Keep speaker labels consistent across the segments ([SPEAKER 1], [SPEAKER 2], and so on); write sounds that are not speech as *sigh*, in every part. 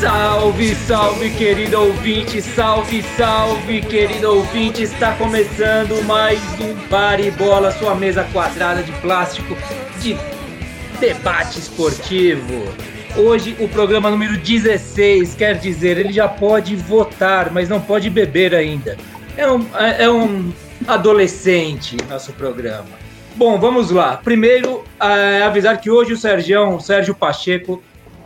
[SPEAKER 1] Salve, salve, querido ouvinte, salve, salve, querido ouvinte. Está começando mais um Bar e Bola, sua mesa quadrada de plástico de debate esportivo. Hoje o programa número 16, quer dizer, ele já pode votar, mas não pode beber ainda. É um, é um adolescente nosso programa. Bom, vamos lá. Primeiro, é, avisar que hoje o Sérgio, o Sérgio Pacheco,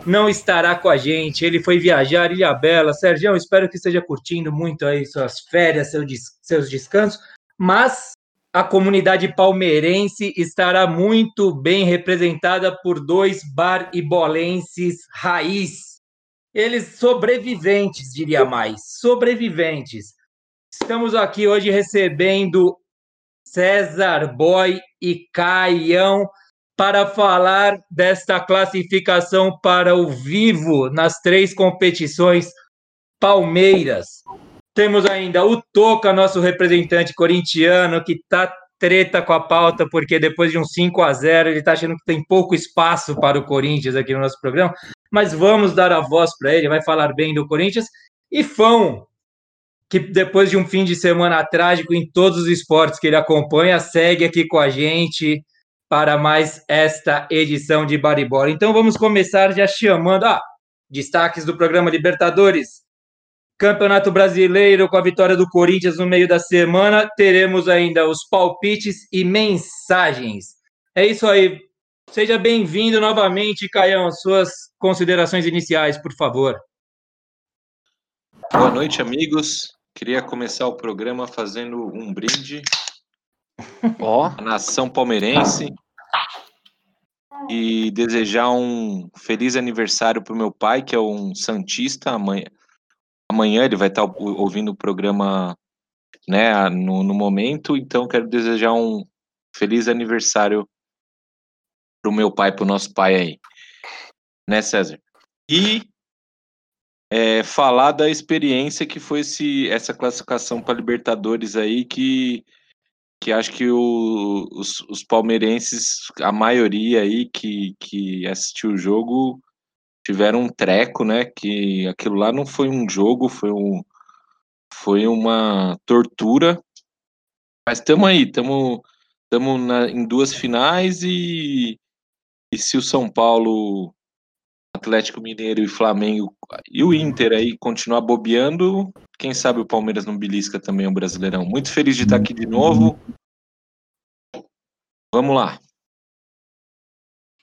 [SPEAKER 1] não estará com a gente. Ele foi viajar Ilha Bela. Sérgio, espero que esteja curtindo muito aí suas férias, seu seus descansos. Mas a comunidade palmeirense estará muito bem representada por dois bar e bolenses raiz. Eles sobreviventes, diria mais, sobreviventes. Estamos aqui hoje recebendo César Boy e Caião para falar desta classificação para o vivo nas três competições Palmeiras. Temos ainda o Toca, nosso representante corintiano, que está treta com a pauta, porque depois de um 5 a 0 ele está achando que tem pouco espaço para o Corinthians aqui no nosso programa. Mas vamos dar a voz para ele, vai falar bem do Corinthians. E Fão, que depois de um fim de semana trágico em todos os esportes que ele acompanha, segue aqui com a gente para mais esta edição de Baribola. Então vamos começar já chamando ah, destaques do programa Libertadores. Campeonato Brasileiro com a vitória do Corinthians no meio da semana. Teremos ainda os palpites e mensagens. É isso aí. Seja bem-vindo novamente, Caião. Suas considerações iniciais, por favor.
[SPEAKER 2] Boa noite, amigos. Queria começar o programa fazendo um brinde *laughs* Ó, oh. nação palmeirense e desejar um feliz aniversário para o meu pai, que é um santista. Amanhã, amanhã ele vai estar ouvindo o programa né, no, no momento, então quero desejar um feliz aniversário para o meu pai, para o nosso pai aí. Né, César? E é, falar da experiência que foi esse, essa classificação para Libertadores aí, que que acho que o, os, os, palmeirenses, a maioria aí que, que assistiu o jogo, tiveram um treco, né? Que aquilo lá não foi um jogo, foi, um, foi uma tortura. Mas estamos aí, estamos em duas finais e, e se o São Paulo, Atlético Mineiro e Flamengo e o Inter aí continuar bobeando, quem sabe o Palmeiras não belisca também o Brasileirão. Muito feliz de estar aqui de novo. Vamos lá.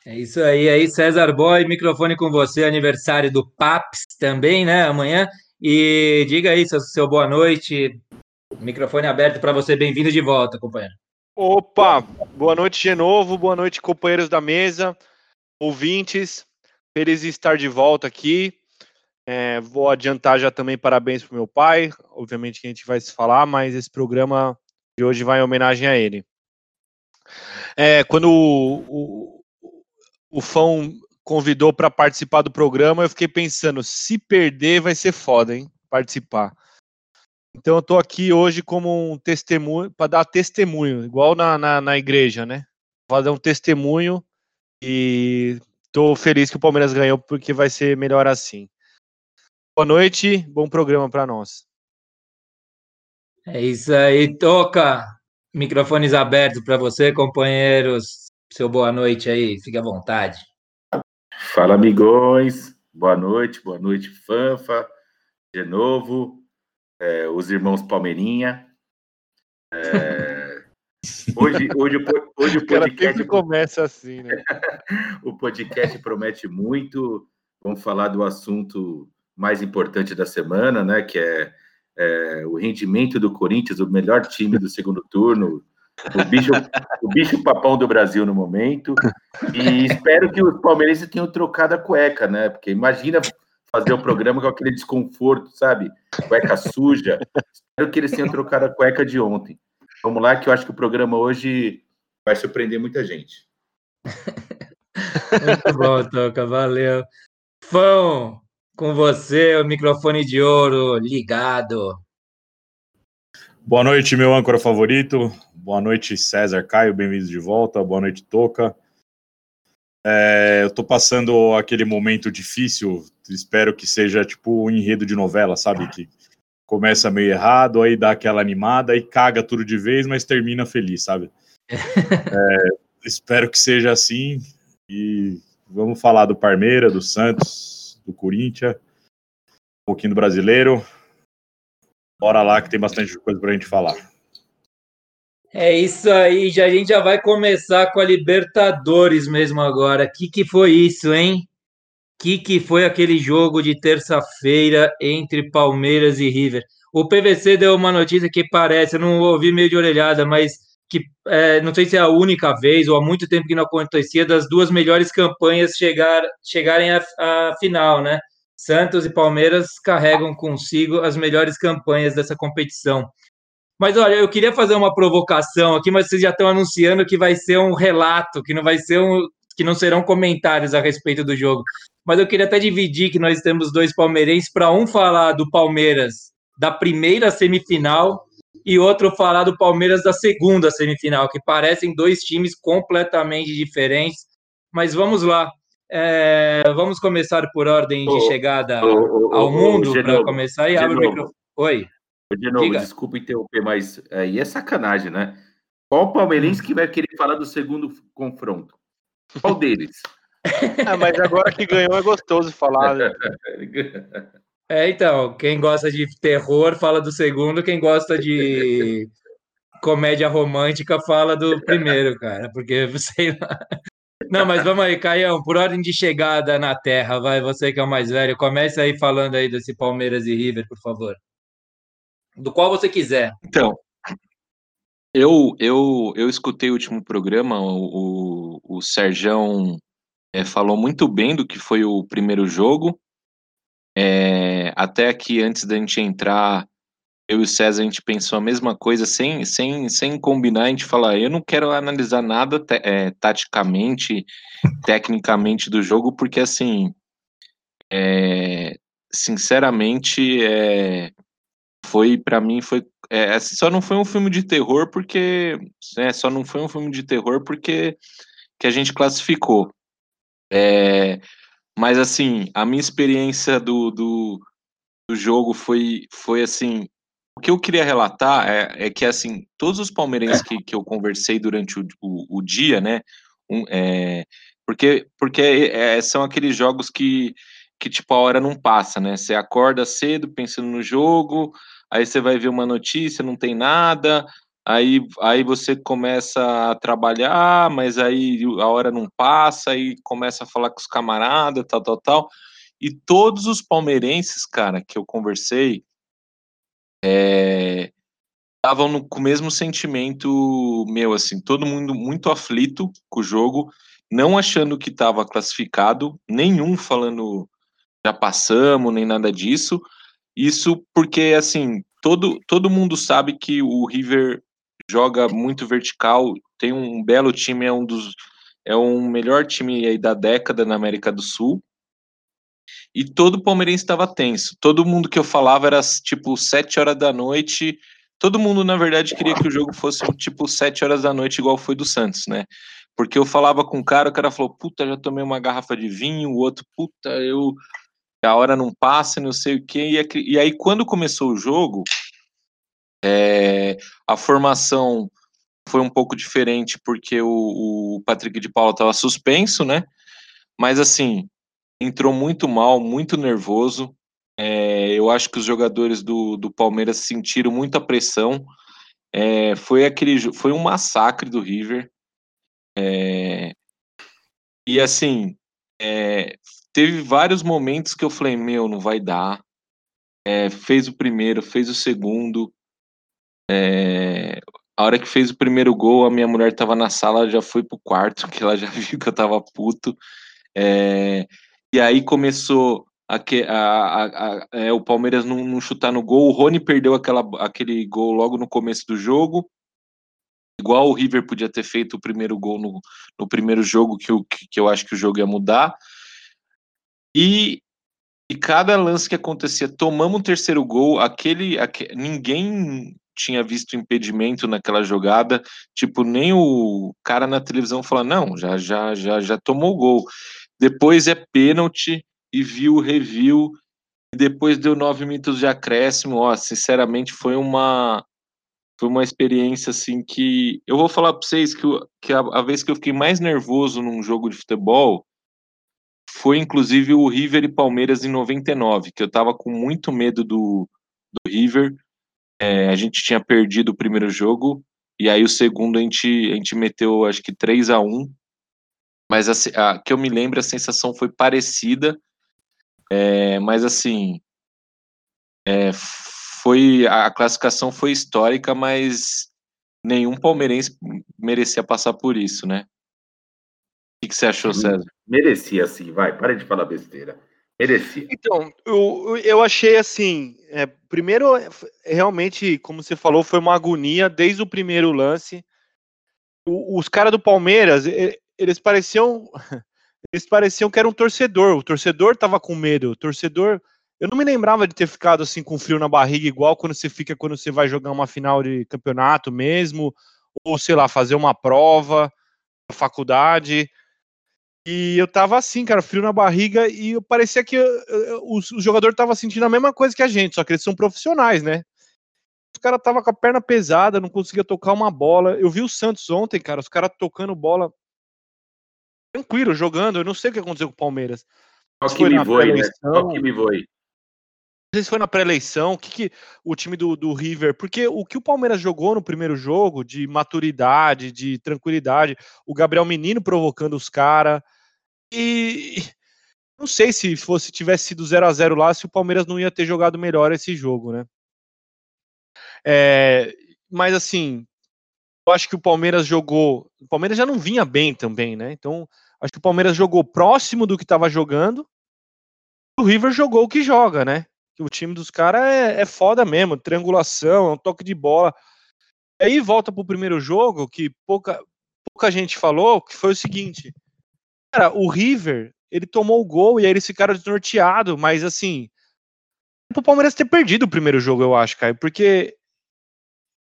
[SPEAKER 1] É isso aí, aí César Boy, microfone com você, aniversário do Paps também, né, amanhã. E diga aí, seu, seu boa noite, microfone aberto para você, bem-vindo de volta, companheiro.
[SPEAKER 3] Opa, boa noite de novo, boa noite, companheiros da mesa, ouvintes, feliz de estar de volta aqui. É, vou adiantar já também parabéns para meu pai. Obviamente que a gente vai se falar, mas esse programa de hoje vai em homenagem a ele. É, quando o, o fã convidou para participar do programa, eu fiquei pensando, se perder vai ser foda, hein? Participar. Então eu tô aqui hoje como um testemunho, para dar testemunho, igual na, na, na igreja, né? Vou fazer um testemunho e tô feliz que o Palmeiras ganhou porque vai ser melhor assim. Boa noite, bom programa para nós.
[SPEAKER 1] É isso aí, toca. Microfones abertos para você, companheiros. Seu boa noite aí, fique à vontade.
[SPEAKER 4] Fala, amigões. Boa noite, boa noite, Fanfa. De novo, é, os irmãos Palmeirinha. É, hoje, *laughs* hoje, hoje o podcast.
[SPEAKER 3] começa assim, né? *laughs*
[SPEAKER 4] o podcast promete muito. Vamos falar do assunto mais importante da semana, né? Que é, é o rendimento do Corinthians, o melhor time do segundo turno, o bicho, o bicho papão do Brasil no momento. E espero que os palmeirenses tenham trocado a cueca, né? Porque imagina fazer o programa com aquele desconforto, sabe? Cueca suja. Espero que eles tenham trocado a cueca de ontem. Vamos lá, que eu acho que o programa hoje vai surpreender muita gente.
[SPEAKER 1] Muito bom, Toca, valeu. Fão, com você, o microfone de ouro ligado.
[SPEAKER 5] Boa noite, meu âncora favorito. Boa noite, César Caio, bem-vindos de volta. Boa noite, Toca. É, eu tô passando aquele momento difícil, espero que seja tipo um enredo de novela, sabe? Que começa meio errado, aí dá aquela animada e caga tudo de vez, mas termina feliz, sabe? É, espero que seja assim. E vamos falar do Parmeira, do Santos, do Corinthians, um pouquinho do brasileiro. Bora lá que tem bastante coisa pra gente falar.
[SPEAKER 1] É isso aí, já, a gente já vai começar com a Libertadores mesmo agora. O que, que foi isso, hein? O que, que foi aquele jogo de terça-feira entre Palmeiras e River? O PVC deu uma notícia que parece, eu não ouvi meio de orelhada, mas que é, não sei se é a única vez ou há muito tempo que não acontecia das duas melhores campanhas chegar, chegarem à, à final, né? Santos e Palmeiras carregam consigo as melhores campanhas dessa competição. Mas olha, eu queria fazer uma provocação aqui, mas vocês já estão anunciando que vai ser um relato, que não vai ser um, que não serão comentários a respeito do jogo. Mas eu queria até dividir que nós temos dois palmeirenses para um falar do Palmeiras da primeira semifinal e outro falar do Palmeiras da segunda semifinal, que parecem dois times completamente diferentes. Mas vamos lá. É, vamos começar por ordem de chegada ao mundo para começar e abre o microfone. Oi.
[SPEAKER 4] De novo, Diga. desculpa interromper, mas aí é, é sacanagem, né? Qual palmeirense que vai querer falar do segundo confronto? Qual *laughs* deles?
[SPEAKER 3] ah, mas agora que ganhou é gostoso falar. Né? *laughs*
[SPEAKER 1] É, então, quem gosta de terror fala do segundo, quem gosta de comédia romântica fala do primeiro, cara, porque *laughs* sei lá. Não, mas vamos aí, Caião, por ordem de chegada na Terra, vai, você que é o mais velho, comece aí falando aí desse Palmeiras e River, por favor do qual você quiser.
[SPEAKER 2] Então, eu eu, eu escutei o último programa, o, o, Serjão é, falou muito bem do que foi o primeiro jogo. É, até que antes da gente entrar, eu e o César, a gente pensou a mesma coisa, sem, sem, sem combinar, a gente fala, eu não quero analisar nada é, taticamente, *laughs* tecnicamente do jogo, porque assim, é, sinceramente, é, foi para mim foi é, assim, só não foi um filme de terror porque né, só não foi um filme de terror porque que a gente classificou. É, mas assim a minha experiência do, do, do, jogo foi foi assim o que eu queria relatar é, é que assim todos os palmeirenses que, que eu conversei durante o, o, o dia né um, é, porque porque é, são aqueles jogos que que tipo a hora não passa né você acorda cedo pensando no jogo aí você vai ver uma notícia, não tem nada, aí, aí você começa a trabalhar, mas aí a hora não passa, aí começa a falar com os camaradas, tal, tal, tal. E todos os palmeirenses, cara, que eu conversei, estavam é, com o mesmo sentimento meu, assim, todo mundo muito aflito com o jogo, não achando que estava classificado, nenhum falando já passamos, nem nada disso, isso porque, assim, todo, todo mundo sabe que o River joga muito vertical, tem um belo time, é um dos é um melhor time aí da década na América do Sul. E todo palmeirense estava tenso. Todo mundo que eu falava era tipo sete horas da noite. Todo mundo, na verdade, queria que o jogo fosse tipo sete horas da noite, igual foi do Santos, né? Porque eu falava com o cara, o cara falou, puta, já tomei uma garrafa de vinho, o outro, puta, eu a hora não passa, não sei o quê. E, e aí, quando começou o jogo, é, a formação foi um pouco diferente, porque o, o Patrick de Paula estava suspenso, né? Mas, assim, entrou muito mal, muito nervoso. É, eu acho que os jogadores do, do Palmeiras sentiram muita pressão. É, foi aquele foi um massacre do River. É, e assim, é, teve vários momentos que eu falei, meu, não vai dar. É, fez o primeiro, fez o segundo. É, a hora que fez o primeiro gol, a minha mulher estava na sala, já foi pro quarto, *laughs* que ela já viu que eu tava puto. É, e aí começou a, a, a, é, o Palmeiras não, não, chutar no gol. O Rony perdeu aquela, aquele gol logo no começo do jogo. igual o River podia ter feito o primeiro gol no, no primeiro jogo, que eu, que eu acho que o jogo ia mudar. E, e cada lance que acontecia, tomamos um terceiro gol, aquele, aquele ninguém tinha visto impedimento naquela jogada, tipo, nem o cara na televisão fala, não, já já já já tomou gol. Depois é pênalti e viu, reviu, e depois deu nove minutos de acréscimo, ó, sinceramente foi uma foi uma experiência assim que eu vou falar para vocês que, que a, a, vez que eu fiquei mais nervoso num jogo de futebol foi inclusive o River e Palmeiras em 99, que eu tava com muito medo do, do River. É, a gente tinha perdido o primeiro jogo e aí o segundo a gente, a gente meteu acho que 3 a 1 mas a, a que eu me lembro a sensação foi parecida, é, mas assim é, foi a classificação foi histórica, mas nenhum palmeirense merecia passar por isso, né? O que, que você achou, César?
[SPEAKER 4] Merecia sim, vai, para de falar besteira. Merecia.
[SPEAKER 3] Então, eu, eu achei assim, é, primeiro, realmente, como você falou, foi uma agonia desde o primeiro lance. O, os caras do Palmeiras, eles pareciam *laughs* eles pareciam que era um torcedor. O torcedor tava com medo. O torcedor eu não me lembrava de ter ficado assim com frio na barriga, igual quando você fica quando você vai jogar uma final de campeonato mesmo, ou sei lá, fazer uma prova, faculdade. E eu tava assim, cara, frio na barriga, e parecia que o, o jogador tava sentindo a mesma coisa que a gente, só que eles são profissionais, né? Os caras tava com a perna pesada, não conseguia tocar uma bola. Eu vi o Santos ontem, cara, os caras tocando bola tranquilo, jogando. Eu não sei o que aconteceu com o Palmeiras.
[SPEAKER 4] Só que me voe, né? Só que me voe
[SPEAKER 3] sei se foi na pré-eleição, o que, que o time do, do, River, porque o que o Palmeiras jogou no primeiro jogo, de maturidade, de tranquilidade, o Gabriel Menino provocando os caras, e não sei se fosse tivesse sido 0 a 0 lá, se o Palmeiras não ia ter jogado melhor esse jogo, né? É, mas assim, eu acho que o Palmeiras jogou, o Palmeiras já não vinha bem também, né? Então, acho que o Palmeiras jogou próximo do que estava jogando, o River jogou o que joga, né? O time dos caras é, é foda mesmo, triangulação, é um toque de bola. Aí volta pro primeiro jogo, que pouca, pouca gente falou, que foi o seguinte. Cara, o River, ele tomou o gol e aí eles ficaram desnorteados, mas assim, o Palmeiras ter perdido o primeiro jogo, eu acho, cara, porque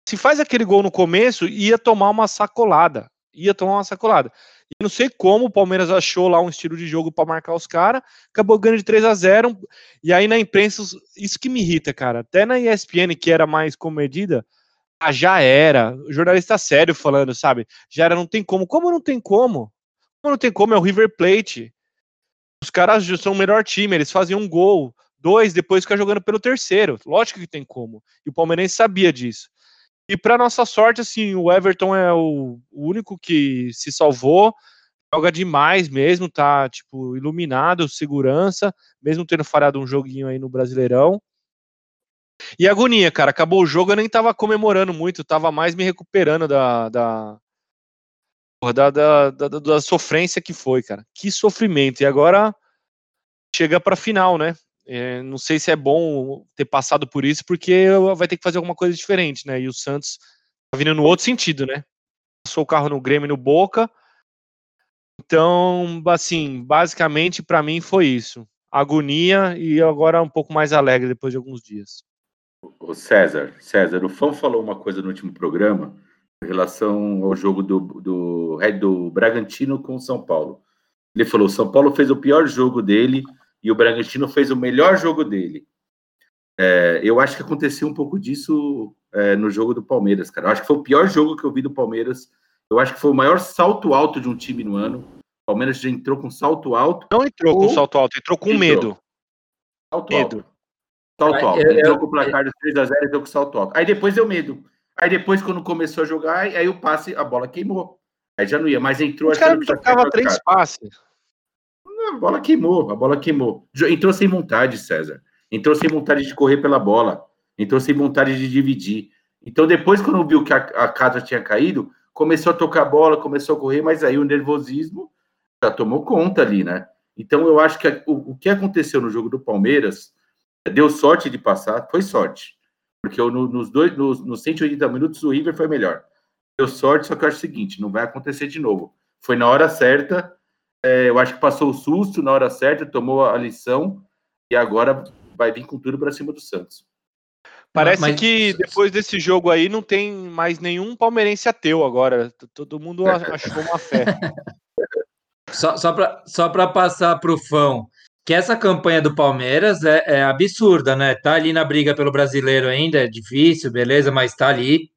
[SPEAKER 3] se faz aquele gol no começo, ia tomar uma sacolada, ia tomar uma sacolada. E não sei como o Palmeiras achou lá um estilo de jogo para marcar os caras, acabou ganhando de 3 a 0 E aí na imprensa, isso que me irrita, cara. Até na ESPN, que era mais comedida, ah, já era. O jornalista sério falando, sabe? Já era, não tem como. Como não tem como? Como não tem como? É o River Plate. Os caras são o melhor time, eles fazem um gol, dois, depois fica jogando pelo terceiro. Lógico que tem como. E o Palmeirense sabia disso. E para nossa sorte, assim, o Everton é o, único que se salvou, joga demais mesmo, tá, tipo, iluminado, segurança, mesmo tendo falhado um joguinho aí no Brasileirão. E agonia, cara, acabou o jogo, eu nem tava comemorando muito, tava mais me recuperando da, da, da, da, da, da sofrência que foi, cara. Que sofrimento. E agora chega pra final, né? É, não sei se é bom ter passado por isso, porque vai ter que fazer alguma coisa diferente, né? E o Santos tá vindo no outro sentido, né? Passou o carro no Grêmio no Boca. Então, assim, basicamente para mim foi isso. Agonia e agora um pouco mais alegre depois de alguns dias.
[SPEAKER 4] O César, César, o Fão falou uma coisa no último programa em relação ao jogo do, do, do Bragantino com o São Paulo. Ele falou: São Paulo fez o pior jogo dele e o Bragantino fez o melhor jogo dele. É, eu acho que aconteceu um pouco disso é, no jogo do Palmeiras, cara. Eu acho que foi o pior jogo que eu vi do Palmeiras. Eu acho que foi o maior salto alto de um time no ano. O Palmeiras já entrou com salto alto.
[SPEAKER 3] Não entrou ou... com salto alto, entrou com entrou. medo.
[SPEAKER 4] Salto medo. alto. Salto alto. Eu, entrou com o placar de 3x0 entrou com salto alto. Aí depois deu medo. Aí depois, quando começou a jogar, aí o passe, a bola queimou. Aí já não ia, mas entrou.
[SPEAKER 3] Os caras jogavam três passes.
[SPEAKER 4] A bola queimou, a bola queimou. Entrou sem vontade, César. Entrou sem vontade de correr pela bola. Entrou sem vontade de dividir. Então, depois, quando viu que a, a casa tinha caído, começou a tocar a bola, começou a correr, mas aí o nervosismo já tomou conta ali, né? Então, eu acho que o, o que aconteceu no jogo do Palmeiras deu sorte de passar, foi sorte. Porque no, nos, dois, nos, nos 180 minutos o River foi melhor. deu sorte, só que eu acho o seguinte, não vai acontecer de novo. Foi na hora certa, é, eu acho que passou o susto na hora certa, tomou a lição e agora vai vir com tudo para cima do Santos.
[SPEAKER 3] Parece Mas... que depois desse jogo aí não tem mais nenhum palmeirense ateu agora. Todo mundo *laughs* achou uma fé.
[SPEAKER 1] Só, só para só passar para o fã, que essa campanha do Palmeiras é, é, absurda, né? Tá ali na briga pelo brasileiro ainda, é difícil, beleza, mas tá ali.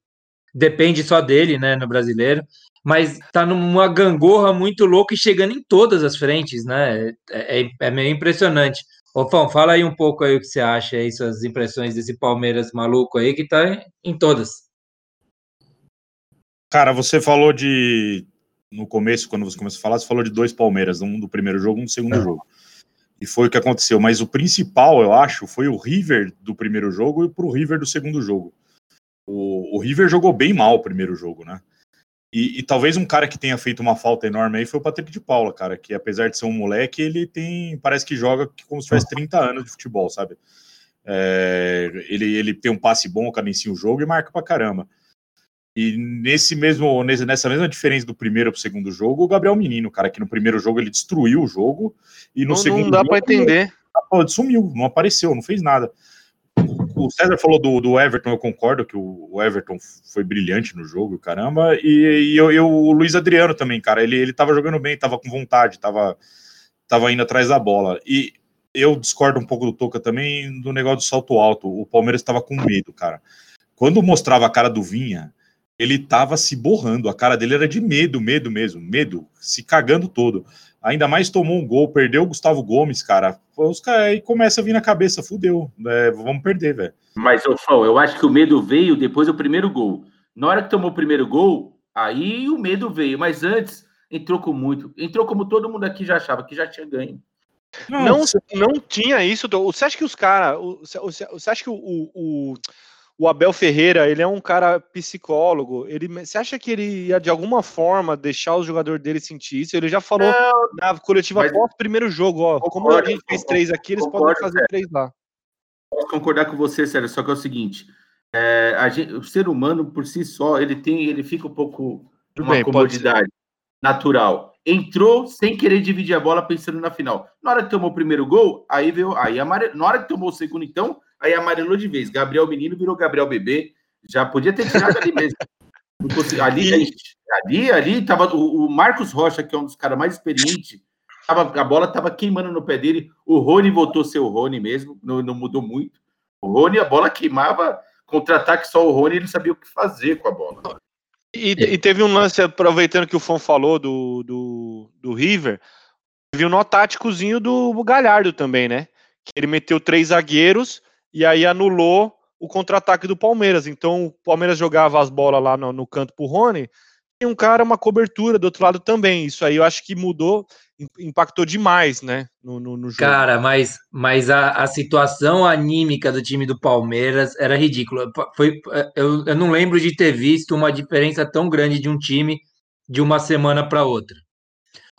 [SPEAKER 1] Depende só dele, né, no brasileiro. Mas tá numa gangorra muito louca e chegando em todas as frentes, né? É, é, é meio impressionante. Ô, Fão, fala aí um pouco aí o que você acha aí, suas impressões desse Palmeiras maluco aí, que tá em todas.
[SPEAKER 5] Cara, você falou de. No começo, quando você começou a falar, você falou de dois Palmeiras, um do primeiro jogo e um do segundo é. jogo. E foi o que aconteceu. Mas o principal, eu acho, foi o River do primeiro jogo e pro River do segundo jogo. O, o River jogou bem mal o primeiro jogo, né? E, e, talvez um cara que tenha feito uma falta enorme aí foi o Patrick de Paula, cara, que apesar de ser um moleque, ele tem. Parece que joga como se tivesse 30 anos de futebol, sabe? É, ele, ele tem um passe bom, cadencia o jogo e marca pra caramba. E nesse mesmo, nessa mesma diferença do primeiro para o segundo jogo, o Gabriel Menino, cara, que no primeiro jogo ele destruiu o jogo e no
[SPEAKER 3] não,
[SPEAKER 5] segundo
[SPEAKER 3] não dá para entender.
[SPEAKER 5] Ele sumiu, não apareceu, não fez nada. O César falou do, do Everton, eu concordo que o, Everton foi brilhante no jogo, caramba. E, e eu, eu, o Luiz Adriano também, cara, ele, ele tava jogando bem, tava com vontade, tava, tava indo atrás da bola. E eu discordo um pouco do Toca também do negócio do salto alto. O Palmeiras estava com medo, cara. Quando mostrava a cara do Vinha, ele tava se borrando, a cara dele era de medo, medo mesmo, medo, se cagando todo. Ainda mais tomou um gol, perdeu o Gustavo Gomes, cara. Os caras aí começa a vir na cabeça, fudeu, é, vamos perder, velho.
[SPEAKER 4] Mas, ô, Fão, eu acho que o medo veio depois do primeiro gol. Na hora que tomou o primeiro gol, aí o medo veio, mas antes entrou com muito. Entrou como todo mundo aqui já achava, que já tinha ganho.
[SPEAKER 3] Não, não, não tinha isso. Você acha que os caras. Você acha que o, o, o Abel Ferreira, ele é um cara psicólogo. Ele, você acha que ele ia de alguma forma deixar o jogador dele sentir isso? Ele já falou não, na coletiva mas, após o primeiro jogo, ó. Concordo, como a gente fez três aqui, eles concordo, podem fazer três lá.
[SPEAKER 4] Posso concordar com você, Sérgio, só que é o seguinte: é, gente, o ser humano por si só, ele tem, ele fica um pouco Tudo uma bem, comodidade natural. Entrou sem querer dividir a bola pensando na final. Na hora que tomou o primeiro gol, aí veio. Aí amare... Na hora que tomou o segundo, então, aí amarelou de vez. Gabriel Menino virou Gabriel Bebê. Já podia ter tirado ali mesmo. Ali, ali, ali, ali tava o, o, Marcos Rocha, que é um dos caras mais experientes, tava, a bola tava queimando no pé dele. O Rony voltou a ser o Rony mesmo, não, não mudou muito. O Rony, a bola queimava, contra-ataque só o Rony, ele sabia o que fazer com a bola.
[SPEAKER 3] E, e teve um lance, aproveitando que o Fon falou do, do, do River, teve um nó táticozinho do Galhardo também, né? Que ele meteu três zagueiros e aí anulou o contra-ataque do Palmeiras. Então o Palmeiras jogava as bolas lá no, no canto pro Rony, e um cara, uma cobertura do outro lado também. Isso aí eu acho que mudou, impactou demais, né, no, no, no jogo.
[SPEAKER 1] Cara, mas, mas a, a situação anímica do time do Palmeiras era ridícula. Foi, eu, eu não lembro de ter visto uma diferença tão grande de um time de uma semana para outra.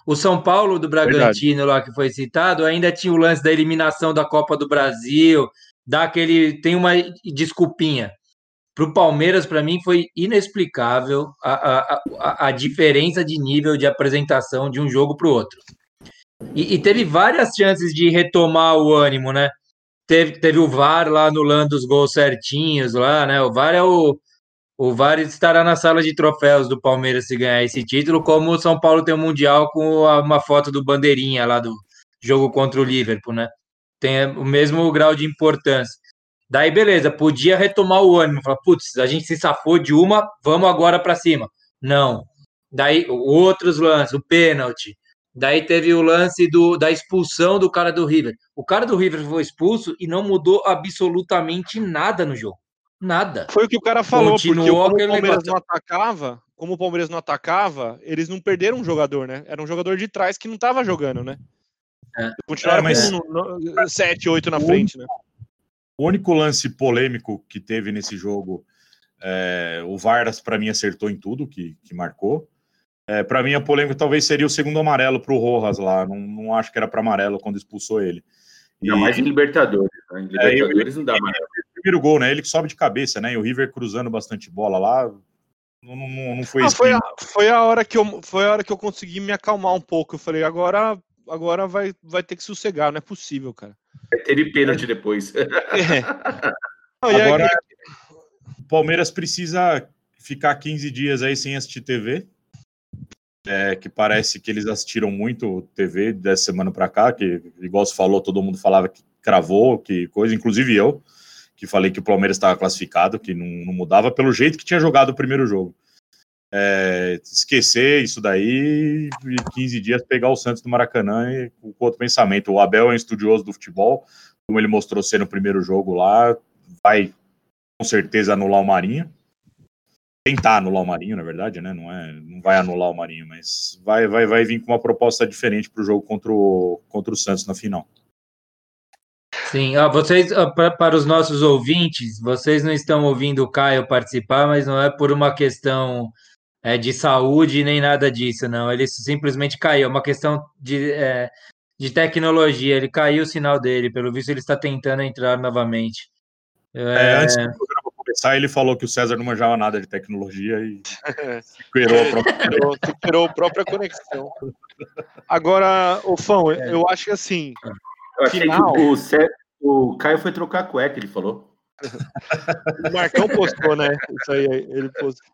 [SPEAKER 1] O São Paulo do Bragantino, Verdade. lá que foi citado, ainda tinha o lance da eliminação da Copa do Brasil, dá aquele. tem uma desculpinha. Para o Palmeiras, para mim, foi inexplicável a, a, a, diferença de nível de apresentação de um jogo para o outro. E, e, teve várias chances de retomar o ânimo, né? Teve, teve o VAR lá anulando os gols certinhos lá, né? O VAR é o. O VAR estará na sala de troféus do Palmeiras se ganhar esse título, como o São Paulo tem o um Mundial com uma foto do Bandeirinha lá do jogo contra o Liverpool, né? Tem o mesmo grau de importância. Daí, beleza, podia retomar o ânimo, falar, putz, a gente se safou de uma, vamos agora para cima. Não. Daí, outros lances, o pênalti. Daí teve o lance do, da expulsão do cara do River. O cara do River foi expulso e não mudou absolutamente nada no jogo. Nada.
[SPEAKER 3] Foi o que o cara falou, Continuou porque como o Palmeiras não atacava, como o Palmeiras não atacava, eles não perderam um jogador, né? Era um jogador de trás que não estava jogando, né? É. Continuaram é, mas... com 7, 8 na frente, né?
[SPEAKER 5] O único lance polêmico que teve nesse jogo, é, o Vargas, para mim, acertou em tudo que, que marcou. É, para mim, a polêmica talvez seria o segundo amarelo para o Rojas lá. Não, não acho que era para amarelo quando expulsou ele.
[SPEAKER 4] E, não, mais em Libertadores. Né? Em Libertadores é, não dá mais.
[SPEAKER 5] Primeiro gol, né? Ele que sobe de cabeça, né? E o River cruzando bastante bola lá. Não, não, não foi
[SPEAKER 3] Ah,
[SPEAKER 5] isso.
[SPEAKER 3] foi, a, foi, a hora que eu, foi a hora que eu consegui me acalmar um pouco. Eu falei, agora, agora vai, vai ter que sossegar, não é possível, cara.
[SPEAKER 4] Pênalti depois.
[SPEAKER 3] É. *laughs* Não, e aí-
[SPEAKER 5] Agora, o Palmeiras precisa ficar 15 dias aí sem assistir TV. É, que parece que eles assistiram muito TV dessa semana para cá, que, igual se falou, todo mundo falava que cravou, que coisa, inclusive eu, que falei que o Palmeiras estava classificado, que não, não mudava, pelo jeito que tinha jogado o primeiro jogo. É, esquecer isso daí e 15 dias pegar o Santos do Maracanã e com outro pensamento. O Abel é um estudioso do futebol, como ele mostrou ser no primeiro jogo lá, vai com certeza anular o Marinho. Tentar anular o Marinho, na verdade, né? Não, é, não vai anular o Marinho, mas vai, vai, vai vir com uma proposta diferente para o jogo contra o, contra o Santos na final.
[SPEAKER 1] Sim, ó, vocês, para os nossos ouvintes, vocês não estão ouvindo o Caio participar, mas não é por uma questão é, de saúde nem nada disso, não. Ele simplesmente caiu, é uma questão de, é, de tecnologia. Ele caiu o sinal dele, pelo visto, ele está tentando entrar novamente.
[SPEAKER 5] É,
[SPEAKER 1] É,
[SPEAKER 5] antes do programa começar, ele falou que o César não manjava nada de tecnologia e *laughs* superou a própria.
[SPEAKER 3] Superou, a própria conexão. Agora, ô Fão,
[SPEAKER 1] É.
[SPEAKER 3] eu acho que assim,
[SPEAKER 4] Eu achei
[SPEAKER 3] Final.
[SPEAKER 4] que o, Cé- o Caio foi trocar a cueca, ele falou. *laughs*
[SPEAKER 3] o Marcão postou, né? Isso aí, ele postou.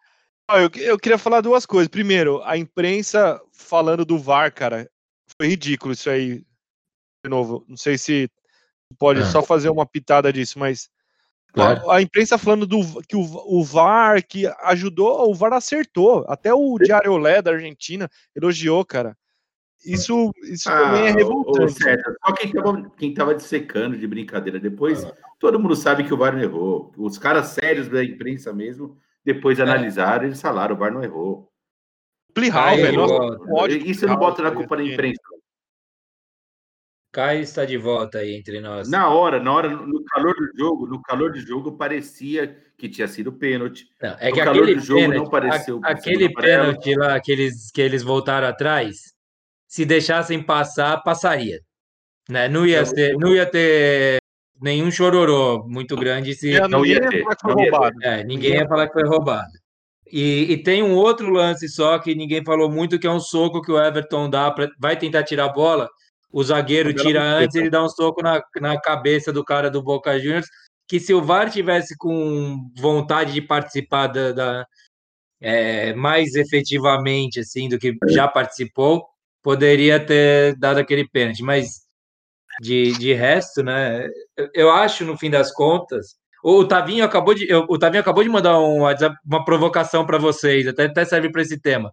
[SPEAKER 3] Eu, eu queria falar duas coisas. Primeiro, a imprensa falando do VAR, cara, foi ridículo isso aí. De novo, não sei se pode
[SPEAKER 1] Ah.
[SPEAKER 3] só fazer uma pitada disso, mas
[SPEAKER 1] Claro.
[SPEAKER 3] a, a imprensa falando do que o, o VAR que ajudou, o VAR acertou. Até o Diário Olé da Argentina elogiou, cara. Isso, isso também é
[SPEAKER 4] Ah,
[SPEAKER 3] revoltante.
[SPEAKER 4] Só quem tava, quem tava dissecando de brincadeira. Depois, todo mundo sabe que o VAR errou. Os caras sérios da imprensa mesmo, depois analisaram, eles falaram, o VAR não errou.
[SPEAKER 3] Plihal, velho.
[SPEAKER 4] Isso eu não boto na
[SPEAKER 3] tá
[SPEAKER 4] culpa da imprensa.
[SPEAKER 1] Caio está de volta aí entre nós.
[SPEAKER 4] Na hora, na hora, no calor do jogo, no calor do jogo, parecia que tinha sido pênalti.
[SPEAKER 1] Não, é
[SPEAKER 4] No
[SPEAKER 1] que
[SPEAKER 4] calor
[SPEAKER 1] aquele
[SPEAKER 4] do jogo não
[SPEAKER 1] pênalti,
[SPEAKER 4] pareceu
[SPEAKER 1] a- aquele pênalti lá que eles, que eles voltaram atrás, se deixassem passar, passaria. Né? Não, ia
[SPEAKER 4] Eu-
[SPEAKER 1] ser, não ia ter nenhum chororô muito grande se
[SPEAKER 3] Não,
[SPEAKER 4] Não ia
[SPEAKER 3] ninguém
[SPEAKER 4] ter,
[SPEAKER 3] falar que foi
[SPEAKER 4] não ia ter.
[SPEAKER 3] roubado.
[SPEAKER 1] é, ninguém ia falar que foi roubado. E, e tem um outro lance só que ninguém falou muito, que é um soco que o Everton dá, pra, vai tentar tirar a bola, o zagueiro tira antes, ele dá um soco na, na cabeça do cara do Boca Juniors, que se o VAR tivesse com vontade de participar da, da- é, mais efetivamente assim do que já participou, poderia ter dado aquele pênalti, mas de, de resto, né? eu- acho, no fim das contas, o Tavinho acabou de, o Tavinho acabou de mandar um uma provocação para vocês, até, até serve para esse tema.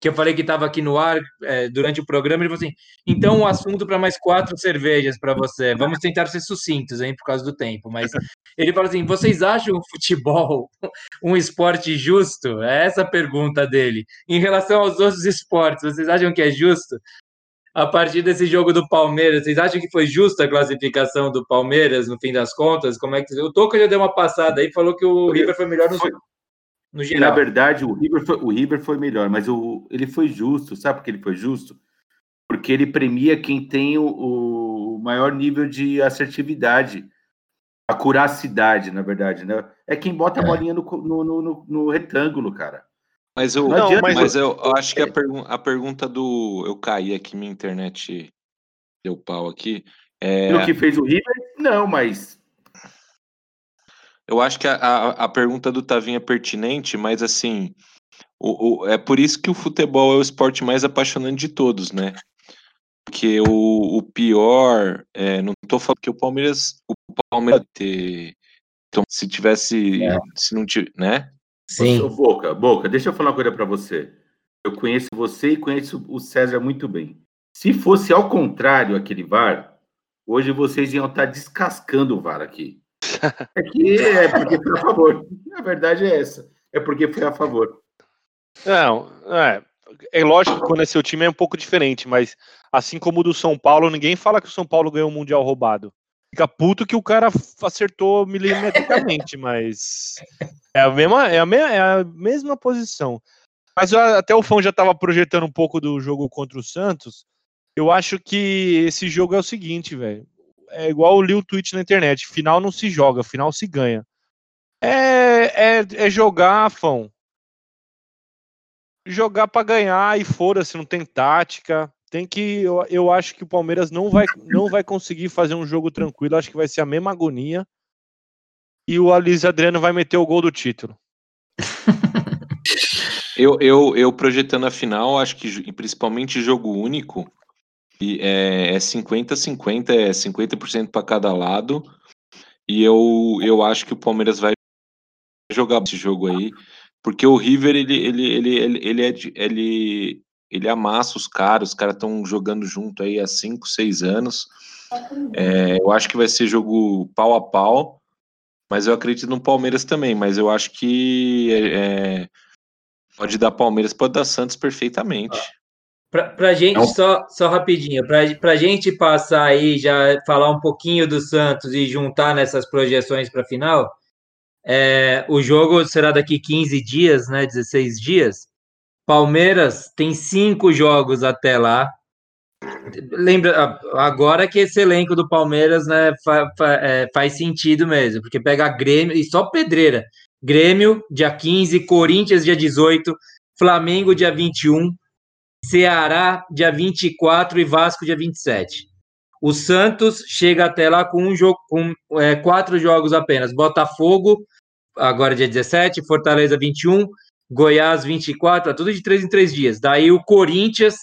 [SPEAKER 1] Que eu falei que estava aqui no ar é, durante o programa, ele falou assim: então um assunto para mais quatro cervejas para você. Vamos tentar ser sucintos, hein, por causa do tempo. Mas ele fala assim: vocês acham o futebol *laughs* um esporte justo? É essa a pergunta dele. Em relação aos outros esportes, vocês acham que é justo? A partir desse jogo do Palmeiras, vocês acham que foi justa a classificação do Palmeiras no fim das contas? Como é que o Toca já deu uma passada aí e falou que o River foi melhor no,
[SPEAKER 4] Foi-
[SPEAKER 1] no geral.
[SPEAKER 4] na verdade, o River foi, o River foi melhor, mas o, ele foi justo. Sabe por que ele foi justo? Porque ele premia quem tem o, o maior nível de assertividade, a curacidade, na verdade, né? É quem bota a
[SPEAKER 1] É.
[SPEAKER 4] bolinha no, no, no- no retângulo, cara.
[SPEAKER 2] Mas eu,
[SPEAKER 4] Não
[SPEAKER 2] mas,
[SPEAKER 3] mas
[SPEAKER 2] eu, eu acho que a, pergun a pergunta do. Eu caí aqui, minha internet deu pau aqui. É,
[SPEAKER 4] No que fez o River, não, mas
[SPEAKER 2] eu acho que a, a, a pergunta do Tavinho é pertinente, mas assim. O, o- é por isso que o futebol é o esporte mais apaixonante de todos, né? Porque o, o pior. é, não tô falando que o Palmeiras. O Palmeiras ter. então, se tivesse.
[SPEAKER 1] É.
[SPEAKER 2] Se não tivesse. Né?
[SPEAKER 1] Sim.
[SPEAKER 4] Ô, Boca, Boca, deixa eu falar uma coisa pra você. Eu conheço você e conheço o César muito bem. Se fosse ao contrário aquele VAR, hoje vocês iam estar descascando o VAR aqui. *laughs* É que é porque foi a favor. A verdade é essa. É porque foi a favor.
[SPEAKER 3] Não, é, é lógico que quando é seu time é um pouco diferente, mas assim como o do São Paulo, ninguém fala que o São Paulo ganhou o Mundial roubado. Fica puto que o cara acertou milimetricamente, mas é a mesma, é a, é a mesma posição. Mas até o fã já estava projetando um pouco do jogo contra o Santos. Eu acho que esse jogo é o seguinte, velho. É igual eu li o tweet na internet: final não se joga, final se ganha. É, é, é jogar, fã jogar para ganhar e fora-se, não tem tática. Tem que. Eu, eu acho que o Palmeiras não vai, não vai conseguir fazer um jogo tranquilo. Acho que vai ser a mesma agonia. E o Alice Adriano vai meter o gol do título. *laughs*
[SPEAKER 2] Eu, eu, eu projetando a final, acho que principalmente jogo único, é 50-50, é 50% para cada lado. E eu, eu acho que o Palmeiras vai jogar esse jogo aí, porque o River ele ele ele ele ele, é, ele, ele amassa os caras, os caras estão jogando junto aí há 5, 6 anos. É, eu acho que vai ser jogo pau a pau, mas eu acredito no Palmeiras também, mas eu acho que é, pode dar Palmeiras, pode dar Santos perfeitamente.
[SPEAKER 1] Para a gente, Não. só, só rapidinho, para a gente passar aí, já falar um pouquinho do Santos e juntar nessas projeções para a final, é, o jogo será daqui 15 dias, né? 16 dias. Palmeiras tem cinco jogos até lá. Lembra agora que esse elenco do Palmeiras né, fa, fa, é, faz sentido mesmo, porque pega Grêmio e só pedreira. Grêmio, dia 15, Corinthians, dia 18, Flamengo, dia 21, Ceará, dia 24 e Vasco, dia 27. O Santos chega até lá com um jogo, com é, quatro jogos apenas. Botafogo, agora dia 17, Fortaleza 21, Goiás 24, é tudo de três em três dias. Daí o Corinthians,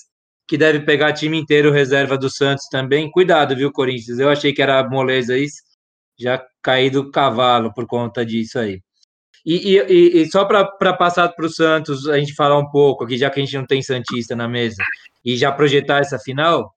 [SPEAKER 1] que deve pegar time inteiro reserva do Santos também. Cuidado, viu, Corinthians? Eu achei que era moleza isso. Já caí do cavalo por conta disso aí. E, e, e só para passar para o Santos, a gente falar um pouco aqui, já que a gente não tem Santista na mesa, e já projetar essa final,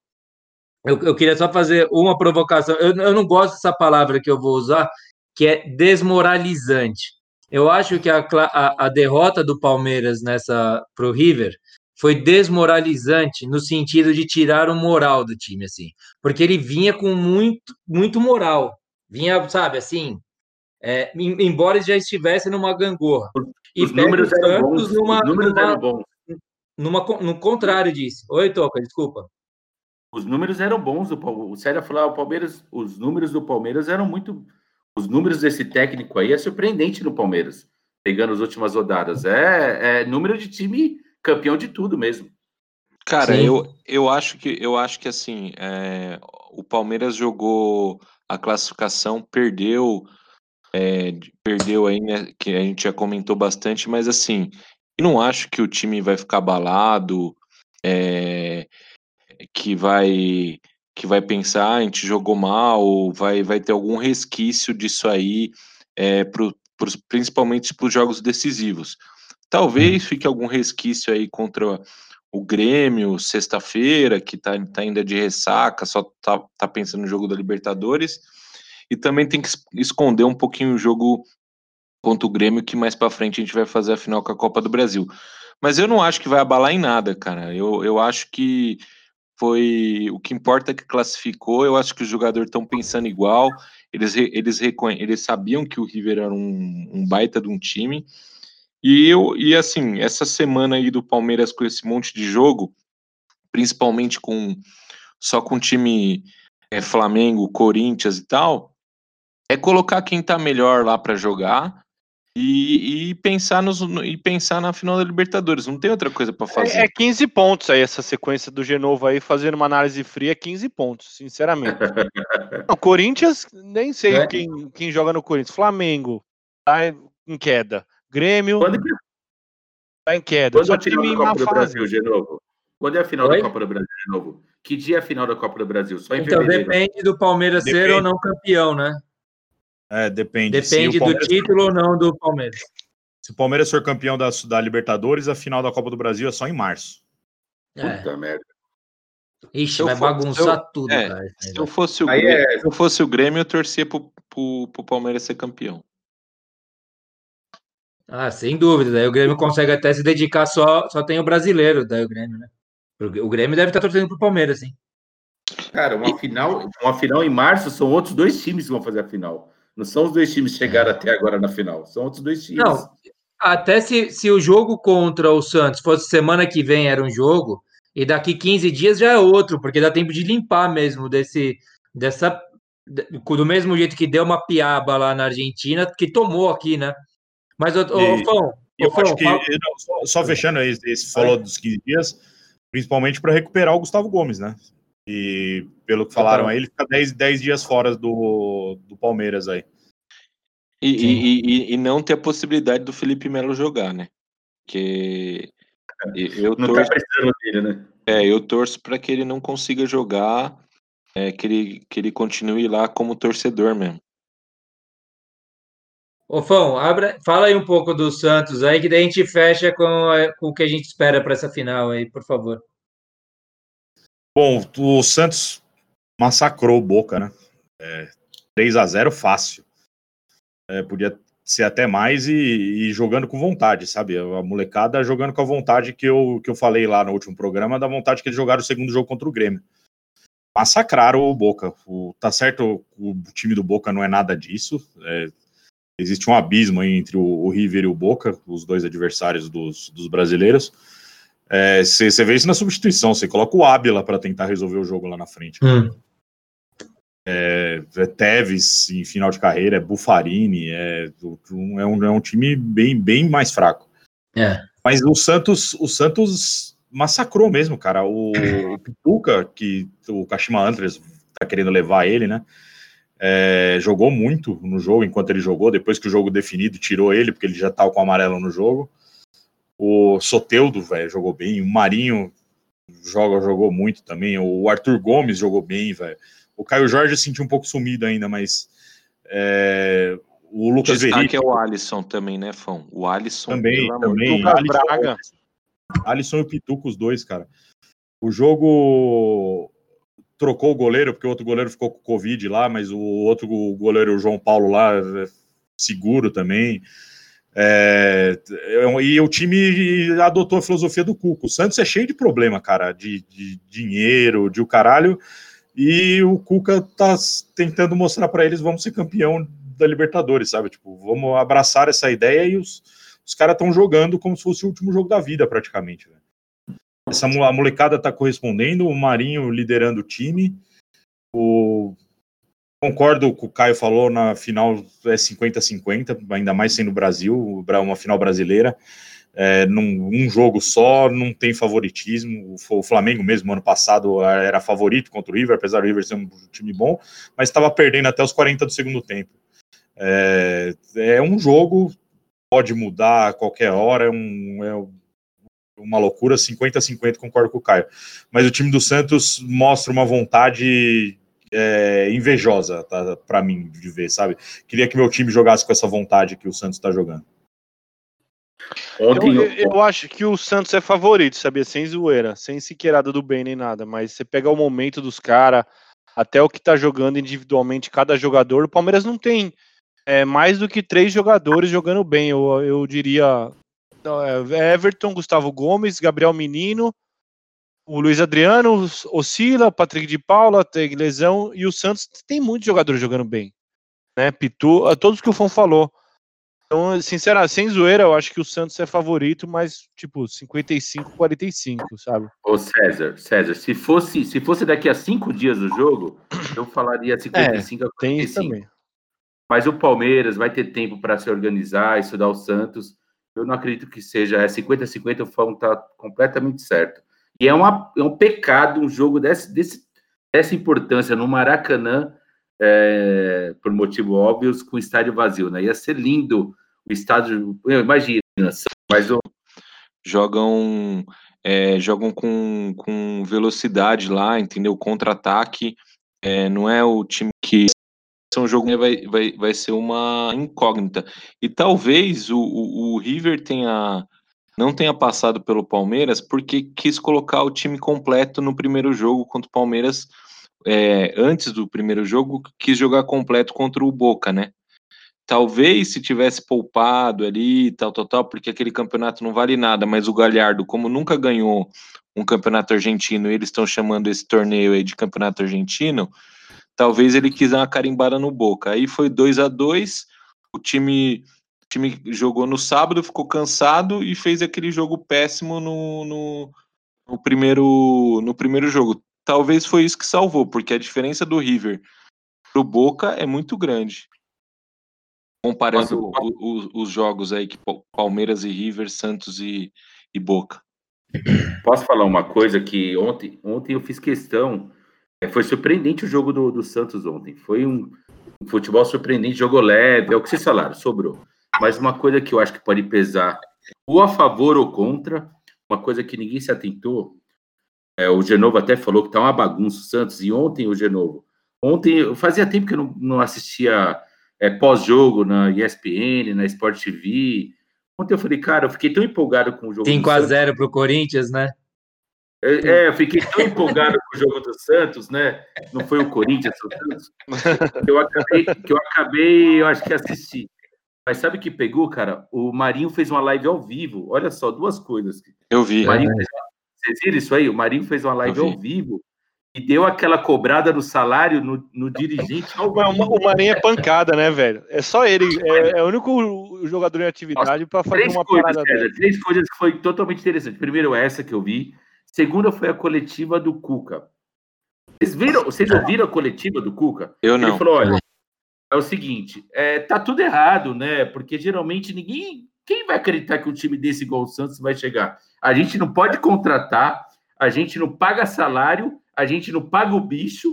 [SPEAKER 1] eu, eu queria só fazer uma provocação. Eu, eu não gosto dessa palavra que eu vou usar, que é desmoralizante. Eu acho que a, a, a derrota do Palmeiras nessa para o River foi desmoralizante no sentido de tirar o moral do time, assim, porque ele vinha com muito, muito moral, vinha, sabe, assim, é, embora já estivesse numa gangorra.
[SPEAKER 4] E os números eram bons. Numa, os números
[SPEAKER 1] numa,
[SPEAKER 4] eram bons.
[SPEAKER 1] Numa, no contrário disso. Oi, Toca, desculpa.
[SPEAKER 4] Os números eram bons. O Célio falou, o Palmeiras, os números do Palmeiras eram muito. Os números desse técnico aí é surpreendente no Palmeiras, pegando as últimas rodadas. É, é número de time campeão de tudo mesmo.
[SPEAKER 2] Cara, eu, eu acho que eu acho que assim, é, o Palmeiras jogou a classificação, perdeu é, perdeu aí, né, que a gente já comentou bastante, mas assim, eu não acho que o time vai ficar abalado, é, que vai que vai pensar, ah, a gente jogou mal, vai, vai ter algum resquício disso aí, é, pro, pro, principalmente para os jogos decisivos. Talvez fique algum resquício aí contra o Grêmio, sexta-feira, que tá, tá ainda de ressaca, só tá, tá pensando no jogo da Libertadores, e também tem que esconder um pouquinho o jogo contra o Grêmio, que mais para frente a gente vai fazer a final com a Copa do Brasil. Mas eu não acho que vai abalar em nada, cara. Eu, eu acho que foi o que importa é que classificou. Eu acho que os jogadores estão pensando igual. Eles, eles, eles sabiam que o River era um, um baita de um time. E eu e assim, essa semana aí do Palmeiras com esse monte de jogo, principalmente com só com time é, Flamengo, Corinthians e tal, é colocar quem tá melhor lá para jogar e, e, pensar nos, e pensar na final da Libertadores. Não tem outra coisa para fazer.
[SPEAKER 3] É, é 15 pontos aí, essa sequência do Genovo aí, fazendo uma análise fria, 15 pontos, sinceramente. *laughs* o Corinthians, nem sei é. quem, quem joga no Corinthians. Flamengo, tá em queda. Grêmio, Quando que... tá em queda.
[SPEAKER 4] Quando Só é a final da Copa do. Brasil, de novo? Quando é a final Oi? da Copa do Brasil de novo? Que dia é a final da Copa do Brasil? Só em
[SPEAKER 1] então fevereiro. depende do Palmeiras depende. ser ou não campeão, né?
[SPEAKER 5] É, depende.
[SPEAKER 1] Depende do título ou não do Palmeiras.
[SPEAKER 5] Se o Palmeiras for campeão da, da Libertadores, a final da Copa do Brasil é só em março.
[SPEAKER 4] É. Puta merda.
[SPEAKER 1] Ixi, vai bagunçar eu, tudo,
[SPEAKER 2] é,
[SPEAKER 1] cara.
[SPEAKER 2] Se eu, fosse o Grêmio, é... se eu fosse o Grêmio, eu torcia pro, pro, pro Palmeiras ser campeão.
[SPEAKER 1] Ah, sem dúvida. Daí o Grêmio consegue até se dedicar só, só tem o brasileiro, daí o Grêmio, né? O Grêmio deve estar torcendo pro Palmeiras, sim.
[SPEAKER 4] Cara, uma final, uma final em março são outros dois times que vão fazer a final. Não são os dois times que chegaram até agora na final, são outros dois times. Não,
[SPEAKER 1] até se, se o jogo contra o Santos fosse semana que vem era um jogo, e daqui 15 dias já é outro, porque dá tempo de limpar mesmo desse, dessa, do mesmo jeito que deu uma piaba lá na Argentina, que tomou aqui, né? Mas, ô, ô Fão,
[SPEAKER 5] eu acho que, não, só, só, fechando, esse, esse falou dos 15 dias, principalmente para recuperar o Gustavo Gomes, né? E pelo que falaram aí, ele fica 10, 10 dias fora do, do Palmeiras aí.
[SPEAKER 2] E, e, e, e, não ter a possibilidade do Felipe Melo jogar, né? Que eu não tá torço, tá precisando dele, né? É, eu torço para que ele não consiga jogar, é, que, ele, que ele continue lá como torcedor mesmo.
[SPEAKER 1] Ô, Fão, fala aí um pouco do Santos aí, que daí a gente fecha com, com o que a gente espera para essa final aí, por favor.
[SPEAKER 5] Bom, o Santos massacrou o Boca, né? É, 3 a 0 fácil. É, podia ser até mais e, e, jogando com vontade, sabe? A molecada jogando com a vontade que eu, que eu falei lá no último programa, da vontade que eles jogaram o segundo jogo contra o Grêmio. Massacraram o Boca. O, tá certo, o time do Boca não é nada disso. É, existe um abismo entre o, o, River e o Boca, os dois adversários dos, dos brasileiros. Você é, vê isso na substituição, você coloca o Ábila para tentar resolver o jogo lá na frente. Hum. É, é Teves em final de carreira, é Bufarini, é, um, é, um, é um time bem, bem mais fraco. É. Mas o Santos, o Santos massacrou mesmo, cara. O, o Pituca, que o Kashima Antlers tá querendo levar ele, né? É, jogou muito no jogo enquanto ele jogou, depois que o jogo definido tirou ele, porque ele já tava com o amarelo no jogo. O Soteudo, velho, jogou bem. O Marinho joga, jogou muito também. O Arthur Gomes jogou bem, velho. O Caio Jorge sentiu um pouco sumido ainda, mas é, o Lucas
[SPEAKER 2] Veríssimo... é o Alisson também, né, Fão? O Alisson
[SPEAKER 5] também, também. Lucas Alisson, Braga. Alisson e o Pituco, os dois, cara. O jogo trocou o goleiro, porque o outro goleiro ficou com Covid lá, mas o outro goleiro, o João Paulo lá, é seguro também. É, e o time adotou a filosofia do Cuco. O Santos é cheio de problema, cara, de, de dinheiro, de o caralho. E o Cuca tá tentando mostrar para eles vamos ser campeão da Libertadores, sabe? Tipo, vamos abraçar essa ideia e os, os caras estão jogando como se fosse o último jogo da vida, praticamente. Né? Essa a molecada tá correspondendo, o Marinho liderando o time. O concordo com o Caio falou na final é 50-50, ainda mais sendo Brasil, uma final brasileira é, num um jogo só, não tem favoritismo. O, Flamengo mesmo, ano passado, era favorito contra o River, apesar do River ser um time bom, mas estava perdendo até os 40 do segundo tempo. É, é um jogo, pode mudar a qualquer hora, é, um, é uma loucura, 50-50, concordo com o Caio. Mas o time do Santos mostra uma vontade é, invejosa tá, para mim de ver, sabe? Queria que meu time jogasse com essa vontade que o Santos está jogando.
[SPEAKER 3] Ontem eu, eu, eu, acho que o Santos é favorito, sabia? Sem zoeira, sem sequerada do bem nem nada. Mas você pega o momento dos caras, até o que tá jogando individualmente cada jogador. O Palmeiras não tem é, mais do que três jogadores jogando bem. Eu, eu diria é, Everton, Gustavo Gomes, Gabriel Menino, o Luiz Adriano, oscila, Patrick de Paula, tem lesão, e o Santos tem muitos jogadores jogando bem. Né? Pitu, todos que o Fon falou. Então, sinceramente, sem zoeira, eu acho que o Santos é favorito, mas tipo 55 45, sabe?
[SPEAKER 4] Ô César, César, se fosse, se fosse daqui a cinco dias do jogo, eu falaria 55 é, a 45. Tem isso também. Mas o Palmeiras vai ter tempo para se organizar, estudar o Santos. Eu não acredito que seja é 50 50, o Fão tá completamente certo. E é, uma, é um pecado um jogo desse, desse, dessa importância no Maracanã, é, por motivo óbvios, com estádio vazio, né? Ia ser lindo o estádio, imagina, mas o...
[SPEAKER 2] jogam é, jogam com, com velocidade lá, entendeu? Contra-ataque, é, não é o time que um jogo vai, vai, vai ser uma incógnita. E talvez o, o, o, River tenha não tenha passado pelo Palmeiras porque quis colocar o time completo no primeiro jogo contra o Palmeiras. É, antes do primeiro jogo, quis jogar completo contra o Boca, né? Talvez se tivesse poupado ali, tal, tal, tal, porque aquele campeonato não vale nada, mas o Galhardo, como nunca ganhou um campeonato argentino, eles estão chamando esse torneio aí de campeonato argentino, talvez ele quis dar uma carimbada no Boca. Aí foi 2 a 2 o time, o time jogou no sábado, ficou cansado e fez aquele jogo péssimo no, no, no primeiro, no primeiro jogo. Talvez foi isso que salvou, porque a diferença do River pro Boca é muito grande. Comparando
[SPEAKER 4] Posso-
[SPEAKER 2] o- o- os jogos aí, que Pa- Palmeiras e River, Santos e, e Boca.
[SPEAKER 4] Posso falar uma coisa que ontem, ontem eu fiz questão. É, Foi surpreendente o jogo do, do Santos ontem. Foi um, um futebol surpreendente, jogou leve, é o que vocês falaram, sobrou. Mas uma coisa que eu acho que pode pesar, ou a favor ou contra, uma coisa que ninguém se atentou, é, o Genovo até falou que tá uma bagunça o Santos, e ontem o Genovo. Ontem, eu fazia tempo que eu não, não assistia é, pós-jogo na ESPN, na Sport TV. Ontem eu falei, cara, eu fiquei tão empolgado com o jogo. do Santos.
[SPEAKER 1] 5x0 pro Corinthians, né?
[SPEAKER 4] É, é, eu fiquei tão empolgado com o jogo do Santos, né? Não foi o Corinthians, o Santos. Que eu acabei, que eu acabei, eu acho que assisti. Mas sabe o que pegou, cara? O Marinho fez uma live ao vivo. Olha só, duas coisas.
[SPEAKER 2] Eu vi.
[SPEAKER 4] Marinho fez uma- Vocês viram isso aí? O Marinho fez uma live ao vivo e deu aquela cobrada no salário no, no dirigente ao
[SPEAKER 3] Mas
[SPEAKER 4] vivo.
[SPEAKER 3] O o Marinho é pancada, né, velho? É só ele. É, é o único jogador em atividade pra fazer
[SPEAKER 4] Três
[SPEAKER 3] uma
[SPEAKER 4] coisas,
[SPEAKER 3] parada dessa.
[SPEAKER 4] três coisas que foi totalmente interessante. Primeiro, essa que eu vi. Segunda foi a coletiva do Cuca. Vocês viram? Vocês ouviram a coletiva do Cuca?
[SPEAKER 2] Eu
[SPEAKER 4] Ele
[SPEAKER 2] não.
[SPEAKER 4] falou: olha, é o seguinte, é, tá tudo errado, né? Porque geralmente ninguém. Quem vai acreditar que um time desse igual o Santos vai chegar? A gente não pode contratar, a gente não paga salário, a gente não paga o bicho.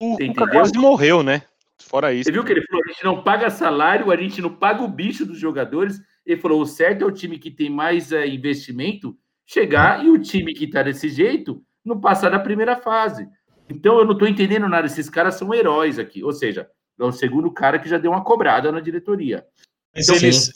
[SPEAKER 3] O Cuca
[SPEAKER 4] entendeu?
[SPEAKER 3] quase morreu, né? Fora isso.
[SPEAKER 4] Você viu que ele falou? A gente não paga salário, a gente não paga o bicho dos jogadores. Ele falou: o certo é o time que tem mais é, investimento chegar e o time que tá desse jeito não passar da primeira fase. Então eu não tô entendendo nada. Esses caras são heróis aqui. Ou seja, é o segundo cara que já deu uma cobrada na diretoria.
[SPEAKER 5] Mas
[SPEAKER 1] Então,
[SPEAKER 5] eles,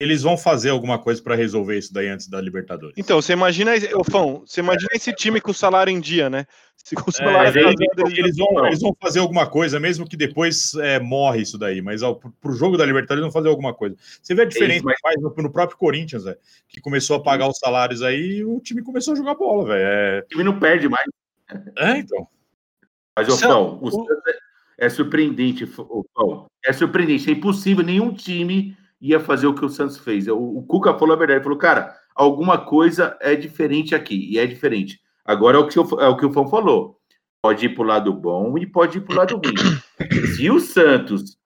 [SPEAKER 5] eles vão fazer alguma coisa para resolver isso daí antes da Libertadores.
[SPEAKER 3] Então, você imagina, ô Fão, você imagina esse time com o salário em dia, né? Se com o
[SPEAKER 5] É,
[SPEAKER 3] salário atrasado, eles-
[SPEAKER 5] eles, vão, eles vão fazer alguma coisa, mesmo que depois é, morre isso daí. Mas pro, pro jogo da Libertadores eles vão fazer alguma coisa. Você vê a diferença
[SPEAKER 4] mas-
[SPEAKER 5] que faz no, no próprio Corinthians, velho, que começou a pagar os salários aí e o time começou a jogar bola, velho. É,
[SPEAKER 4] O time não perde mais.
[SPEAKER 5] é, então.
[SPEAKER 4] Mas, ô, Pão, o
[SPEAKER 3] o-
[SPEAKER 4] é, é surpreendente, ô, Pão. É surpreendente. É impossível, nenhum time ia fazer o que o Santos fez. O, o Cuca falou a verdade. Ele falou, cara, alguma coisa é diferente aqui. E é diferente. Agora é o que, o- é o, que o Fão falou. Pode ir para o lado bom e pode ir para o lado ruim. Se o Santos,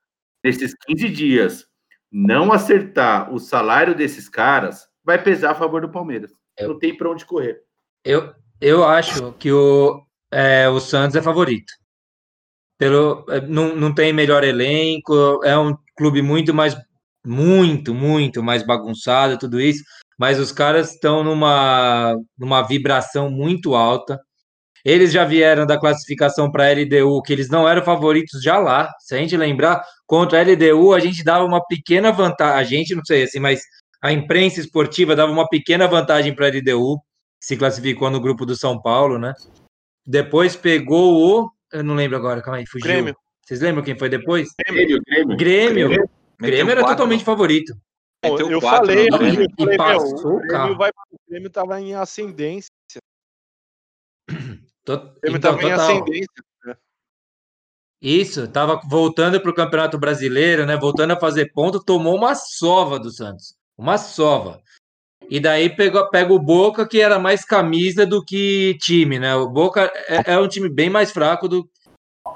[SPEAKER 4] nesses 15 dias, não acertar o salário desses caras, vai pesar a favor do Palmeiras.
[SPEAKER 1] Eu-
[SPEAKER 4] Não tem para onde correr.
[SPEAKER 1] Eu, eu acho que o, é, o Santos é favorito. Pelo, é, não, não tem melhor elenco, é um clube muito mais, muito, muito mais bagunçado, tudo isso, mas os caras estão numa, numa vibração muito alta. Eles já vieram da classificação para a LDU, que eles não eram favoritos já lá. Se a gente lembrar, contra a LDU, a gente dava uma pequena vantagem. A gente, não sei assim, mas a imprensa esportiva dava uma pequena vantagem para a LDU, que se classificou no grupo do São Paulo, né? Depois pegou o. Eu não lembro agora, calma aí, fugiu.
[SPEAKER 3] Grêmio.
[SPEAKER 1] Vocês lembram quem foi depois?
[SPEAKER 4] Grêmio, Grêmio.
[SPEAKER 1] Grêmio.
[SPEAKER 2] Meteu
[SPEAKER 1] Grêmio era
[SPEAKER 2] quatro,
[SPEAKER 1] totalmente favorito.
[SPEAKER 2] meteu
[SPEAKER 3] eu
[SPEAKER 2] quatro
[SPEAKER 3] falei,
[SPEAKER 2] no
[SPEAKER 3] eu falei,
[SPEAKER 1] E
[SPEAKER 3] meu,
[SPEAKER 1] passou
[SPEAKER 3] o Grêmio, vai, o Grêmio tava em ascendência. O Grêmio
[SPEAKER 1] então,
[SPEAKER 3] tava em
[SPEAKER 1] total.
[SPEAKER 3] ascendência.
[SPEAKER 1] Isso, tava voltando para o Campeonato Brasileiro, né? Voltando a fazer ponto, tomou uma sova do Santos. Uma sova. E daí pegou, pega o Boca, que era mais camisa do que time, né? O Boca é, é um time bem mais fraco do.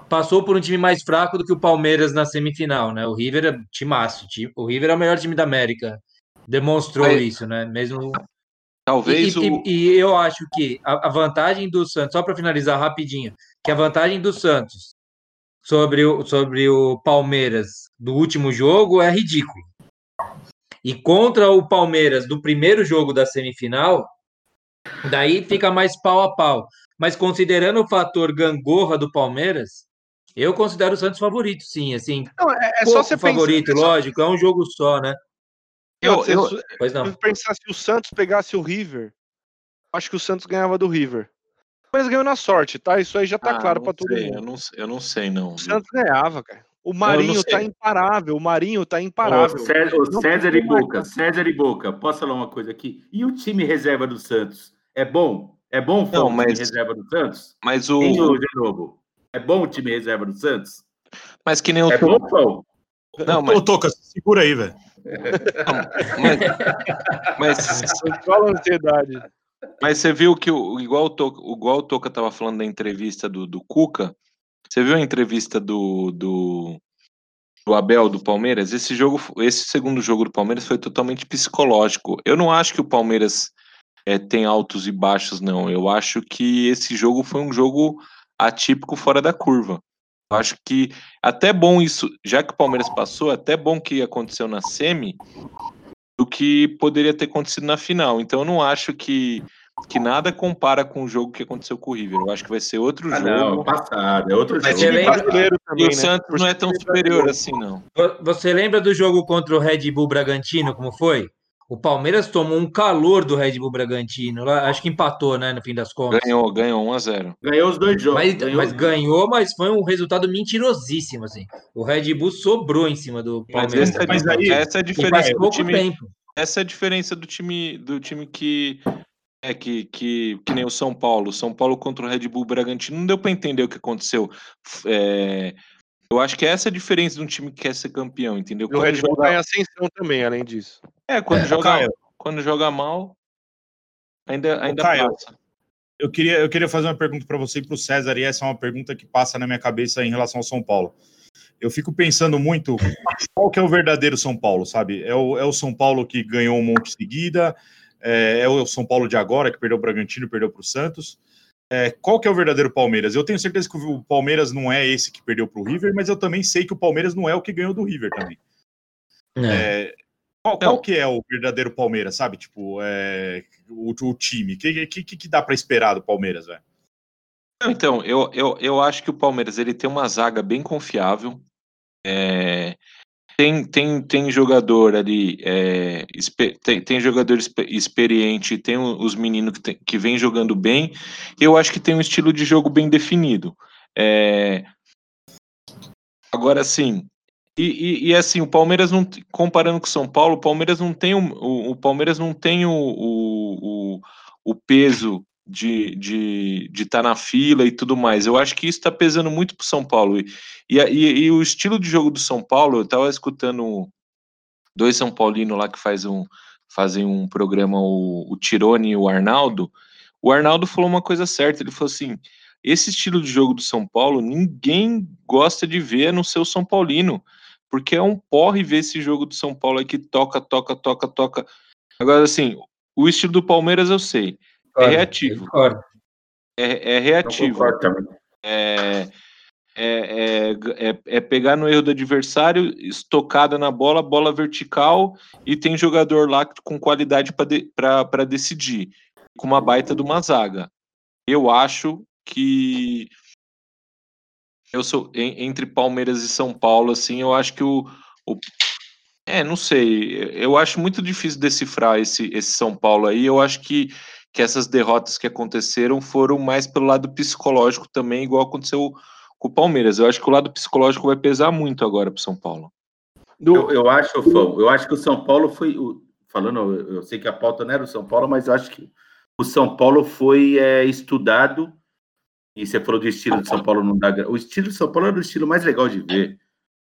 [SPEAKER 1] Passou por um time mais fraco do que o Palmeiras na semifinal, né? O River é timaço. O River é o melhor time da América. Demonstrou
[SPEAKER 2] Mas-
[SPEAKER 1] isso, né? Mesmo.
[SPEAKER 2] Talvez
[SPEAKER 1] e, e-
[SPEAKER 2] o.
[SPEAKER 1] e eu acho que a, a vantagem do Santos, só para finalizar rapidinho, que a vantagem do Santos sobre o, sobre o Palmeiras do último jogo é ridículo. E contra o Palmeiras do primeiro jogo da semifinal, daí fica mais pau a pau. Mas considerando o fator gangorra do Palmeiras, eu considero o Santos favorito, sim. Assim,
[SPEAKER 3] Não, é, é
[SPEAKER 1] pouco
[SPEAKER 3] só você
[SPEAKER 1] favorito,
[SPEAKER 3] pensar.
[SPEAKER 1] lógico, é um jogo só, né?
[SPEAKER 2] Eu- eu-
[SPEAKER 3] se-
[SPEAKER 1] Pois não.
[SPEAKER 3] se pensar se o Santos pegasse o River, acho que o Santos ganhava do River. Mas ganhou na sorte, tá? Isso aí já tá
[SPEAKER 2] Ah,
[SPEAKER 3] claro pra todo mundo.
[SPEAKER 2] Eu não, sei- eu não sei, não.
[SPEAKER 3] O Santos ganhava, cara. O Marinho tá imparável. O Marinho tá
[SPEAKER 4] Ô,
[SPEAKER 3] imparável.
[SPEAKER 4] César,
[SPEAKER 3] Não
[SPEAKER 4] César e Boca. César e Boca, posso falar uma coisa aqui? E o time reserva do Santos? É bom? É bom o time reserva do Santos?
[SPEAKER 2] Mas o.
[SPEAKER 4] De novo? É bom o time reserva do Santos?
[SPEAKER 2] Mas que nem o.
[SPEAKER 4] É bom, Fão?
[SPEAKER 2] Não, mas.
[SPEAKER 5] Ô, Toca, segura aí, velho.
[SPEAKER 2] Mas, mas, *laughs*
[SPEAKER 3] Controla a ansiedade.
[SPEAKER 2] mas você viu que, o, igual, o Toca, igual o Toca tava falando da entrevista do, do Cuca, você viu a entrevista do, do, do Abel do Palmeiras, esse jogo, esse segundo jogo do Palmeiras foi totalmente psicológico. Eu não acho que o Palmeiras é, tem altos e baixos, não. Eu acho que esse jogo foi um jogo atípico fora da curva. Eu acho que até bom isso, já que o Palmeiras passou, até bom que aconteceu na semi do que poderia ter acontecido na final. Então eu não acho que que nada compara com o jogo que aconteceu com o River. Eu acho que vai ser outro ah, jogo. Não,
[SPEAKER 4] passado, é outro
[SPEAKER 1] Mas
[SPEAKER 4] jogo.
[SPEAKER 1] Lembra...
[SPEAKER 2] Também, e o né? Santos não é tão superior assim, não.
[SPEAKER 1] Você lembra do jogo contra o Red Bull Bragantino, como foi? O Palmeiras tomou um calor do Red Bull Bragantino. Lá, acho que empatou, né? No fim das contas.
[SPEAKER 2] Ganhou, ganhou 1 a 0
[SPEAKER 4] Ganhou os dois jogos.
[SPEAKER 1] Mas
[SPEAKER 4] ganhou,
[SPEAKER 1] mas, ganhou, mas foi um resultado mentirosíssimo, assim. O Red Bull sobrou em cima do Palmeiras.
[SPEAKER 2] Mas, mas aí, essa é a diferença do time. Tempo. Essa é a diferença do time do time que é que, que, que nem o São Paulo. São Paulo contra o Red Bull Bragantino não deu para entender o que aconteceu. É, eu acho que essa é a diferença de um time que quer ser campeão, entendeu?
[SPEAKER 3] E o Red Bull joga... ganha ascensão também, além disso.
[SPEAKER 2] É, quando, é, joga, quando joga mal, ainda, ainda Caio, passa.
[SPEAKER 5] Eu queria, eu queria fazer uma pergunta para você e para o César, e essa é uma pergunta que passa na minha cabeça em relação ao São Paulo. Eu fico pensando muito qual que é o verdadeiro São Paulo, sabe? É o, é o São Paulo que ganhou um monte seguida, é, é o São Paulo de agora, que perdeu o Bragantino e perdeu para o Santos. É, qual que é o verdadeiro Palmeiras? Eu tenho certeza que o Palmeiras não é esse que perdeu para o River, mas eu também sei que o Palmeiras não é o que ganhou do River também. É. é qual, qual, que é o verdadeiro Palmeiras, sabe? Tipo, é, o, o, time. O que, que, que, dá para esperar do Palmeiras, velho?
[SPEAKER 2] Então, eu, eu, eu acho que o Palmeiras ele tem uma zaga bem confiável. É, tem, tem, tem jogador ali, é, tem, tem jogador experiente, tem os meninos que, que vem jogando bem. Eu acho que tem um estilo de jogo bem definido. É, agora, sim, e, e, e, assim, o Palmeiras não, comparando com o São Paulo, o Palmeiras não tem o, o Palmeiras não tem o, o, o peso de estar de, de tá na fila e tudo mais. Eu acho que isso está pesando muito para o São Paulo. E, e, e, o estilo de jogo do São Paulo, eu estava escutando dois São Paulinos lá que faz um, fazem um programa, o, o Tirone e o Arnaldo. O Arnaldo falou uma coisa certa, ele falou assim, esse estilo de jogo do São Paulo, ninguém gosta de ver no seu São Paulino, porque é um porre ver esse jogo do São Paulo que toca, toca, toca, toca. Agora, assim, o estilo do Palmeiras eu sei, é reativo. É, é reativo. É, é, é, é, pegar no erro do adversário, estocada na bola, bola vertical, e tem jogador lá com qualidade para de, decidir, com uma baita de uma zaga. Eu acho que eu sou entre Palmeiras e São Paulo, assim, eu acho que o, o é, não sei, eu acho muito difícil decifrar esse, esse São Paulo aí. Eu acho que que essas derrotas que aconteceram foram mais pelo lado psicológico também, igual aconteceu com o Palmeiras. Eu acho que o lado psicológico vai pesar muito agora para o São Paulo.
[SPEAKER 4] Eu, eu acho, Fão, eu acho que o São Paulo foi. Falando, eu sei que a pauta não era o São Paulo, mas eu acho que o São Paulo foi é, estudado. E você falou do estilo de São Paulo não dá. O estilo de São Paulo era o estilo mais legal de ver.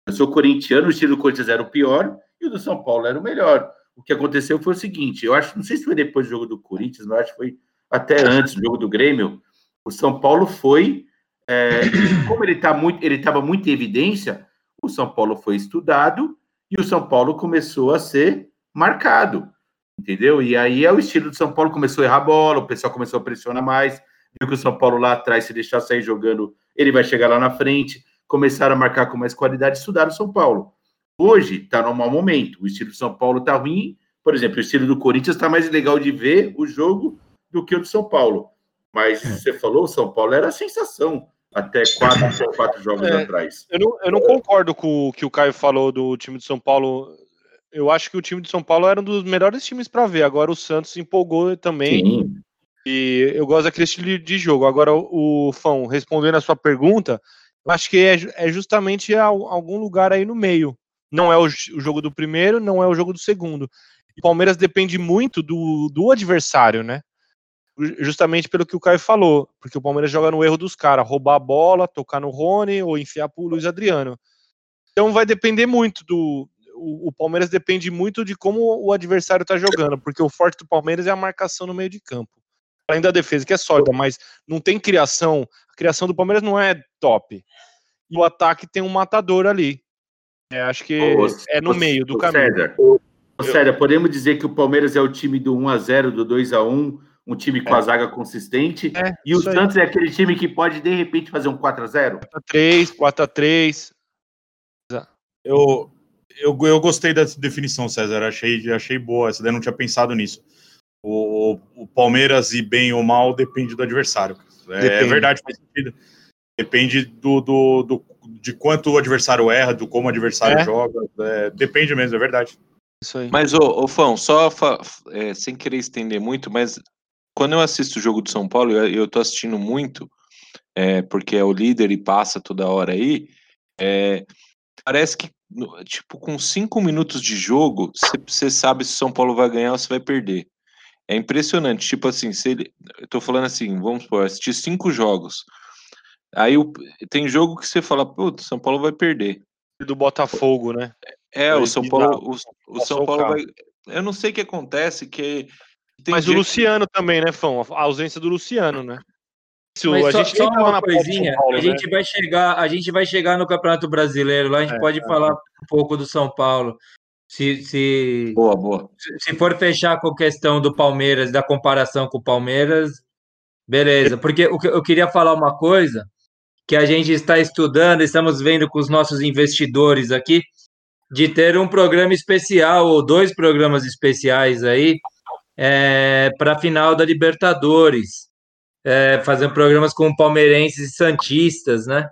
[SPEAKER 4] Eu sou corintiano, o estilo do Corinthians era o pior e o do São Paulo era o melhor o que aconteceu foi o seguinte: eu acho, não sei se foi depois do jogo do Corinthians, mas acho que foi até antes do jogo do Grêmio. O São Paulo foi, é, *coughs* como ele tá muito, ele estava muito em evidência, o São Paulo foi estudado e o São Paulo começou a ser marcado, entendeu? E aí é o estilo do São Paulo começou a errar a bola, o pessoal começou a pressionar mais, viu que o São Paulo lá atrás se deixar sair jogando, ele vai chegar lá na frente, começaram a marcar com mais qualidade, estudaram o São Paulo. Hoje está no mau momento. O estilo do São Paulo está ruim. Por exemplo, o estilo do Corinthians está mais legal de ver o jogo do que o do São Paulo. Mas é. você falou, o São Paulo era a sensação até quatro, *laughs* quatro jogos é, atrás.
[SPEAKER 3] Eu não, eu não concordo com o que o Caio falou do time de São Paulo. Eu acho que o time de São Paulo era um dos melhores times para ver. Agora o Santos empolgou também. Sim. E eu gosto daquele estilo de jogo. Agora, o Fão, respondendo a sua pergunta, eu acho que é, é justamente algum lugar aí no meio não é o, o jogo do primeiro, não é o jogo do segundo. E o Palmeiras depende muito do, do adversário, né? Justamente pelo que o Caio falou, porque o Palmeiras joga no erro dos caras, roubar a bola, tocar no Rony ou enfiar pro Luiz Adriano. Então vai depender muito do. O, o Palmeiras depende muito de como o adversário tá jogando, porque o forte do Palmeiras é a marcação no meio de campo. Além da defesa, que é sólida, mas não tem criação. A criação do Palmeiras não é top. E o ataque tem um matador ali, É, acho que ô, é no ô, meio do ô, caminho.
[SPEAKER 4] César, César, podemos dizer que o Palmeiras é o time do 1x0, do 2x1, um time com é. a zaga consistente. É, e o Santos aí. é aquele time que pode, de repente, fazer um 4x0?
[SPEAKER 3] 4x3, 4x3.
[SPEAKER 5] Eu, eu, eu gostei dessa definição, César. Achei, achei boa. Essa daí não tinha pensado nisso. O, o Palmeiras, e bem ou mal, depende do adversário. É, é verdade, faz sentido. Depende do, do, do, de quanto o adversário erra, do como o adversário é. joga. É, depende mesmo, é verdade.
[SPEAKER 2] Mas, ô, ô Fão, só é, sem querer estender muito, mas quando eu assisto o jogo do São Paulo, eu, eu tô assistindo muito, é, porque é o líder e passa toda hora aí, é, parece que, tipo, com cinco minutos de jogo, você sabe se o São Paulo vai ganhar ou se vai perder. É impressionante, tipo assim, se ele, eu tô falando assim, vamos supor, assistir cinco jogos, aí o, tem jogo que você fala, putz, São Paulo vai perder.
[SPEAKER 3] Do Botafogo, né?
[SPEAKER 2] É, o São Paulo, o, o São Paulo vai, eu não sei o que acontece, que
[SPEAKER 3] tem Mas o Luciano também, né, Fão? A ausência do Luciano, né?
[SPEAKER 1] Se Mas a só, gente só uma coisinha, Paulo, a gente né? vai chegar, a gente vai chegar no Campeonato Brasileiro, lá a gente é, pode é. falar um pouco do São Paulo. Se, se,
[SPEAKER 2] boa, boa.
[SPEAKER 1] se for fechar com a questão do Palmeiras, da comparação com o Palmeiras, beleza. Porque eu queria falar uma coisa que a gente está estudando, estamos vendo com os nossos investidores aqui, de ter um programa especial ou dois programas especiais aí é, para a final da Libertadores, é, fazendo programas com palmeirenses e santistas, né?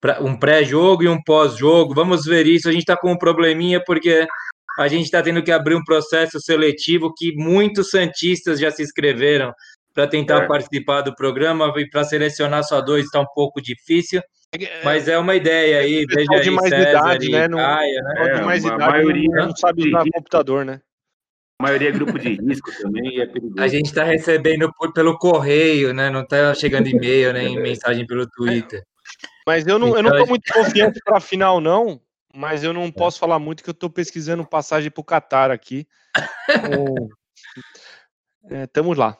[SPEAKER 1] Pra, um pré-jogo e um pós-jogo. Vamos ver isso. A gente está com um probleminha porque a gente está tendo que abrir um processo seletivo que muitos santistas já se inscreveram para tentar é. participar do programa e para selecionar só dois está um pouco difícil. É, mas é uma ideia aí,
[SPEAKER 3] veja aí, de mais César idade, né? Não, Caia, né? É, de mais idade, maioria não sabe usar computador, né?
[SPEAKER 4] A maioria é grupo de risco também é perigoso.
[SPEAKER 1] A gente está recebendo por, pelo correio, né? Não está chegando e-mail nem *laughs* mensagem pelo Twitter.
[SPEAKER 3] Mas eu não, então, eu não tô muito *laughs* confiante para a final, não. Mas eu não posso falar muito que eu estou pesquisando passagem para o Qatar aqui. *laughs* Estamos é, lá.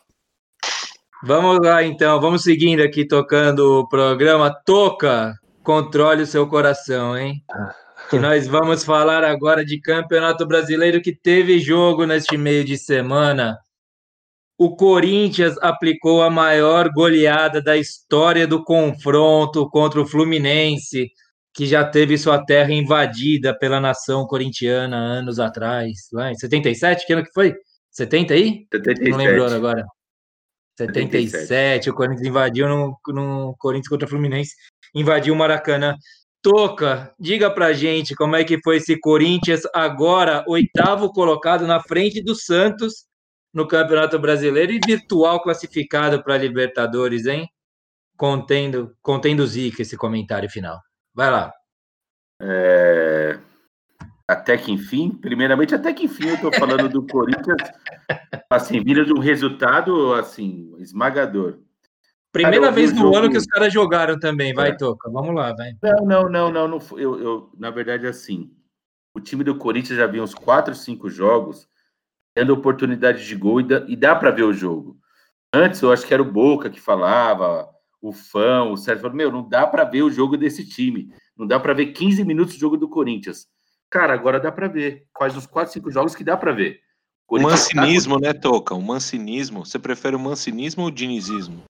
[SPEAKER 1] Vamos lá, então. Vamos seguindo aqui, tocando o programa. Toca, controle o seu coração, hein? Ah que nós vamos falar agora de Campeonato Brasileiro que teve jogo neste meio de semana. O Corinthians aplicou a maior goleada da história do confronto contra o Fluminense, que já teve sua terra invadida pela nação corintiana anos atrás, lá em 77, que ano que foi? 70 aí?
[SPEAKER 4] 77.
[SPEAKER 1] Não lembrou agora. 77, 77. o Corinthians invadiu no, no Corinthians contra o Fluminense, invadiu o Maracanã. Toca, diga pra gente como é que foi esse Corinthians agora oitavo colocado na frente do Santos no Campeonato Brasileiro e virtual classificado para Libertadores, hein? Contendo, contendo zica esse comentário final. Vai lá.
[SPEAKER 4] É... Até que enfim, primeiramente, até que enfim, eu tô falando do Corinthians, assim, vindo de um resultado, assim, esmagador.
[SPEAKER 1] Primeira vez no jogo... ano que os caras jogaram também. Vai, é. Toca. Vamos lá, vai.
[SPEAKER 4] Não, não, não, não. não eu, eu, na verdade, assim, o time do Corinthians já vinha uns 4, 5 jogos tendo oportunidade de gol e dá, e dá para ver o jogo. Antes, eu acho que era o Boca que falava, o Fã, o Sérgio falou, meu, não dá para ver o jogo desse time. Não dá para ver 15 minutos de jogo do Corinthians. Cara, agora dá para ver. Faz uns 4, 5 jogos que dá para ver.
[SPEAKER 2] O tá mancinismo, tá... né, Toca? O mancinismo. Você prefere o mancinismo ou o dinizismo?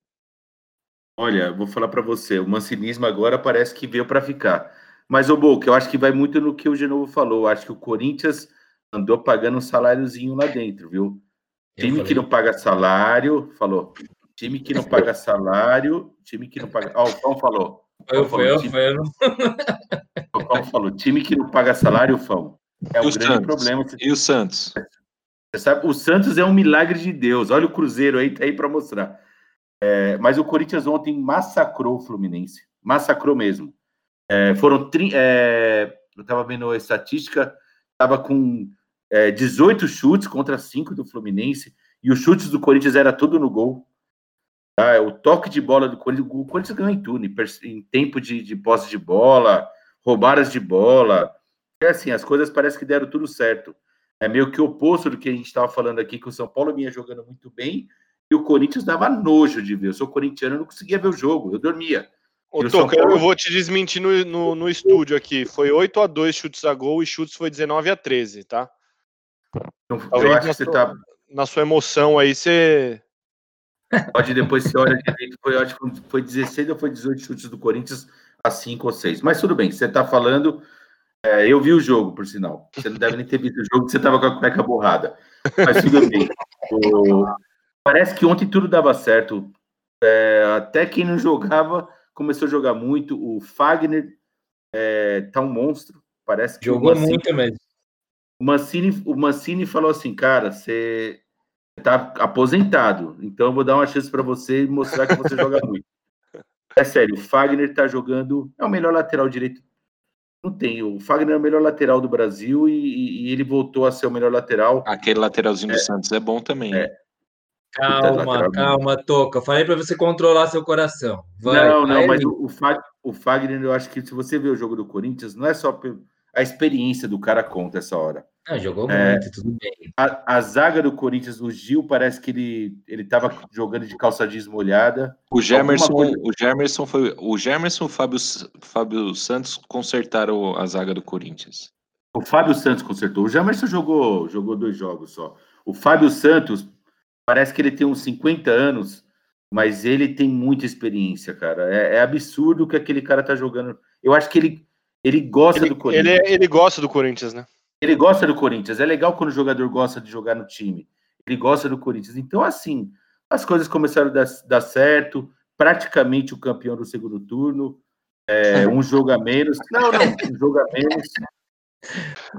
[SPEAKER 4] Olha, vou falar para você, o mancinismo agora parece que veio para ficar. Mas, o Boca, eu acho que vai muito no que o Genovo falou. Eu acho que o Corinthians andou pagando um saláriozinho lá dentro, viu? Time que não paga salário, falou. Time que não paga salário, time que não paga. Ó, oh, o Fão falou.
[SPEAKER 1] Foi, foi, eu, foi eu.
[SPEAKER 4] O Fão falou, time que não paga salário, Fão. É um grande
[SPEAKER 2] Santos?
[SPEAKER 4] problema.
[SPEAKER 2] E o Santos?
[SPEAKER 4] Você sabe, o Santos é um milagre de Deus. Olha o Cruzeiro aí, tá aí para mostrar. É, mas o Corinthians ontem massacrou o Fluminense, massacrou mesmo. É, foram é, eu estava vendo a estatística, estava com 18 é, chutes contra 5 do Fluminense e os chutes do Corinthians era tudo no gol. Tá? O toque de bola do Corinthians, o Corinthians ganhou em tudo, em, tempo de, de posse de bola, roubadas de bola. É assim, as coisas parecem que deram tudo certo. É meio que o oposto do que a gente estava falando aqui, que o São Paulo vinha jogando muito bem e o Corinthians dava nojo de ver. Eu sou corintiano, eu não conseguia ver o jogo, eu dormia.
[SPEAKER 3] Ô, Toca, eu vou te desmentir no, no, no, estúdio aqui. Foi 8 a 2 chutes a gol e chutes foi 19 a 13, tá?
[SPEAKER 4] Então, eu acho que você tá.
[SPEAKER 3] Na sua emoção aí, você.
[SPEAKER 4] Pode depois você olha direito. Foi, foi 16 ou foi 18 chutes do Corinthians a 5 ou 6. Mas tudo bem, você tá falando. É, eu vi o jogo, por sinal. Você não deve nem ter visto o jogo, você tava com a cueca borrada. Mas tudo bem. O... Parece que ontem tudo dava certo. É, até quem não jogava começou a jogar muito. O Fagner é, tá um monstro. Parece que
[SPEAKER 1] jogou Mancini, muito mesmo.
[SPEAKER 4] O Mancini, o Mancini falou assim, cara, você tá aposentado, então eu vou dar uma chance para você e mostrar que você *laughs* joga muito. É sério, o Fagner tá jogando, é o melhor lateral direito. Não tem, o Fagner é o melhor lateral do Brasil e, e ele voltou a ser o melhor lateral.
[SPEAKER 2] Aquele lateralzinho é, do Santos é bom também.
[SPEAKER 1] É, Calma, calma, Toca. Falei para você controlar seu coração. Vai,
[SPEAKER 4] não, não, mas o, o, Fagner, eu acho que se você ver o jogo do Corinthians, não é só a experiência do cara conta essa hora.
[SPEAKER 1] Ah, jogou é, muito, tudo bem.
[SPEAKER 4] A, a, zaga do Corinthians, o Gil, parece que ele ele estava jogando de calça jeans molhada.
[SPEAKER 2] O Gemerson, coisa... o Gemerson foi o Gemerson, o Fábio, Fábio Santos consertaram a zaga do Corinthians.
[SPEAKER 4] O Fábio Santos consertou. O Gemerson jogou jogou dois jogos só. O Fábio Santos parece que ele tem uns 50 anos, mas ele tem muita experiência, cara. É, é absurdo que aquele cara tá jogando. Eu acho que ele, ele gosta
[SPEAKER 3] ele,
[SPEAKER 4] do Corinthians.
[SPEAKER 3] Ele, ele gosta do Corinthians, né?
[SPEAKER 4] Ele gosta do Corinthians. É legal quando o jogador gosta de jogar no time. Ele gosta do Corinthians. Então, assim, as coisas começaram a dar, dar certo. Praticamente o campeão do segundo turno. É, *laughs* um jogo a menos. Não, não, *laughs* um jogo a menos.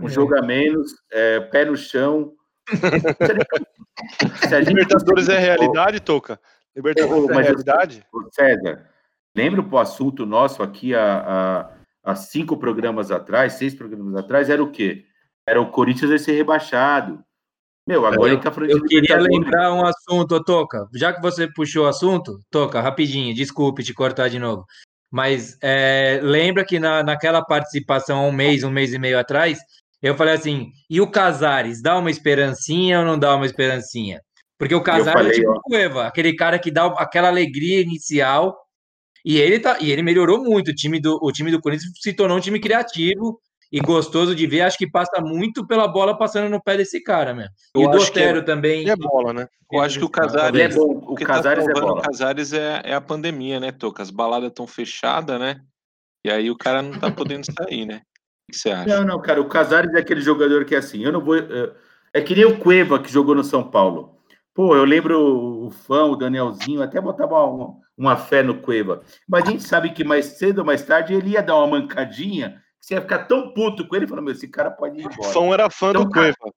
[SPEAKER 4] Um jogo a menos. É, pé no chão. *laughs*
[SPEAKER 3] Libertadores é realidade, Toca? Libertadores é realidade?
[SPEAKER 4] César, lembra o assunto nosso aqui há, há, há, cinco programas atrás, seis programas atrás, era o quê? Era o Corinthians vai ser rebaixado. Meu, agora
[SPEAKER 1] eu, ele tá falando Eu queria lembrar um assunto, Toca. Já que você puxou o assunto, Toca, rapidinho, desculpe te cortar de novo. Mas é, lembra que na, naquela participação um mês, um mês e meio atrás, eu falei assim, e o Casares, dá uma esperancinha ou não dá uma esperancinha? Porque o Casares é tipo o Cueva, aquele cara que dá aquela alegria inicial, e ele tá, e ele melhorou muito. O time do, o time do Corinthians se tornou um time criativo e gostoso de ver. Acho que passa muito pela bola passando no pé desse cara, mesmo. E o do Otero é, também.
[SPEAKER 3] É bola, né?
[SPEAKER 2] Eu acho que o Casares,
[SPEAKER 4] é bom. O, o Casares tá é bola.
[SPEAKER 2] O Casares é, é a pandemia, né, Toca? As baladas estão fechadas, né? E aí o cara não tá podendo *laughs* sair, né? que você acha?
[SPEAKER 4] Não, não, cara, o Casares é aquele jogador que é assim, eu não vou. É que nem o Cueva que jogou no São Paulo. Pô, eu lembro o fã, o Danielzinho, até botava uma, uma fé no Cueva. Mas a gente sabe que mais cedo ou mais tarde ele ia dar uma mancadinha, você ia ficar tão puto com ele, falando, meu, esse cara pode ir embora.
[SPEAKER 3] O fã era fã então, do Cueva.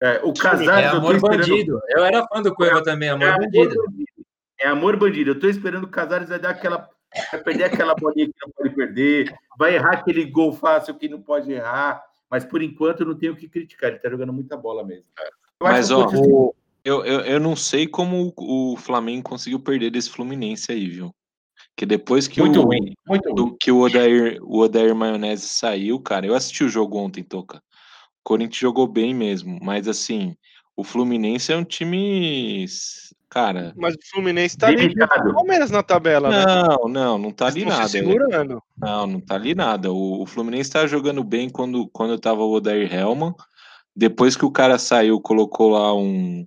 [SPEAKER 4] É, o Casares.
[SPEAKER 1] É amor eu bandido. Eu era fã do Cueva é, também, amor, é amor bandido. bandido.
[SPEAKER 4] É amor bandido. Eu tô esperando o Casares vai dar aquela vai perder aquela bolinha que não pode perder, vai errar aquele gol fácil que não pode errar, mas por enquanto não tenho o que criticar, ele tá jogando muita bola mesmo.
[SPEAKER 2] mas, ó, o, eu, eu, eu não sei como o Flamengo conseguiu perder desse Fluminense aí, viu? Que depois que
[SPEAKER 4] muito
[SPEAKER 2] o,
[SPEAKER 4] ruim, muito
[SPEAKER 2] ruim. que o Odair, o Odair Maionese saiu, cara, eu assisti o jogo ontem, Toca. O Corinthians jogou bem mesmo, mas assim, o Fluminense é um time Cara.
[SPEAKER 3] Mas o Fluminense tá ali o Palmeiras na tabela,
[SPEAKER 2] né? Não, não, não tá ali nada. segurando. Não, não tá ali nada. O, o Fluminense tá jogando bem quando, quando tava o Odair Helman. Depois que o cara saiu, colocou lá um.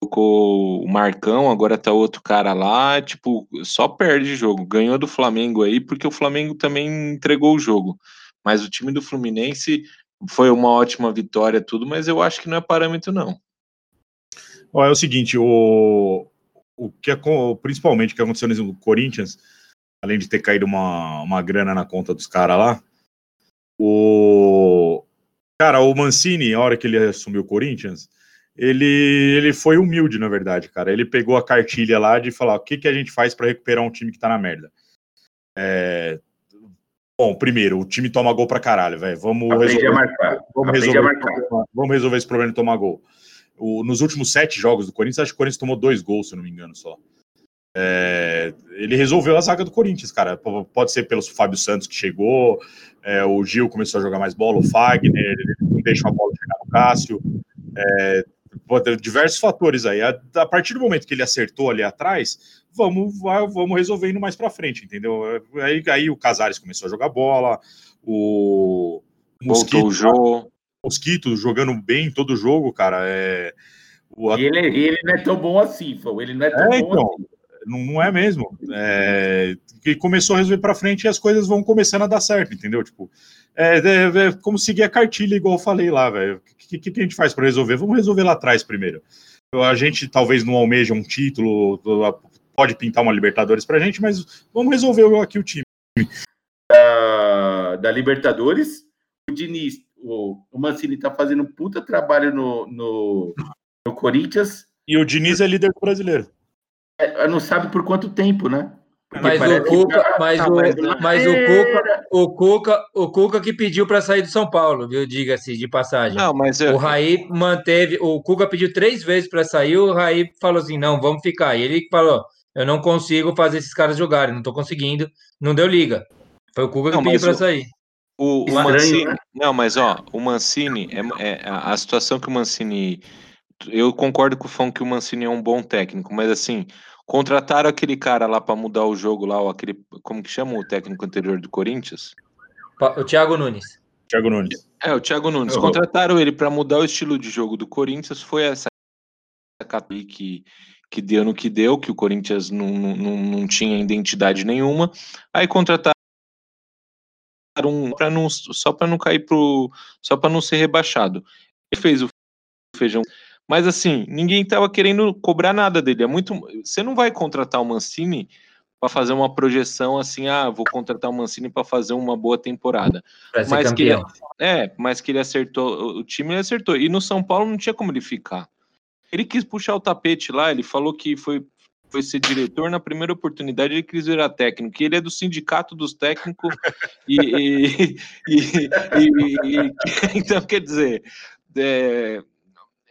[SPEAKER 2] Colocou o Marcão, agora tá outro cara lá. Tipo, só perde jogo. Ganhou do Flamengo aí, porque o Flamengo também entregou o jogo. Mas o time do Fluminense foi uma ótima vitória, tudo, mas eu acho que não é parâmetro, não.
[SPEAKER 5] Ó, é o seguinte, o, o que é, principalmente o que aconteceu no Corinthians, além de ter caído uma, uma grana na conta dos caras lá, o cara, o Mancini, a hora que ele assumiu o Corinthians, ele, ele foi humilde, na verdade, cara. Ele pegou a cartilha lá de falar o que, que a gente faz para recuperar um time que tá na merda. É, Bom, primeiro, o time toma gol pra caralho, velho. Vamos resolver, vamos, resolver, vamos resolver esse problema de tomar gol. O, nos últimos sete jogos do Corinthians, acho que o Corinthians tomou dois gols, se eu não me engano, só. É, ele resolveu a zaga do Corinthians, cara. Pode ser pelo Fábio Santos que chegou, é, o Gil começou a jogar mais bola, o Fagner, ele não deixa a bola chegar no Cássio. É, pode diversos fatores aí. A, a, partir do momento que ele acertou ali atrás, vamos, vamos resolvendo mais para frente, entendeu? Aí, aí o Casares começou a jogar bola, o
[SPEAKER 2] Mosquito, o jogo.
[SPEAKER 5] Mosquito jogando bem todo jogo, cara. É,
[SPEAKER 4] o... E ele, ele não é tão bom assim, Fô. ele não é tão é, bom então, assim.
[SPEAKER 5] Não, não é mesmo. É, e começou a resolver para frente e as coisas vão começando a dar certo, entendeu? Tipo, é, é, é como seguir a cartilha, igual eu falei lá, velho. O que, que, que, a gente faz para resolver? Vamos resolver lá atrás primeiro. A gente talvez não almeja um título, pode pintar uma Libertadores pra gente, mas vamos resolver aqui o time.
[SPEAKER 4] Da, da Libertadores, o Diniz, o, o Mancini tá fazendo um puta trabalho no, no, no Corinthians.
[SPEAKER 5] E o Diniz é líder brasileiro.
[SPEAKER 4] É, não sabe por quanto tempo, né?
[SPEAKER 1] Mas o Cuca, que... mas, o, mas o Cuca, o Cuca, o Cuca que pediu para sair do São Paulo, viu? Diga-se de passagem.
[SPEAKER 2] Não, mas eu...
[SPEAKER 1] o Raí manteve, o Cuca pediu três vezes para sair, o Raí falou assim: "Não, vamos ficar". E ele falou: "Eu não consigo fazer esses caras jogarem, não estou conseguindo". Não deu liga. Foi o Cuca não, que pediu para sair.
[SPEAKER 2] O, o Mancini, né? não, mas ó, o Mancini é, é a situação que o Mancini eu concordo com o Fão que o Mancini é um bom técnico, mas assim, Contrataram aquele cara lá para mudar o jogo lá, aquele, como que chama o técnico anterior do Corinthians?
[SPEAKER 1] O Thiago Nunes.
[SPEAKER 5] Thiago Nunes.
[SPEAKER 2] É, o Thiago Nunes. Uhum. Contrataram ele para mudar o estilo de jogo do Corinthians. Foi essa que, que deu no que deu, que o Corinthians não, não, não tinha identidade nenhuma. Aí contrataram um, pra não, só para não cair pro. só para não ser rebaixado. Ele fez o feijão mas assim, ninguém estava querendo cobrar nada dele. É muito. Você não vai contratar o Mancini para fazer uma projeção assim, ah, vou contratar o Mancini para fazer uma boa temporada. Mas que ele, é, mas que ele acertou, o time ele acertou. E no São Paulo não tinha como ele ficar. Ele quis puxar o tapete lá, ele falou que foi foi ser diretor na primeira oportunidade ele quis virar técnico, ele é do sindicato dos técnicos e, e, *laughs* e, e *laughs* então quer dizer é,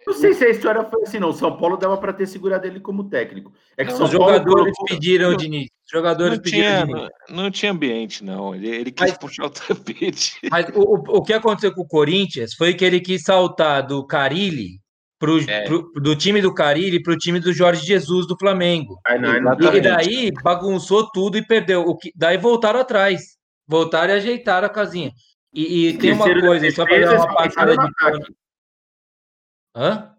[SPEAKER 4] não sei se a história foi assim, não. São Paulo dava para ter segurado ele como técnico.
[SPEAKER 1] É
[SPEAKER 4] que
[SPEAKER 1] São os jogadores colocou... pediram, Diniz. Os jogadores
[SPEAKER 2] não pediram. Tinha, não, não, tinha ambiente, não. Ele, ele quis mas, puxar o tapete.
[SPEAKER 1] Mas o, o que aconteceu com o Corinthians foi que ele quis saltar do Carilli Pro, é. pro, do time do Carilli para o time do Jorge Jesus do Flamengo. Ai, não, e daí bagunçou tudo e perdeu. O que, daí voltaram atrás. Voltaram e ajeitaram a casinha. E, e tem uma coisa, só para dar uma passada de.
[SPEAKER 4] Hã?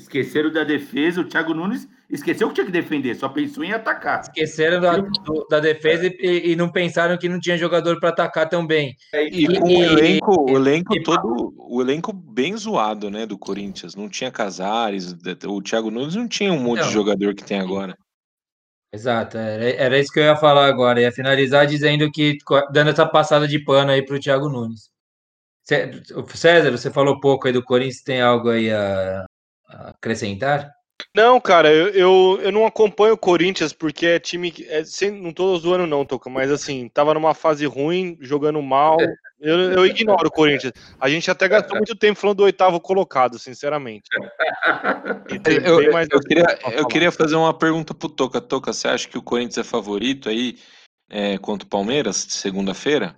[SPEAKER 4] Esqueceram da defesa, o Thiago Nunes esqueceu que tinha que defender, só pensou em atacar.
[SPEAKER 1] Esqueceram da, do, da defesa e, e, não pensaram que não tinha jogador para atacar também.
[SPEAKER 2] E, e com o elenco, o elenco todo, o elenco bem zoado, né, do Corinthians. Não tinha Casares, o Thiago Nunes não tinha um monte não. de jogador que tem agora.
[SPEAKER 1] Exato, era, era isso que eu ia falar agora. Ia finalizar dizendo que, dando essa passada de pano aí para o Thiago Nunes. César, você falou pouco aí do Corinthians, tem algo aí a, a acrescentar?
[SPEAKER 3] Não, cara, eu, eu, eu, não acompanho o Corinthians porque é time que. É, sem, não tô zoando, não, Toca, mas assim, tava numa fase ruim, jogando mal. Eu, eu ignoro o Corinthians. A gente até gastou muito tempo falando do oitavo colocado, sinceramente. *laughs*
[SPEAKER 2] Eu, eu, queria, eu queria fazer uma pergunta pro Toca. Toca, você acha que o Corinthians é favorito aí é, contra o Palmeiras, segunda-feira?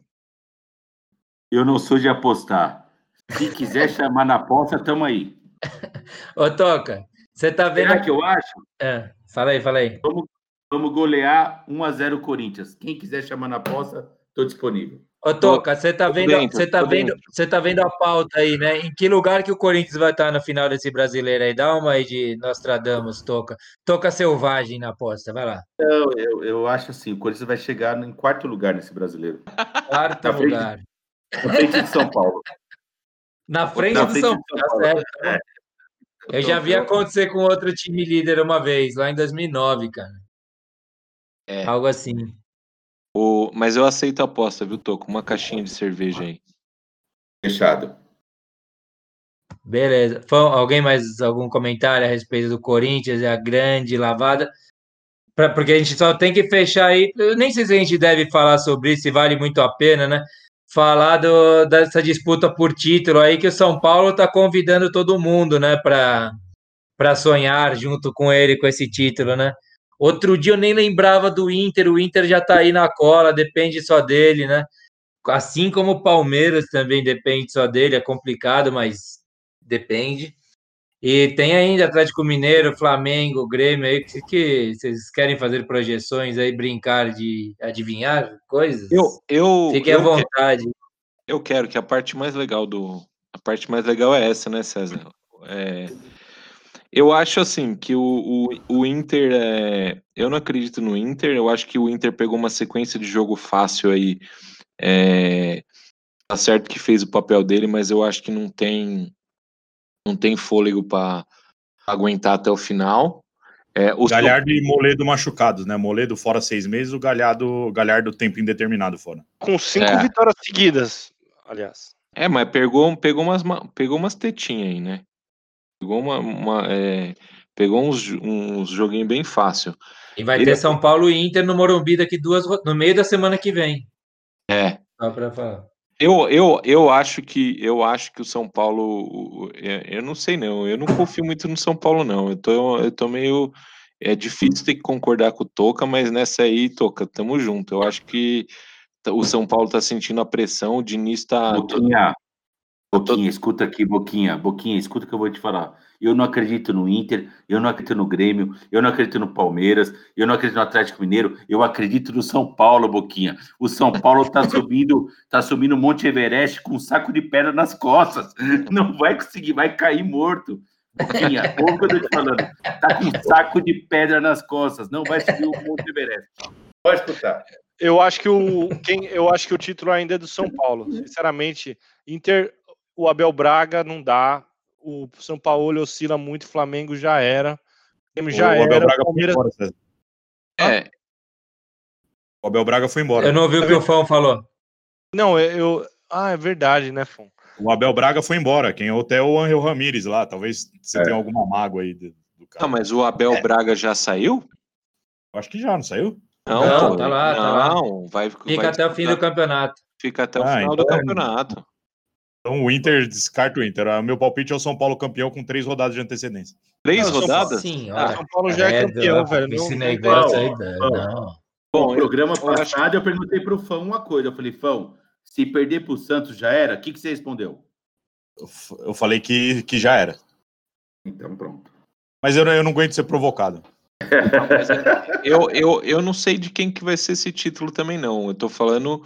[SPEAKER 4] Eu não sou de apostar. Se quiser chamar na aposta, tamo aí. *laughs*
[SPEAKER 1] Ô, Toca, você tá vendo.
[SPEAKER 4] Será que eu acho?
[SPEAKER 1] É, fala aí, fala aí.
[SPEAKER 4] Vamos, vamos golear 1x0 Corinthians. Quem quiser chamar na aposta, estou disponível.
[SPEAKER 1] Ô, Toca, você tá vendo, dentro, você tá vendo, você tá vendo a pauta aí, né? Em que lugar que o Corinthians vai estar no final desse brasileiro aí? Dá uma aí de Nostradamus, Toca. Toca selvagem na aposta, vai lá.
[SPEAKER 4] Não, eu, eu acho assim, o Corinthians vai chegar em quarto lugar nesse brasileiro.
[SPEAKER 1] Quarto lugar.
[SPEAKER 4] Na frente de São Paulo.
[SPEAKER 1] Na frente, Na frente do São, São Paulo. Tá é. Eu já vi acontecer com outro time líder uma vez, lá em 2009, cara. É. Algo assim.
[SPEAKER 2] O... Mas eu aceito a aposta, viu, Tô? Com uma caixinha de cerveja aí.
[SPEAKER 4] Fechado.
[SPEAKER 1] Beleza. Alguém mais algum comentário a respeito do Corinthians e a grande lavada? Pra, porque a gente só tem que fechar aí. Eu nem sei se a gente deve falar sobre isso, se vale muito a pena, né? Falar do, dessa disputa por título aí que o São Paulo está convidando todo mundo, né, para sonhar junto com ele com esse título, né? Outro dia eu nem lembrava do Inter, o Inter já está aí na cola, depende só dele, né? Assim como o Palmeiras também depende só dele, é complicado, mas depende. E tem ainda Atlético Mineiro, Flamengo, Grêmio aí, que, que vocês querem fazer projeções aí, brincar de adivinhar coisas?
[SPEAKER 2] Eu, eu,
[SPEAKER 1] Fiquem à
[SPEAKER 2] eu,
[SPEAKER 1] vontade.
[SPEAKER 2] eu quero que a parte mais legal do. A parte mais legal é essa, né, César? É, eu acho assim que o, o, o Inter é. Eu não acredito no Inter. Eu acho que o Inter pegou uma sequência de jogo fácil aí. É, tá certo que fez o papel dele, mas eu acho que não tem não tem fôlego para aguentar até o final. É, o
[SPEAKER 5] Galhardo e Moledo machucados, né? Moledo fora seis meses, o Galhardo, Galhardo tempo indeterminado fora.
[SPEAKER 3] Com cinco
[SPEAKER 2] É.
[SPEAKER 3] vitórias seguidas, aliás.
[SPEAKER 2] É, mas pegou, pegou, umas, ma- pegou umas tetinhas aí, né? Pegou uma. uma, é, pegou uns, uns joguinhos bem fácil.
[SPEAKER 1] E vai
[SPEAKER 2] Ele-
[SPEAKER 1] ter São Paulo e Inter no Morumbi daqui duas no meio da semana que vem.
[SPEAKER 2] É.
[SPEAKER 1] Só para falar.
[SPEAKER 2] Eu, eu, eu acho que eu acho que o São Paulo. o- Eu, não sei, não. Eu não confio muito no São Paulo, não. Eu tô, eu tô meio. É difícil ter que concordar com o Toca, mas nessa aí, Toca, tamo junto. Eu acho que o São Paulo tá sentindo a pressão, o Diniz tá.
[SPEAKER 4] Boquinha, Boquinha, escuta aqui, Boquinha, Boquinha, escuta o que eu vou te falar. Eu não acredito no Inter, eu não acredito no Grêmio, eu não acredito no Palmeiras, eu não acredito no Atlético Mineiro, eu acredito no São Paulo, Boquinha. O São Paulo tá *laughs* subindo, tá subindo o Monte Everest com um saco de pedra nas costas. Não vai conseguir, vai cair morto. Boquinha, *laughs* ouve o que eu tô te falando. Tá com um saco de pedra nas costas, não vai subir o Monte Everest. Pode escutar.
[SPEAKER 3] Eu acho que o quem, eu acho que o título ainda é do São Paulo. Sinceramente, Inter, o Abel Braga não dá. O São Paulo oscila muito, o Flamengo já era. O já
[SPEAKER 5] o Abel
[SPEAKER 3] era.
[SPEAKER 5] Braga
[SPEAKER 3] O Palmeiras
[SPEAKER 5] foi embora, César.
[SPEAKER 2] É,
[SPEAKER 5] O Abel Braga foi embora.
[SPEAKER 1] Eu não ouvi o que o Fão falou.
[SPEAKER 3] Não, eu, Ah, é verdade, né, Fon?
[SPEAKER 5] O Abel Braga foi embora. Quem é o até o Angel Ramírez lá. Talvez você
[SPEAKER 4] É.
[SPEAKER 5] tenha alguma mágoa aí do, do cara.
[SPEAKER 2] Ah, mas o Abel Braga já saiu?
[SPEAKER 5] Acho que já, não saiu?
[SPEAKER 1] Não,
[SPEAKER 2] pô,
[SPEAKER 1] tá lá, tá lá.
[SPEAKER 2] Não, vai,
[SPEAKER 1] Fica
[SPEAKER 2] vai
[SPEAKER 1] até o fim do
[SPEAKER 2] disputar-
[SPEAKER 1] campeonato.
[SPEAKER 2] Fica até o
[SPEAKER 5] Ah,
[SPEAKER 2] final do
[SPEAKER 5] então-
[SPEAKER 2] campeonato.
[SPEAKER 5] Então o Inter descarta o Inter. O meu palpite é o São Paulo campeão com três rodadas de antecedência.
[SPEAKER 2] Três
[SPEAKER 3] Não,
[SPEAKER 2] rodadas?
[SPEAKER 1] Sim,
[SPEAKER 3] O
[SPEAKER 1] olha.
[SPEAKER 3] São Paulo já é, campeão, velho.
[SPEAKER 1] Esse
[SPEAKER 3] não
[SPEAKER 1] negócio aí, velho, não.
[SPEAKER 4] Bom, no programa
[SPEAKER 2] eu
[SPEAKER 4] passado eu perguntei pro Fão uma coisa. Eu falei, Fão, se perder pro Santos já era? O que, que você respondeu?
[SPEAKER 5] Eu, falei que, que já era.
[SPEAKER 4] Então, pronto.
[SPEAKER 5] Mas eu, não- eu não aguento ser provocado.
[SPEAKER 2] É- eu, eu, eu não sei de quem que vai ser esse título também, não. Eu tô falando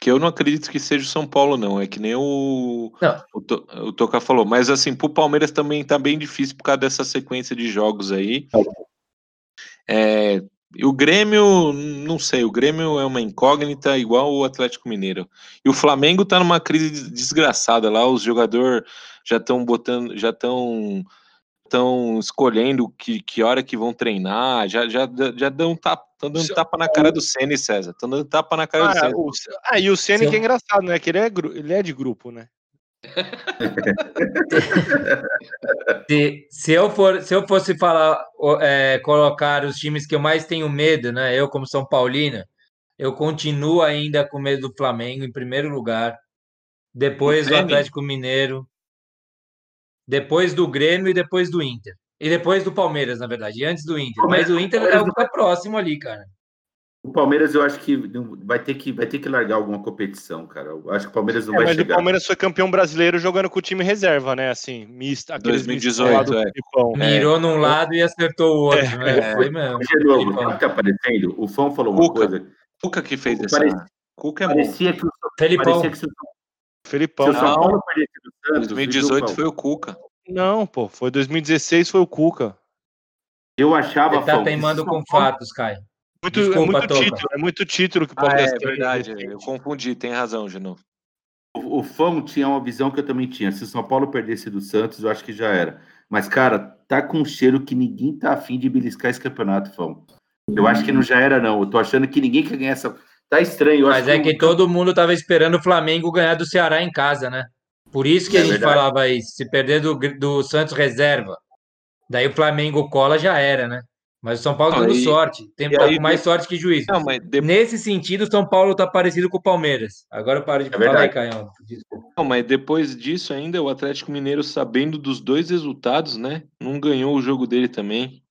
[SPEAKER 2] que eu não acredito que seja o São Paulo, não. É que nem o,
[SPEAKER 1] Não.
[SPEAKER 2] o, o Toca falou. Mas assim, pro Palmeiras também tá bem difícil por causa dessa sequência de jogos aí. É, e o Grêmio, não sei, o Grêmio é uma incógnita igual o Atlético Mineiro. E o Flamengo tá numa crise des- desgraçada lá, os jogadores já estão botando, já estão estão escolhendo que, que hora que vão treinar, já, já, já dão tapa, tão dando
[SPEAKER 3] Se-
[SPEAKER 2] tapa na cara do Ceni, César. Estão dando tapa na cara do
[SPEAKER 3] Ah,
[SPEAKER 2] Ceni.
[SPEAKER 3] o, ah, e o Ceni que é engraçado, né? Que ele é, ele é de grupo, né? *laughs*
[SPEAKER 1] Se, se, eu for, se eu fosse falar, o- é, colocar os times que eu mais tenho medo, né? Eu, como São Paulino, eu continuo ainda com medo do Flamengo em primeiro lugar. Depois do
[SPEAKER 2] Grêmio?
[SPEAKER 1] Atlético Mineiro. Depois do Grêmio e depois do Inter. E depois do Palmeiras, na verdade. E antes do Inter. Mas o Inter é o que tá próximo ali, cara.
[SPEAKER 4] O Palmeiras, eu acho que vai ter que, vai ter que largar alguma competição, cara. Eu acho que o Palmeiras não
[SPEAKER 3] É,
[SPEAKER 4] vai
[SPEAKER 3] mas
[SPEAKER 4] chegar.
[SPEAKER 3] o Palmeiras foi campeão brasileiro jogando com o time reserva, né? Assim, mista. aqueles
[SPEAKER 2] 2018,
[SPEAKER 3] mistos lá do
[SPEAKER 2] é.
[SPEAKER 3] Filipão.
[SPEAKER 1] Mirou num lado e acertou o outro, né? Foi mesmo.
[SPEAKER 4] De novo, sabe o que tá aparecendo? O Fão falou uma
[SPEAKER 2] Cuca.
[SPEAKER 4] coisa.
[SPEAKER 2] Cuca que fez essa.
[SPEAKER 4] Parecia-
[SPEAKER 2] Cuca é bom.
[SPEAKER 4] Parecia que, o,
[SPEAKER 1] Felipão.
[SPEAKER 4] parecia que se, o-
[SPEAKER 3] Felipão.
[SPEAKER 4] se o São
[SPEAKER 2] Não.
[SPEAKER 4] Paulo perdesse do Santos,
[SPEAKER 2] 2018
[SPEAKER 4] viu,
[SPEAKER 2] foi o Cuca.
[SPEAKER 3] Não, pô, foi 2016, foi o Cuca.
[SPEAKER 4] Eu achava,
[SPEAKER 1] Você tá teimando
[SPEAKER 4] São
[SPEAKER 1] com
[SPEAKER 4] Paulo-
[SPEAKER 1] fatos, Caio.
[SPEAKER 3] Muito,
[SPEAKER 1] Desculpa,
[SPEAKER 3] é muito título, é muito título que o
[SPEAKER 2] Ah,
[SPEAKER 3] Palmeiras
[SPEAKER 2] é
[SPEAKER 3] tem
[SPEAKER 2] verdade.
[SPEAKER 3] recente.
[SPEAKER 2] Eu confundi, tem razão, Geno.
[SPEAKER 4] O, o Fão tinha uma visão que eu também tinha. Se o São Paulo perdesse do Santos, eu acho que já era. Mas, cara, tá com um cheiro que ninguém tá afim de beliscar esse campeonato, Fão. Eu acho que não já era, não. Eu tô achando que ninguém quer ganhar essa. Tá estranho. Eu
[SPEAKER 1] Mas
[SPEAKER 4] acho
[SPEAKER 1] é que todo mundo tava esperando o Flamengo ganhar do Ceará em casa, né? Por isso que
[SPEAKER 4] É
[SPEAKER 1] a gente
[SPEAKER 4] verdade.
[SPEAKER 1] falava isso. Se perder do, do Santos reserva, daí o Flamengo cola já era, né? Mas o São Paulo
[SPEAKER 2] Não,
[SPEAKER 1] dando sorte. Tem
[SPEAKER 2] aí-
[SPEAKER 1] com mais sorte que juiz.
[SPEAKER 2] Não, mas de-
[SPEAKER 1] Nesse sentido, o São Paulo tá parecido com o Palmeiras. Agora eu paro de
[SPEAKER 4] É
[SPEAKER 1] falar aí. Desculpa.
[SPEAKER 2] Não, mas depois disso ainda, o Atlético Mineiro, sabendo dos dois resultados, né? Não ganhou o jogo dele também.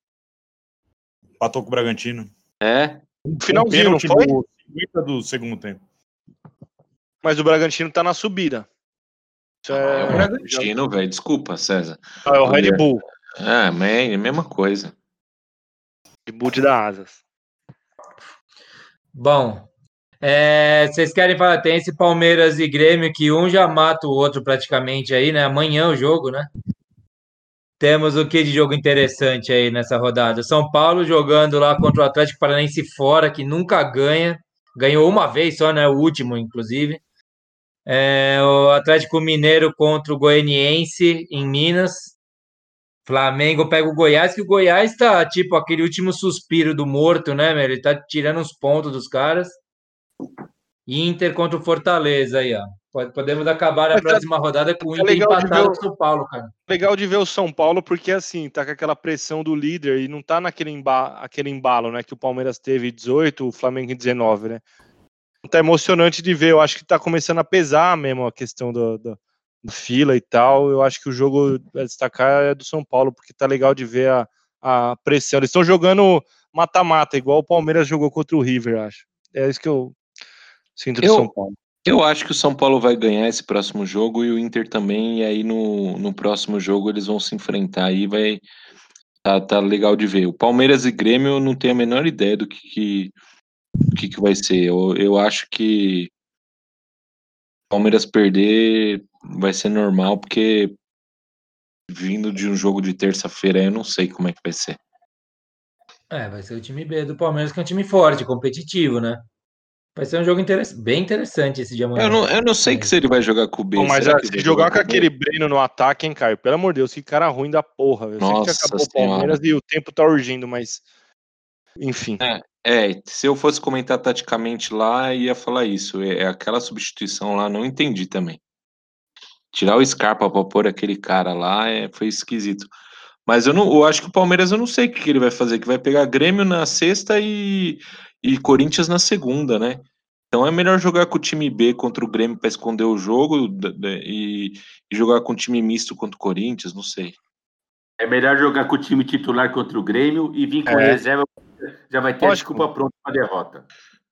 [SPEAKER 5] Empatou com o Bragantino.
[SPEAKER 2] É.
[SPEAKER 3] Finalzinho, não
[SPEAKER 5] Pênalti
[SPEAKER 3] foi?
[SPEAKER 5] no 50 do segundo tempo.
[SPEAKER 3] Mas o Bragantino tá na subida. Isso
[SPEAKER 2] É
[SPEAKER 3] é,
[SPEAKER 2] o Bragantino, velho. Desculpa, César.
[SPEAKER 3] Ah, é o Red Bull.
[SPEAKER 2] Ah, é a mesma coisa.
[SPEAKER 3] Red Bull de dar asas.
[SPEAKER 1] Bom, é, vocês querem falar? Tem esse Palmeiras e Grêmio que um já mata o outro praticamente aí, né? Amanhã o jogo, né? Temos o que de jogo interessante aí nessa rodada? São Paulo jogando lá contra o Atlético Paranaense fora, que nunca ganha. Ganhou uma vez só, né? O último, inclusive. É, o Atlético Mineiro contra o Goianiense em Minas. Flamengo pega o Goiás, que o Goiás tá tipo aquele último suspiro do morto, né, meu? Ele tá tirando os pontos dos caras. Inter contra o Fortaleza aí, ó. Pode- Podemos acabar a
[SPEAKER 3] tá-
[SPEAKER 1] próxima rodada com o
[SPEAKER 3] tá
[SPEAKER 1] Inter
[SPEAKER 3] legal de
[SPEAKER 1] empatado
[SPEAKER 3] ver
[SPEAKER 1] com
[SPEAKER 3] o-
[SPEAKER 1] São Paulo, cara.
[SPEAKER 3] Legal de ver o São Paulo, porque assim, tá com aquela pressão do líder e não tá naquele emba aquele embalo, né? Que o Palmeiras teve em 18, o Flamengo em 19, né? Tá emocionante de ver. Eu acho que tá começando a pesar mesmo a questão do, do, do fila e tal. Eu acho que o jogo a destacar é do São Paulo, porque tá legal de ver a, a pressão. Eles estão jogando mata-mata, igual o Palmeiras jogou contra o River, acho. É isso que eu
[SPEAKER 2] Eu-
[SPEAKER 3] São Paulo.
[SPEAKER 2] Eu acho que o São Paulo vai ganhar esse próximo jogo e o Inter também, e aí no, no próximo jogo eles vão se enfrentar aí, vai. Tá, tá legal de ver. O Palmeiras e Grêmio eu não tenho a menor ideia do que, que, do que, que vai ser. Eu, eu acho que o Palmeiras perder vai ser normal, porque vindo de um jogo de terça-feira eu não sei como é que vai ser.
[SPEAKER 1] É, vai ser o time B do Palmeiras, que é um time forte, competitivo, né? Vai ser um jogo interess- bem interessante esse de amanhã.
[SPEAKER 2] Eu não, eu não sei
[SPEAKER 1] É.
[SPEAKER 2] que se ele vai jogar com o B.
[SPEAKER 3] Bom, mas
[SPEAKER 2] será que
[SPEAKER 3] se
[SPEAKER 2] vai
[SPEAKER 3] jogar com
[SPEAKER 2] o
[SPEAKER 3] aquele Breno no ataque, hein, Caio? Pelo amor de Deus, que cara ruim da porra. Eu sei que
[SPEAKER 2] Nossa
[SPEAKER 3] acabou o
[SPEAKER 2] Senhora.
[SPEAKER 3] Palmeiras e o tempo tá urgindo, mas. Enfim.
[SPEAKER 2] É, se eu fosse comentar taticamente lá, ia falar isso. É, é aquela substituição lá, não entendi também. Tirar o Scarpa pra pôr aquele cara lá é, foi esquisito. Mas eu não, eu acho que o Palmeiras eu não sei o que, que ele vai fazer, que vai pegar Grêmio na sexta e, e Corinthians na segunda, né? Então é melhor jogar com o time B contra o Grêmio para esconder o jogo e, e jogar com o time misto contra o Corinthians, não sei.
[SPEAKER 6] É melhor jogar com o time titular contra o Grêmio e vir com
[SPEAKER 3] É.
[SPEAKER 6] reserva. Já vai ter a desculpa pronta para derrota.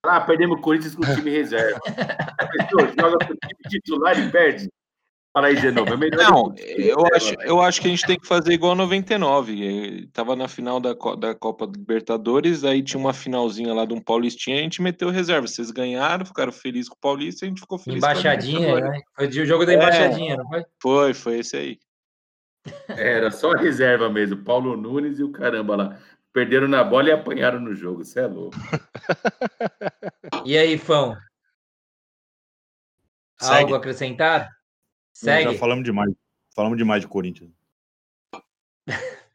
[SPEAKER 6] Ah, perdemos o Corinthians com o time *laughs* reserva. A pessoa joga com o time titular e perde. Fala aí de novo. É melhor
[SPEAKER 2] Não, eu acho, eu acho que a gente tem que fazer igual a 99. eh, Tava na final da, da Copa Libertadores, aí tinha uma finalzinha lá de um Paulistinha, a gente meteu reserva. Vocês ganharam, ficaram felizes com o Paulista, a gente ficou feliz com a
[SPEAKER 1] Embaixadinha, né? Foi o jogo da
[SPEAKER 2] É.
[SPEAKER 1] embaixadinha, não foi?
[SPEAKER 2] Foi, foi esse aí.
[SPEAKER 6] Era só a reserva mesmo. Paulo Nunes e o caramba lá. Perderam na bola e apanharam no jogo. Você é louco.
[SPEAKER 1] E aí, Fão?
[SPEAKER 5] Segue.
[SPEAKER 1] Algo a acrescentar?
[SPEAKER 5] Já
[SPEAKER 1] Segue.
[SPEAKER 5] falamos demais. Falamos demais de Corinthians. *laughs*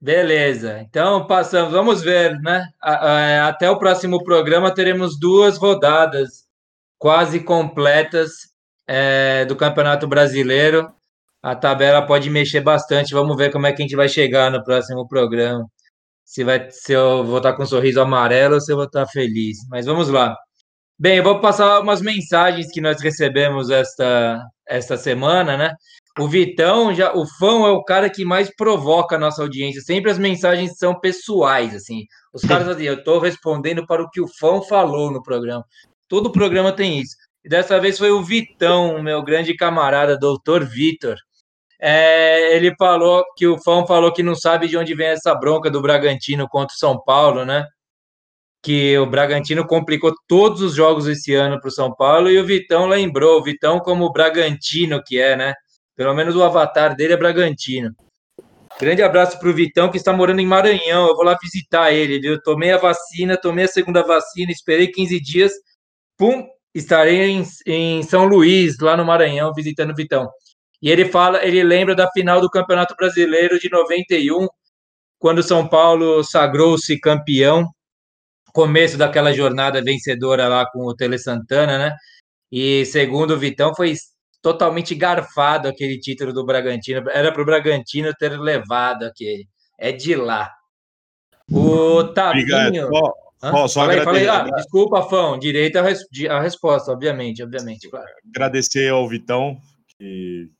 [SPEAKER 1] Beleza. Então passamos, vamos ver, né? Até o próximo programa teremos duas rodadas quase completas é, do Campeonato Brasileiro. A tabela pode mexer bastante. Vamos ver como é que a gente vai chegar no próximo programa. Se, vai, se eu vou estar com um sorriso amarelo ou se eu vou estar feliz. Mas vamos lá. Bem, eu vou passar umas mensagens que nós recebemos esta, esta semana, né? O Vitão, já, o fã é o cara que mais provoca a nossa audiência. Sempre as mensagens são pessoais, assim. Os caras assim, eu estou respondendo para o que o fã falou no programa. Todo programa tem isso. E dessa vez foi o Vitão, meu grande camarada, doutor Vitor. É, ele falou que o fã falou que não sabe de onde vem essa bronca do Bragantino contra o São Paulo, né? Que o Bragantino complicou todos os jogos esse ano para o São Paulo e o Vitão lembrou, o Vitão como o Bragantino que é, né? Pelo menos o avatar dele é Bragantino. Grande abraço para o Vitão, que está morando em Maranhão. Eu vou lá visitar ele, viu? Tomei a vacina, tomei a segunda vacina, esperei 15 dias. Pum, estarei em, em São Luís, lá no Maranhão, visitando o Vitão. E ele fala, ele lembra da final do Campeonato Brasileiro de 91, quando o São Paulo sagrou-se campeão. Começo daquela jornada vencedora lá com o Tele Santana, né? E segundo o Vitão, foi totalmente garfado aquele título do Bragantino. Era para o Bragantino ter levado aquele. É de lá. O
[SPEAKER 5] Obrigado.
[SPEAKER 1] Tavinho.
[SPEAKER 5] Só,
[SPEAKER 1] Hã?
[SPEAKER 5] só,
[SPEAKER 1] Falei, falei,
[SPEAKER 5] agradecer,
[SPEAKER 1] ah, desculpa, Fão. Direito à, res- à resposta, obviamente, obviamente, claro.
[SPEAKER 5] agradecer ao Vitão, que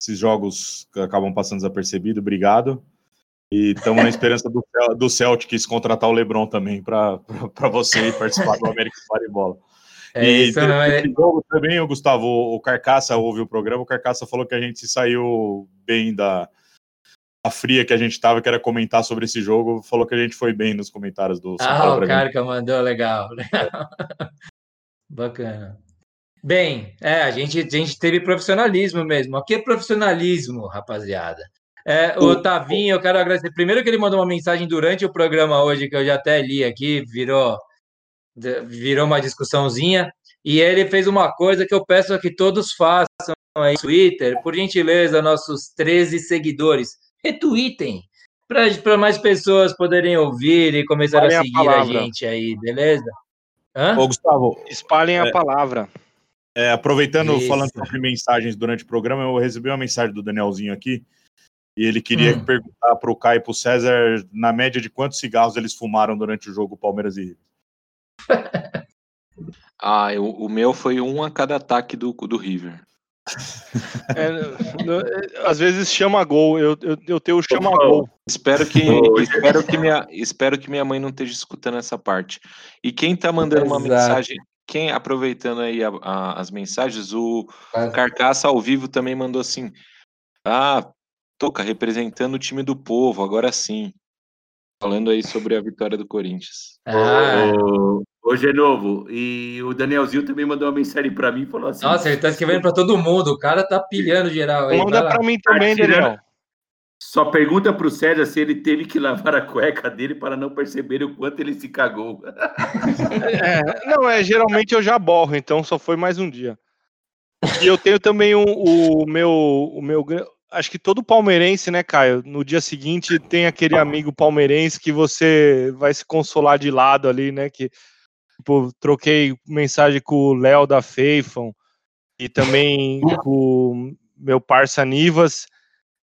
[SPEAKER 5] esses jogos acabam passando desapercebido. Obrigado. E estamos na esperança do, do Celtics contratar o Lebron também para você participar do América Vale Bola.
[SPEAKER 1] É
[SPEAKER 5] e
[SPEAKER 1] isso, não é?
[SPEAKER 5] jogo também, o Gustavo, o Carcaça ouviu o programa, o Carcaça falou que a gente saiu bem da, da fria que a gente tava, que era comentar sobre esse jogo, falou que a gente foi bem nos comentários do São
[SPEAKER 1] Ah, o. Carca mandou, legal, legal. *laughs* Bacana. Bem, é, a gente, a gente teve profissionalismo mesmo. O que é profissionalismo, rapaziada? É, o Tavinho, eu quero agradecer. Primeiro que ele mandou uma mensagem durante o programa hoje, que eu já até li aqui, virou, virou uma discussãozinha. E ele fez uma coisa que eu peço que todos façam aí no Twitter, por gentileza, nossos 13 seguidores, retweetem, para mais pessoas poderem ouvir e começar a
[SPEAKER 3] Espalhem a
[SPEAKER 1] seguir a
[SPEAKER 3] palavra.
[SPEAKER 1] gente aí, beleza? Hã?
[SPEAKER 5] Ô, Gustavo,
[SPEAKER 3] Espalhem a palavra.
[SPEAKER 5] é, aproveitando,
[SPEAKER 1] Isso.
[SPEAKER 5] falando sobre mensagens durante o programa, eu recebi uma mensagem do Danielzinho aqui, e ele queria
[SPEAKER 1] Hum.
[SPEAKER 5] perguntar para o Caio e para o César, na média de quantos cigarros eles fumaram durante o jogo Palmeiras e River. *laughs*
[SPEAKER 2] Ah, eu- o meu foi um a cada ataque do, do River.
[SPEAKER 3] É, no- é, às vezes chama gol. Eu, eu, eu tenho o chama gol.
[SPEAKER 2] Espero que, espero, que minha, espero que minha mãe não esteja escutando essa parte. E quem tá mandando uma
[SPEAKER 1] Exato.
[SPEAKER 2] mensagem, quem aproveitando aí a- a- as mensagens, o Carcaça ao vivo também mandou assim: Ah, Toca representando o time do povo, agora sim. Falando aí sobre a vitória do Corinthians.
[SPEAKER 1] Ah,
[SPEAKER 6] Ô, Hoje é novo. E o Danielzinho também mandou uma mensagem pra mim e falou assim:
[SPEAKER 1] nossa, ele tá escrevendo para todo mundo. O cara tá pilhando geral aí.
[SPEAKER 3] Manda pra mim também, Daniel.
[SPEAKER 6] Só pergunta pro César se ele teve que lavar a cueca dele para não perceber o quanto ele se cagou.
[SPEAKER 3] É, não, é, geralmente eu já borro, então só foi mais um dia. E eu tenho também o, o meu, o meu, acho que todo palmeirense, né, Caio? No dia seguinte tem aquele amigo palmeirense que você vai se consolar de lado ali, né? Que tipo, troquei mensagem com o Léo da Feifon e também com o meu parça Nivas.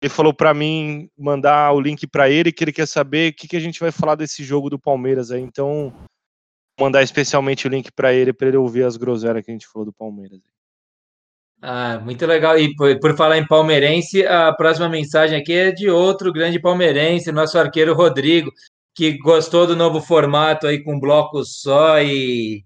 [SPEAKER 3] Ele falou para mim mandar o link para ele que ele quer saber o que, que a gente vai falar desse jogo do Palmeiras aí. Então mandar especialmente o link para ele, para ele ouvir as groselhas que a gente falou do Palmeiras.
[SPEAKER 1] Ah, muito legal. E por, por falar em palmeirense, a próxima mensagem aqui é de outro grande palmeirense, nosso arqueiro Rodrigo, que gostou do novo formato aí com bloco só e,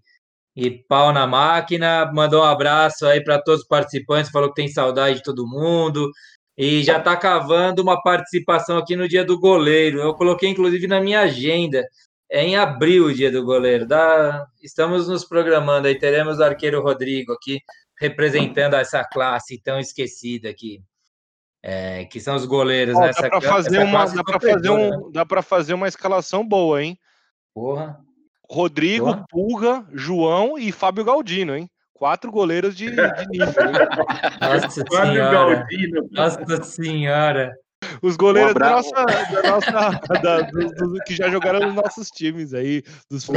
[SPEAKER 1] e pau na máquina. Mandou um abraço aí para todos os participantes, falou que tem saudade de todo mundo. E já está cavando uma participação aqui no dia do goleiro. Eu coloquei, inclusive, na minha agenda. É em abril o dia do goleiro. Dá... Estamos nos programando aí. Teremos o arqueiro Rodrigo aqui representando essa classe tão esquecida aqui, é, que são os goleiros.
[SPEAKER 3] Ó,
[SPEAKER 1] né?
[SPEAKER 3] dá
[SPEAKER 1] cla-
[SPEAKER 3] fazer uma,
[SPEAKER 1] classe
[SPEAKER 3] dá para fazer
[SPEAKER 1] né?
[SPEAKER 3] um, dá para fazer uma escalação boa, hein?
[SPEAKER 1] Porra.
[SPEAKER 3] Rodrigo,
[SPEAKER 1] Boa.
[SPEAKER 3] Pulga, João e Fábio Galdino, hein? Quatro goleiros de, de nível. hein? *laughs*
[SPEAKER 1] Nossa
[SPEAKER 6] Fábio
[SPEAKER 1] senhora.
[SPEAKER 6] Galdino.
[SPEAKER 1] Nossa senhora.
[SPEAKER 3] Os goleiros
[SPEAKER 2] Um
[SPEAKER 3] da nossa, da nossa *laughs* da- do- do- que já jogaram nos nossos times aí, dos.
[SPEAKER 2] O,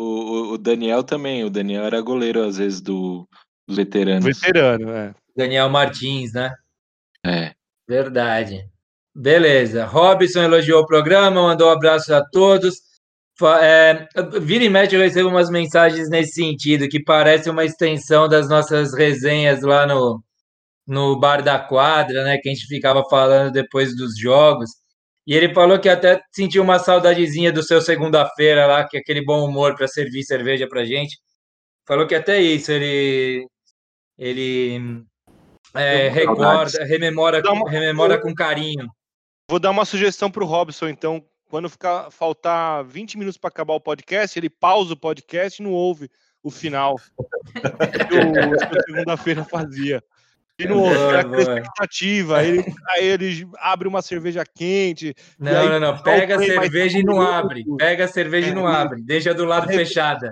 [SPEAKER 2] o, o Daniel também, o Daniel era goleiro às vezes do, dos veteranos.
[SPEAKER 3] Veterano, é.
[SPEAKER 1] Daniel Martins, né?
[SPEAKER 2] É.
[SPEAKER 1] Verdade. Beleza. Robson elogiou o programa, mandou um abraço a todos. É, vira e mexe, eu recebo umas mensagens nesse sentido, que parece uma extensão das nossas resenhas lá no, no Bar da Quadra, né? Que a gente ficava falando depois dos jogos. E ele falou que até sentiu uma saudadezinha do seu segunda-feira lá, que é aquele bom humor para servir cerveja pra gente. Falou que até isso ele ele é, recorda, rememora,
[SPEAKER 3] uma-
[SPEAKER 1] rememora com carinho.
[SPEAKER 3] Vou dar uma sugestão pro Robson, então. Quando ficar faltar 20 minutos para acabar o podcast, ele pausa o podcast e não ouve o final. que o o segunda-feira fazia. Ouve,
[SPEAKER 1] Boa,
[SPEAKER 3] cria aquela
[SPEAKER 1] boa.
[SPEAKER 3] expectativa. Aí ele, aí ele abre uma cerveja quente.
[SPEAKER 1] Não,
[SPEAKER 3] aí
[SPEAKER 1] não, não. Pega a cerveja e
[SPEAKER 3] cinco
[SPEAKER 1] não abre. Pega a cerveja e não
[SPEAKER 3] É.
[SPEAKER 1] abre. Deixa do lado fechada.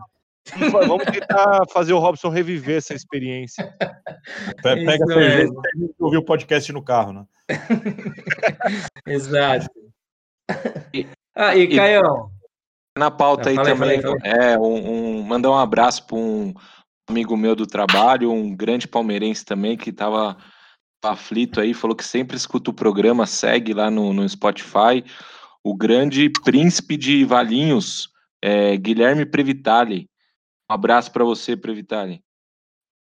[SPEAKER 3] Vamos tentar fazer o Robson reviver essa experiência.
[SPEAKER 5] Pe- Pega
[SPEAKER 1] Isso
[SPEAKER 5] a cerveja e ouvir o podcast no carro, né? *laughs*
[SPEAKER 1] Exato.
[SPEAKER 2] E-
[SPEAKER 1] Ah, e
[SPEAKER 2] e-
[SPEAKER 1] Caião,
[SPEAKER 2] Na pauta
[SPEAKER 1] Ah,
[SPEAKER 2] aí
[SPEAKER 1] falei,
[SPEAKER 2] também,
[SPEAKER 1] falei,
[SPEAKER 2] é, um, um- mandar um abraço para um amigo meu do trabalho, um grande palmeirense também, que estava aflito aí, falou que sempre escuta o programa, segue lá no, no Spotify, o grande príncipe de Valinhos, é, Guilherme Previtali. Um abraço para você, Previtali.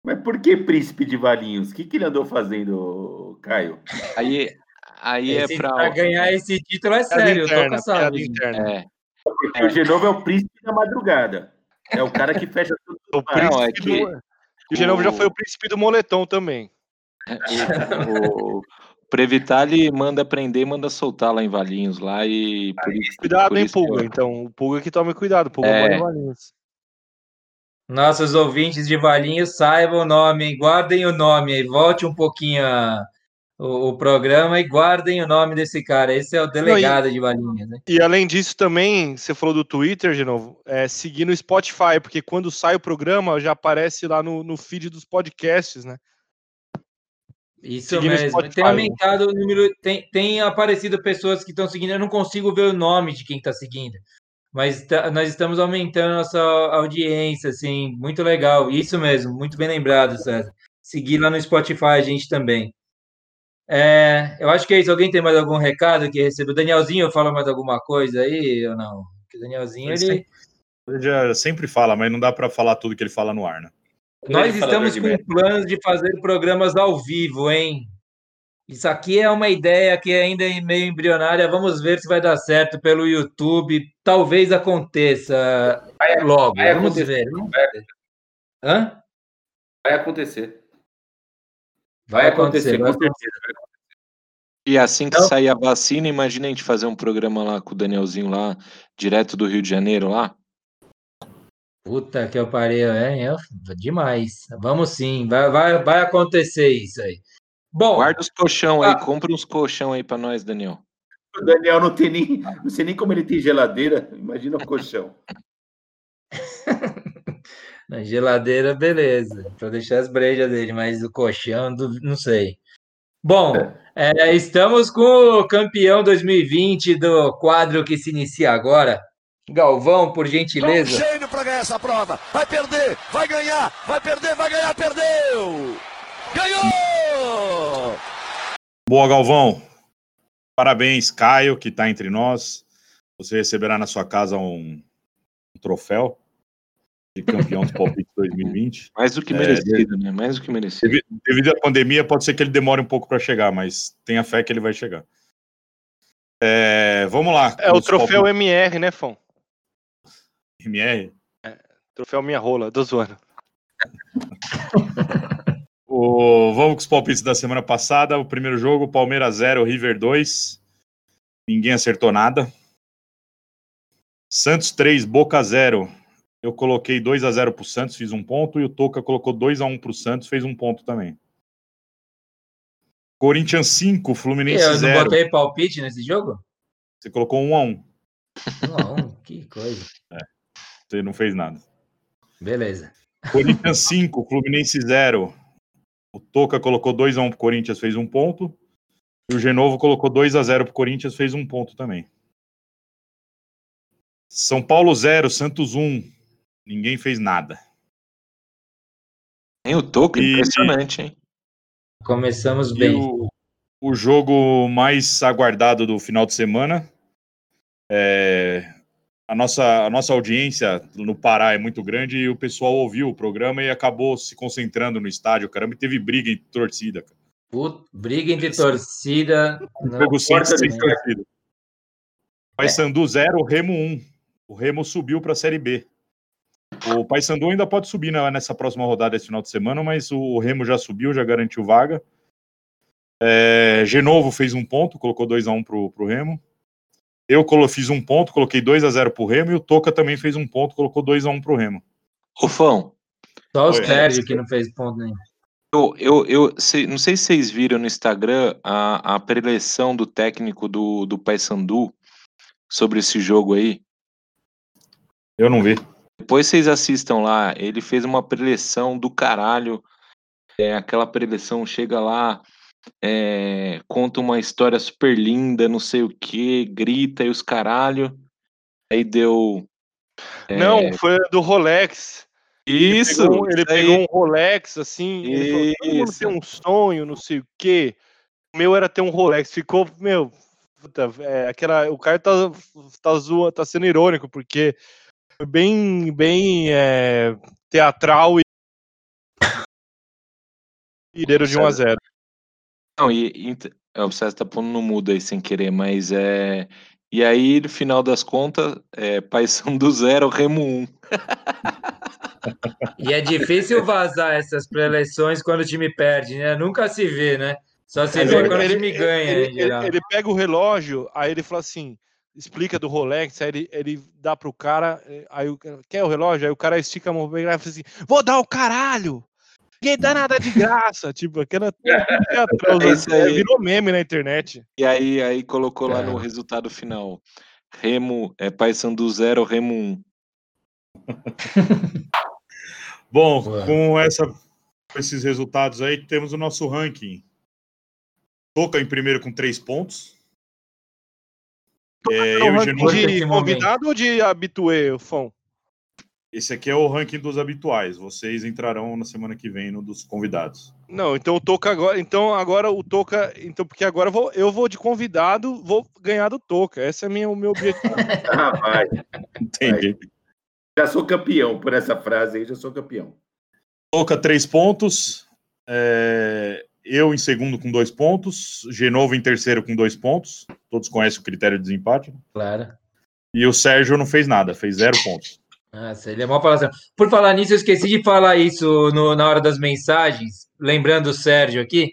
[SPEAKER 6] Mas por que Príncipe de Valinhos? O que, que ele andou fazendo, Caio?
[SPEAKER 2] Aí, aí é
[SPEAKER 1] esse-
[SPEAKER 2] para
[SPEAKER 1] pra ganhar esse título é sério, eu tô
[SPEAKER 3] interna,
[SPEAKER 1] com sabe.
[SPEAKER 3] piada interna.
[SPEAKER 2] é,
[SPEAKER 6] Porque o Genovo é o príncipe da madrugada. É o cara que fecha
[SPEAKER 3] O
[SPEAKER 2] Não,
[SPEAKER 3] príncipe
[SPEAKER 2] é que
[SPEAKER 3] do... O Genovo já foi o príncipe do moletom também.
[SPEAKER 2] O, o Previtali manda prender e manda soltar lá em Valinhos lá e por isso,
[SPEAKER 3] Cuidado, hein,
[SPEAKER 2] que eu-
[SPEAKER 3] Pulga. Então, o Pulga que tome cuidado. O Pulga
[SPEAKER 2] É.
[SPEAKER 3] mora em Valinhos.
[SPEAKER 1] Nossos ouvintes de Valinhos saibam o nome, hein? guardem o nome aí, volte um pouquinho a- o, o programa e guardem o nome desse cara. Esse é o delegado de Valinhos, né?
[SPEAKER 3] E além disso, também, você falou do Twitter, de novo, é seguir no Spotify, porque quando sai o programa, já aparece lá no, no feed dos podcasts, né?
[SPEAKER 1] Isso
[SPEAKER 3] Seguir
[SPEAKER 1] mesmo.
[SPEAKER 3] Spotify,
[SPEAKER 1] Tem aumentado o número, tem, tem aparecido pessoas que estão seguindo. Eu não consigo ver o nome de quem está seguindo, mas tá- nós estamos aumentando nossa audiência, assim, muito legal. Isso mesmo, muito bem lembrado, César. Seguir lá no Spotify a gente também. É, eu acho que é isso. Alguém tem mais algum recado que recebeu? Danielzinho fala mais alguma coisa aí ou não? Porque o Danielzinho,
[SPEAKER 5] Ele
[SPEAKER 1] ele.
[SPEAKER 5] Ele já sempre fala, mas não dá pra falar tudo que ele fala no ar, né?
[SPEAKER 1] Nós
[SPEAKER 6] Grande falador
[SPEAKER 1] estamos com planos de fazer programas ao vivo, hein? Isso aqui é uma ideia que ainda é meio embrionária. Vamos ver se vai dar certo pelo YouTube. Talvez aconteça logo.
[SPEAKER 6] vai
[SPEAKER 1] Vamos
[SPEAKER 6] acontecer.
[SPEAKER 1] ver. Ver. Hã?
[SPEAKER 6] Vai acontecer.
[SPEAKER 1] Vai acontecer.
[SPEAKER 6] com
[SPEAKER 1] vai
[SPEAKER 6] certeza.
[SPEAKER 2] E assim que
[SPEAKER 1] Então-
[SPEAKER 2] sair a vacina, imagina a gente fazer um programa lá com o Danielzinho lá, direto do Rio de Janeiro lá.
[SPEAKER 1] Puta que eu parei, é, é demais. Vamos sim, vai, vai, vai acontecer isso aí. Bom,
[SPEAKER 2] Guarda os colchão aí,
[SPEAKER 1] Ah.
[SPEAKER 2] compra uns colchão aí pra nós, Daniel.
[SPEAKER 6] O Daniel não tem nem. Não sei nem como ele tem geladeira. Imagina o colchão. *laughs*
[SPEAKER 1] na geladeira, beleza, para deixar as brejas dele, mas o colchão, não sei. Bom, é, estamos com o campeão 2020 do quadro que se inicia agora. Galvão, por gentileza.
[SPEAKER 7] gênio para ganhar essa prova. Vai perder, vai ganhar, vai perder, vai ganhar, perdeu! Ganhou!
[SPEAKER 5] Boa, Galvão. Parabéns, Caio, que está entre nós. Você receberá na sua casa um, um troféu de campeão do Palpite 2020. *laughs*
[SPEAKER 2] Mais do que
[SPEAKER 5] É,
[SPEAKER 2] merecido, né? Mais do que merecido.
[SPEAKER 5] Devi- Devido à pandemia, pode ser que ele demore um pouco para chegar, mas tenha fé que ele vai chegar. É, vamos lá.
[SPEAKER 3] É o troféu
[SPEAKER 5] palpites
[SPEAKER 3] MR, né, Fão?
[SPEAKER 5] MR.
[SPEAKER 3] Troféu Minha Rola, tô zoando. *laughs*
[SPEAKER 5] O- vamos com os palpites da semana passada. O primeiro jogo, Palmeiras 0, River 2. Ninguém acertou nada. Santos 3, Boca 0. Eu coloquei 2 a 0 pro Santos, fiz um ponto. E o Toca colocou 2 a 1 pro Santos, fez um ponto também. Corinthians 5, Fluminense
[SPEAKER 1] Eu não
[SPEAKER 5] 0.
[SPEAKER 1] botei palpite nesse jogo?
[SPEAKER 5] Você colocou 1 a 1
[SPEAKER 1] Um a um, que coisa.
[SPEAKER 5] Você não fez nada.
[SPEAKER 1] Beleza.
[SPEAKER 5] Corinthians *laughs* 5, Fluminense 0. O Toca colocou 2 a 1 pro Corinthians, fez um ponto. E o Genovo colocou 2 a 0 pro Corinthians, fez um ponto também. São Paulo 0, Santos 1. Ninguém fez nada.
[SPEAKER 2] Nem o Toco,
[SPEAKER 5] E-
[SPEAKER 2] impressionante, hein?
[SPEAKER 1] Começamos
[SPEAKER 5] E
[SPEAKER 1] bem.
[SPEAKER 5] o, o jogo mais aguardado do final de semana. é, a, nossa, a nossa audiência no Pará é muito grande e o pessoal ouviu o programa e acabou se concentrando no estádio. Caramba, e teve briga em torcida. Cara.
[SPEAKER 1] Briga entre torcida.
[SPEAKER 5] Jogo sem,
[SPEAKER 1] importa
[SPEAKER 5] sem torcida. Paysandu 0, Remo 1. O Remo subiu para a Série B. O Paysandu ainda pode subir nessa próxima rodada esse final de semana, mas o Remo já subiu, já garantiu vaga. É, Genovo fez um ponto, colocou 2x1 pro, pro Remo. Eu colo- fiz um ponto, coloquei 2x0 pro Remo, e o Toca também fez um ponto, colocou 2x1 pro Remo.
[SPEAKER 2] Ô, Fão,
[SPEAKER 1] Só o. Sérgio que não fez ponto nenhum.
[SPEAKER 2] eu, eu, eu sei- não sei se vocês viram no Instagram a, a preleção do técnico do, do Paysandu sobre esse jogo aí.
[SPEAKER 5] Eu não vi.
[SPEAKER 2] Depois vocês assistam lá, ele fez uma preleção do caralho. É, aquela preleção chega lá, é, conta uma história super linda, não sei o que, grita e os caralho. Aí deu. é,
[SPEAKER 3] Não, foi do Rolex.
[SPEAKER 2] Isso!
[SPEAKER 3] Ele pegou, um- ele pegou um Rolex, assim, ele falou, tem um sonho, não sei o quê. O meu era ter um Rolex. Ficou, meu, puta, é, aquela, o cara tá, tá, zoa, tá sendo irônico, porque bem, bem é, teatral e Mineiro de 1 a 0
[SPEAKER 2] Não, e, e é, o César tá pondo no mudo aí sem querer, mas é. E aí, no final das contas, é do zero, Remo 1.
[SPEAKER 1] E é difícil vazar essas preleções quando o time perde, né? Nunca se vê, né? Só se vê quando o time ganha.
[SPEAKER 3] Ele, ele, ele, pega o relógio, aí ele fala assim: explica do Rolex, aí ele, ele dá pro cara, aí o, quer o relógio? Aí o cara estica a mão e fala assim: vou dar o caralho! Ninguém dá nada de graça, tipo, aquela teatrosa, *laughs* é virou meme na internet.
[SPEAKER 2] E aí, aí colocou lá no resultado final: Remo é Paysandu 0, Remo 1. *laughs*
[SPEAKER 5] Bom, com essa, esses resultados aí, temos o nosso ranking. Toca em primeiro com três pontos.
[SPEAKER 3] É, é eu de convidado ou de habituê, Fão?
[SPEAKER 5] Esse aqui é o ranking dos habituais. Vocês entrarão na semana que vem no dos convidados.
[SPEAKER 3] Não, então o Toca agora. Então agora o Toca. Então, porque agora eu vou, eu vou de convidado, vou ganhar do Toca. Esse é minha, o meu objetivo. *laughs*
[SPEAKER 4] ah, vai. Entendi. Vai. Já sou campeão por essa frase aí, já sou campeão.
[SPEAKER 5] Toca três pontos. É, eu em segundo com dois pontos. Genovo em terceiro com dois pontos. Todos conhecem o critério de desempate.
[SPEAKER 1] Claro.
[SPEAKER 5] E o Sérgio não fez nada, fez zero pontos.
[SPEAKER 1] Nossa, ele é mal falação. Por falar nisso, eu esqueci de falar isso no, na hora das mensagens, lembrando o Sérgio aqui,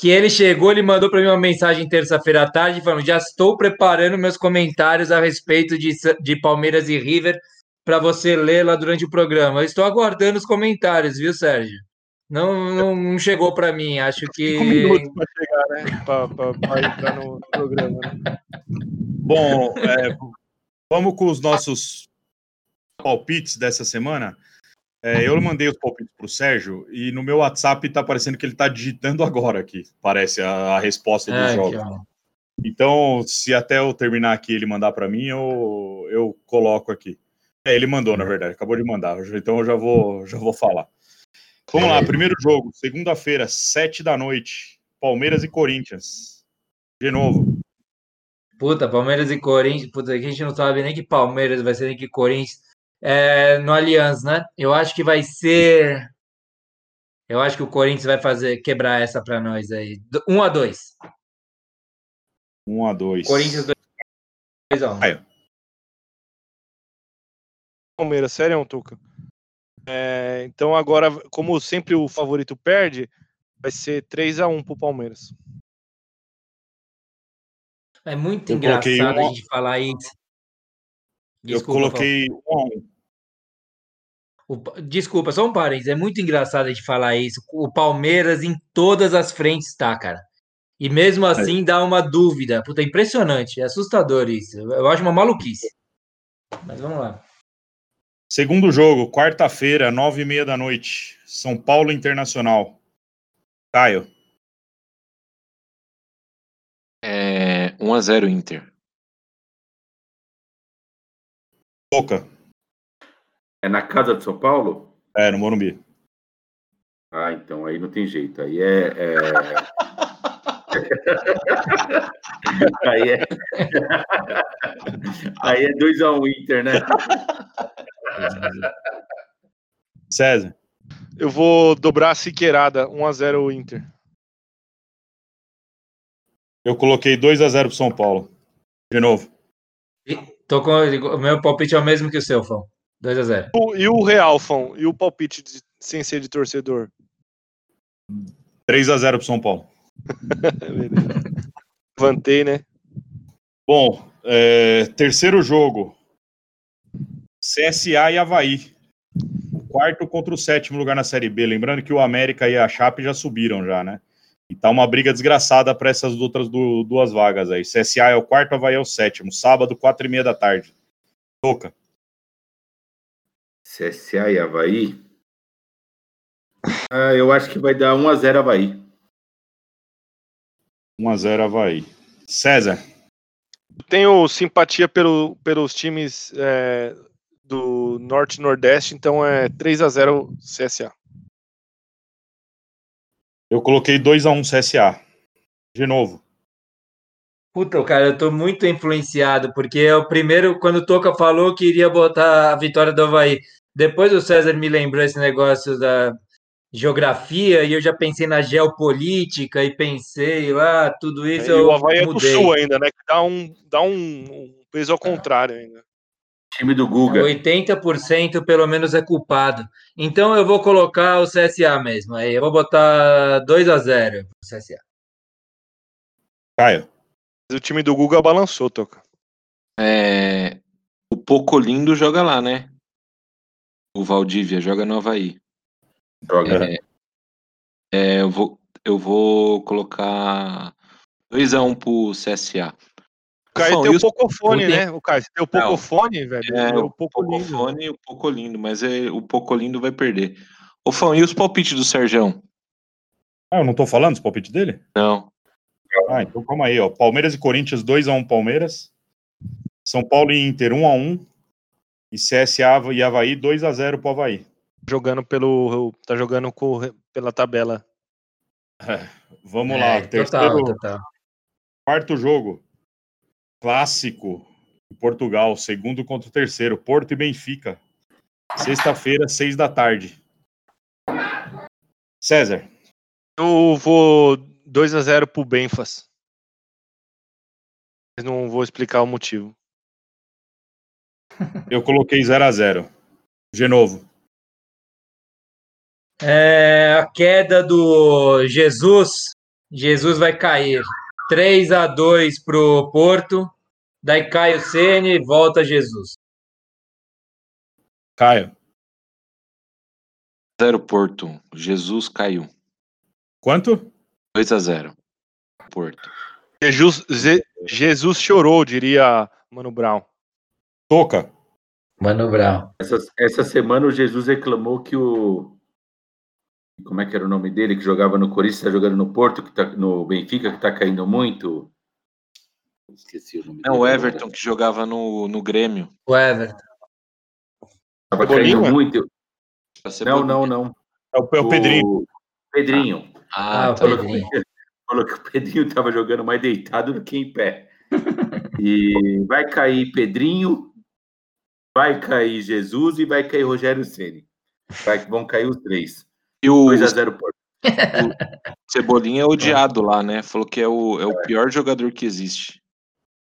[SPEAKER 1] que ele chegou, ele mandou para mim uma mensagem terça-feira à tarde, falando: já estou preparando meus comentários a respeito de, de Palmeiras e River para você ler lá durante o programa. Eu estou aguardando os comentários, viu, Sérgio? Não, não, não chegou para mim, acho que. Cinco minutos para chegar, né? Para
[SPEAKER 5] entrar no programa. Né? Bom, é, vamos com os nossos palpites dessa semana. É, eu mandei os palpites para o Sérgio e no meu WhatsApp está parecendo que ele está digitando agora aqui, parece a, a resposta do é, jogo. Então, se até eu terminar aqui ele mandar para mim, eu, eu coloco aqui. É, ele mandou, na verdade, acabou de mandar. Então eu já vou, já vou falar. Vamos lá, primeiro jogo, segunda-feira, sete da noite. Palmeiras e Corinthians. De novo.
[SPEAKER 1] Puta, Palmeiras e Corinthians. Puta, a gente não sabe nem que Palmeiras vai ser nem que Corinthians. É, no Allianz, né? Eu acho que vai ser. Eu acho que o Corinthians vai fazer quebrar essa para nós aí. Um a dois.
[SPEAKER 5] Um a dois.
[SPEAKER 1] Corinthians 2 a 1. Um.
[SPEAKER 3] Palmeiras, sério, Tuca. É, então agora, como sempre o favorito perde, vai ser 3 a 1 pro Palmeiras.
[SPEAKER 1] É muito eu engraçado a gente falar isso.
[SPEAKER 5] Desculpa, eu coloquei 1 a 1.
[SPEAKER 1] O, desculpa, só um parênteses. É muito engraçado a gente falar isso. O Palmeiras em todas as frentes tá, cara. E mesmo assim é. dá uma dúvida. Puta, é impressionante. É assustador isso. Eu acho uma maluquice. Mas vamos lá.
[SPEAKER 5] Segundo jogo, quarta-feira, nove e meia da noite. São Paulo Internacional. Caio.
[SPEAKER 2] É 1 a 0 Inter.
[SPEAKER 5] Boca.
[SPEAKER 4] É na casa de São Paulo?
[SPEAKER 5] É, no Morumbi.
[SPEAKER 4] Ah, então aí não tem jeito. Aí é. é... *laughs* aí é. aí é 2x1 um Inter, né?
[SPEAKER 5] César.
[SPEAKER 3] Eu vou dobrar a Siqueirada, 1x0 o Inter.
[SPEAKER 5] Eu coloquei 2x0 pro São Paulo. De novo.
[SPEAKER 1] Tô com, o meu palpite é o mesmo que o seu, Fão. 2x0.
[SPEAKER 3] E o Real, Fão? E o palpite de, sem ser de torcedor?
[SPEAKER 5] 3x0 pro São Paulo. *laughs*
[SPEAKER 3] Levantei, né?
[SPEAKER 5] Bom, é, terceiro jogo. CSA e Havaí. O quarto contra o sétimo lugar na Série B. Lembrando que o América e a Chape já subiram já, né? E tá uma briga desgraçada para essas outras do, duas vagas aí. CSA é o quarto, Havaí é o sétimo. Sábado, quatro e meia da tarde. Toca.
[SPEAKER 4] CSA e Havaí? Ah, eu acho que vai dar 1x0 Havaí.
[SPEAKER 5] 1x0 Havaí. César.
[SPEAKER 3] Tenho simpatia pelo, pelos times é, do Norte e Nordeste, então é 3 a 0 CSA.
[SPEAKER 5] Eu coloquei 2 a 1 CSA. De novo.
[SPEAKER 1] Puta, cara, eu tô muito influenciado, porque é o primeiro, quando o Toca falou que iria botar a vitória do Havaí. Depois o César me lembrou esse negócio da, geografia e eu já pensei na geopolítica e pensei lá, tudo isso.
[SPEAKER 3] E
[SPEAKER 1] eu
[SPEAKER 3] o Havaí é do
[SPEAKER 1] mudei.
[SPEAKER 3] Sul ainda, né? Que dá um, dá um, peso ao contrário ainda.
[SPEAKER 4] Time do Guga.
[SPEAKER 1] 80% pelo menos é culpado. Então eu vou colocar o CSA mesmo. Aí eu vou botar 2 a 0 pro CSA.
[SPEAKER 5] Caio.
[SPEAKER 3] O time do Guga balançou, Toca.
[SPEAKER 2] É, o Pocolindo joga lá, né? O Valdívia joga no Havaí.
[SPEAKER 4] Joga.
[SPEAKER 2] É, é, eu, vou, eu vou colocar 2x1 pro CSA.
[SPEAKER 3] O Caio tem o
[SPEAKER 2] os-
[SPEAKER 3] Pocofone, né? O Caio, você tem o Pocofone, velho.
[SPEAKER 2] É, o
[SPEAKER 3] Pocolindo.
[SPEAKER 2] Pocofone e o Pocolindo, mas é, o Pocolindo vai perder. Ô, Fão, e os palpites do Serjão?
[SPEAKER 5] Ah, eu não tô falando dos palpites dele?
[SPEAKER 2] Não.
[SPEAKER 5] Ah, então calma aí, ó. Palmeiras e Corinthians 2x1 Palmeiras. São Paulo e Inter 1x1. E CSA e Havaí 2x0 pro Havaí.
[SPEAKER 3] Jogando pelo. Tá jogando com, pela tabela. *laughs*
[SPEAKER 5] Vamos
[SPEAKER 1] É,
[SPEAKER 5] lá,
[SPEAKER 1] total,
[SPEAKER 5] terceiro,
[SPEAKER 1] total.
[SPEAKER 5] quarto jogo. Clássico em Portugal, segundo contra o terceiro, Porto e Benfica. Sexta-feira, seis da tarde. César,
[SPEAKER 3] Eu vou 2 a 0 pro Benfas. Mas não vou explicar o motivo.
[SPEAKER 5] eu coloquei 0 a 0 De novo.
[SPEAKER 1] É, a queda do Jesus. Jesus vai cair. 3 a 2 pro Porto. Daí cai o Ceni e volta Jesus.
[SPEAKER 5] Caio,
[SPEAKER 2] 0 Porto. Jesus caiu.
[SPEAKER 5] quanto?
[SPEAKER 2] 2x0. Porto.
[SPEAKER 3] Jesus, Ze- Jesus chorou, diria Mano Brown.
[SPEAKER 5] Toca.
[SPEAKER 1] Mano Brown.
[SPEAKER 4] Essa, essa semana o Jesus reclamou que o. Como é que era o nome dele? Que jogava no Corinthians, tá jogando no Porto, que tá no Benfica, que tá caindo muito. Esqueci o nome
[SPEAKER 2] Não,
[SPEAKER 4] dele.
[SPEAKER 2] o
[SPEAKER 4] agora.
[SPEAKER 2] Everton que jogava no, no Grêmio.
[SPEAKER 1] O Everton.
[SPEAKER 4] Tava
[SPEAKER 3] Cebolinha?
[SPEAKER 4] caindo muito. Não, não, não.
[SPEAKER 5] É o, é o Pedrinho.
[SPEAKER 4] O Pedrinho.
[SPEAKER 1] Ah,
[SPEAKER 2] Ah,
[SPEAKER 1] o
[SPEAKER 2] tá.
[SPEAKER 4] Falou
[SPEAKER 1] Pedrinho.
[SPEAKER 4] que, falou que o Pedrinho estava jogando mais deitado do que em pé. E vai cair Pedrinho, vai cair Jesus e vai cair Rogério Ceni. Vai, vão cair os três.
[SPEAKER 2] E o
[SPEAKER 4] 2x0 Porto.
[SPEAKER 2] Cebolinha é odiado lá, né? Falou que é o, é o pior jogador que existe.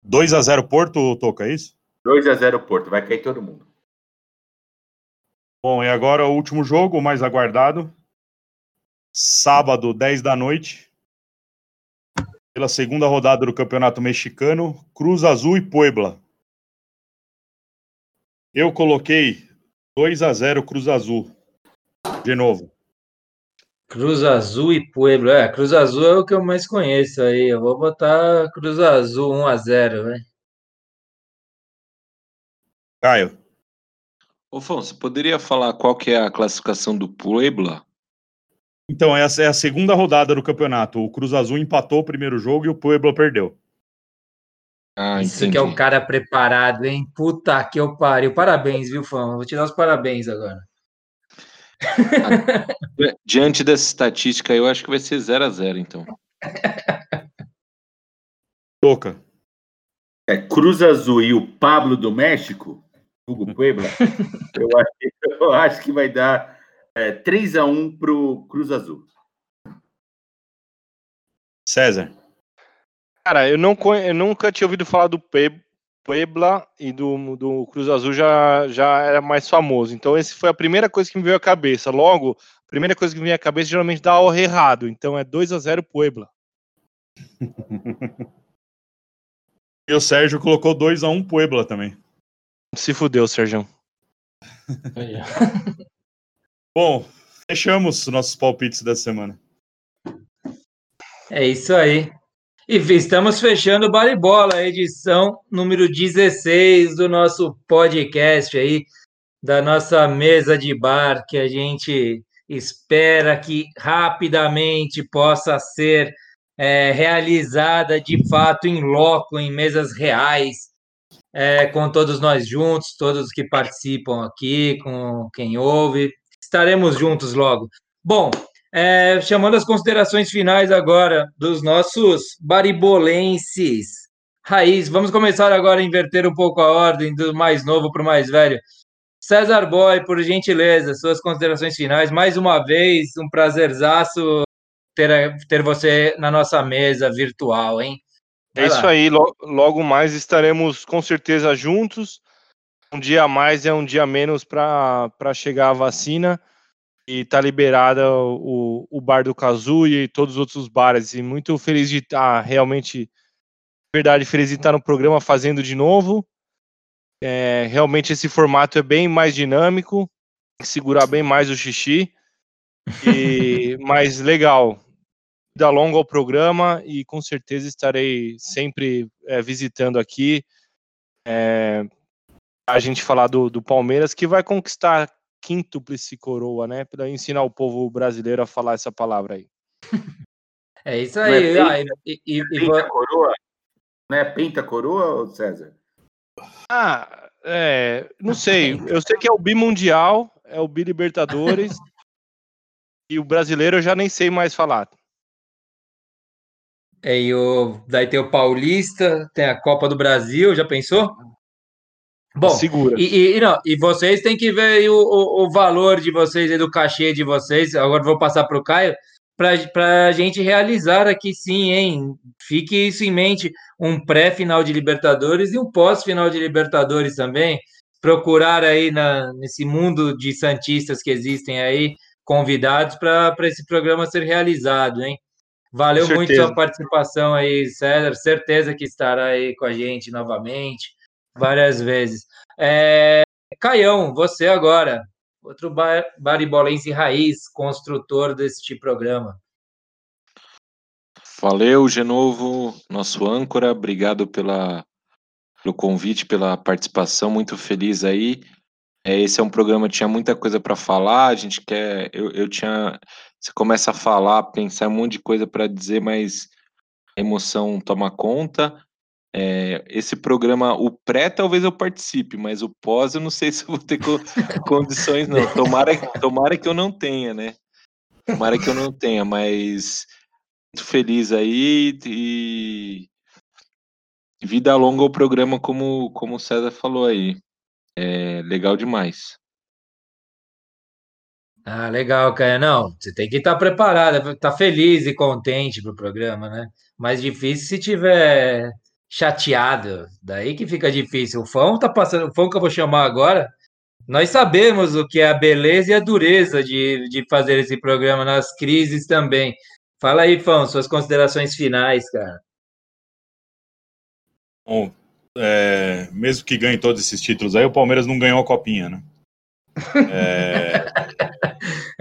[SPEAKER 5] 2x0 Porto, Toca, é isso?
[SPEAKER 4] 2x0 Porto. Vai cair todo mundo.
[SPEAKER 5] Bom, e agora o último jogo, o mais aguardado. Sábado, 10 da noite. Pela segunda rodada do Campeonato Mexicano, Cruz Azul e Puebla. Eu coloquei 2 a 0 Cruz Azul. De novo.
[SPEAKER 1] Cruz Azul e Puebla. É, Cruz Azul é o que eu mais conheço aí. Eu vou botar Cruz Azul 1 a 0 velho.
[SPEAKER 5] Caio,
[SPEAKER 2] Ô, Fão, você poderia falar qual que é a classificação do Puebla?
[SPEAKER 5] então essa é a segunda rodada do campeonato. O Cruz Azul empatou o primeiro jogo e o Puebla perdeu.
[SPEAKER 2] Ah,
[SPEAKER 1] Isso
[SPEAKER 2] entendi.
[SPEAKER 1] que é o cara preparado, hein? Puta que eu pariu. Parabéns, viu, fã? Vou te dar os parabéns agora. *laughs*
[SPEAKER 2] Diante dessa estatística, eu acho que vai ser 0 a 0 então.
[SPEAKER 5] Toca.
[SPEAKER 4] É Cruz Azul e o Pablo do México, Hugo Puebla. *laughs* eu, acho, eu acho que vai dar é, 3x1 pro Cruz Azul.
[SPEAKER 5] César.
[SPEAKER 3] Cara, eu, não, eu nunca tinha ouvido falar do Pe- Puebla e do, do Cruz Azul já, já era mais famoso. Então, esse foi a primeira coisa que me veio à cabeça. Logo, a primeira coisa que me veio à cabeça geralmente dá o errado. Então, é 2 a 0 Puebla. *laughs*
[SPEAKER 5] E o Sérgio colocou 2 a 1 Puebla também.
[SPEAKER 3] Se fudeu, Sérgio. *laughs*
[SPEAKER 5] Bom, fechamos nossos palpites da semana.
[SPEAKER 1] É isso aí. E estamos fechando o Bale Bola, a edição número 16 do nosso podcast aí, da nossa mesa de bar, que a gente espera que rapidamente possa ser é, realizada de fato em loco, em mesas reais, é, com todos nós juntos, todos que participam aqui, com quem ouve. Estaremos juntos logo. Bom, é, chamando as considerações finais agora dos nossos baribolenses. Raiz, vamos começar agora a inverter um pouco a ordem do mais novo para o mais velho. César Boy, por gentileza, suas considerações finais. Mais uma vez, um prazerzaço ter, ter você na nossa mesa virtual, hein?
[SPEAKER 3] Vai é lá. isso aí, logo mais estaremos com certeza juntos. Um dia a mais é um dia a menos para chegar a vacina e tá liberada o, o bar do Kazuya e todos os outros bares. E muito feliz de estar realmente, verdade, feliz de estar no programa fazendo de novo. É, realmente esse formato é bem mais dinâmico, segurar bem mais o xixi. E *laughs* mais legal. Vida longa ao programa e com certeza estarei sempre é, visitando aqui. É, a gente falar do, do Palmeiras, que vai conquistar quíntuplice coroa, né? Para ensinar o povo brasileiro a falar essa palavra aí. *laughs*
[SPEAKER 1] É isso aí. Não é
[SPEAKER 4] penta, e, e, e, penta coroa? Não é penta coroa, César?
[SPEAKER 3] Ah, é, não sei. Eu sei que é o bimundial, é o bilibertadores *laughs* e o brasileiro eu já nem sei mais falar.
[SPEAKER 1] É, e o, daí tem o Paulista, tem a Copa do Brasil, já pensou? Bom, Segura. E, e, não, e vocês têm que ver o, o, o valor de vocês e do cachê de vocês. Agora vou passar para o Caio para a gente realizar aqui sim, hein? Fique isso em mente: um pré-final de Libertadores e um pós-final de Libertadores também. Procurar aí na, nesse mundo de Santistas que existem aí, convidados para esse programa ser realizado, hein? Valeu muito sua participação aí, César. Certeza que estará aí com a gente novamente várias vezes. É, Caião, você agora, outro bar, baribolense raiz, construtor deste programa.
[SPEAKER 2] Valeu, Genovo, nosso âncora, obrigado pela, pelo convite, pela participação, muito feliz aí. É, esse é um programa que tinha muita coisa para falar, a gente quer, eu, eu tinha, você começa a falar, pensar um monte de coisa para dizer, mas a emoção toma conta. É, esse programa, o pré, talvez eu participe, mas o pós eu não sei *laughs* se eu vou ter co condições, não. Tomara, tomara que eu não tenha, né? Tomara que eu não tenha, mas muito feliz aí e vida longa ao programa, como, como o César falou aí. É legal demais.
[SPEAKER 1] Ah, legal, Caio. Não, você tem que estar preparado, estar tá feliz e contente para o programa, né? Mais difícil se tiver chateado. Daí que fica difícil. O Fão tá passando, o Fão que eu vou chamar agora. Nós sabemos o que é a beleza e a dureza de, de fazer esse programa nas crises também. Fala aí, Fão, suas considerações finais, cara.
[SPEAKER 5] Bom, é, mesmo que ganhe todos esses títulos aí, o Palmeiras não ganhou a copinha, né?
[SPEAKER 1] É...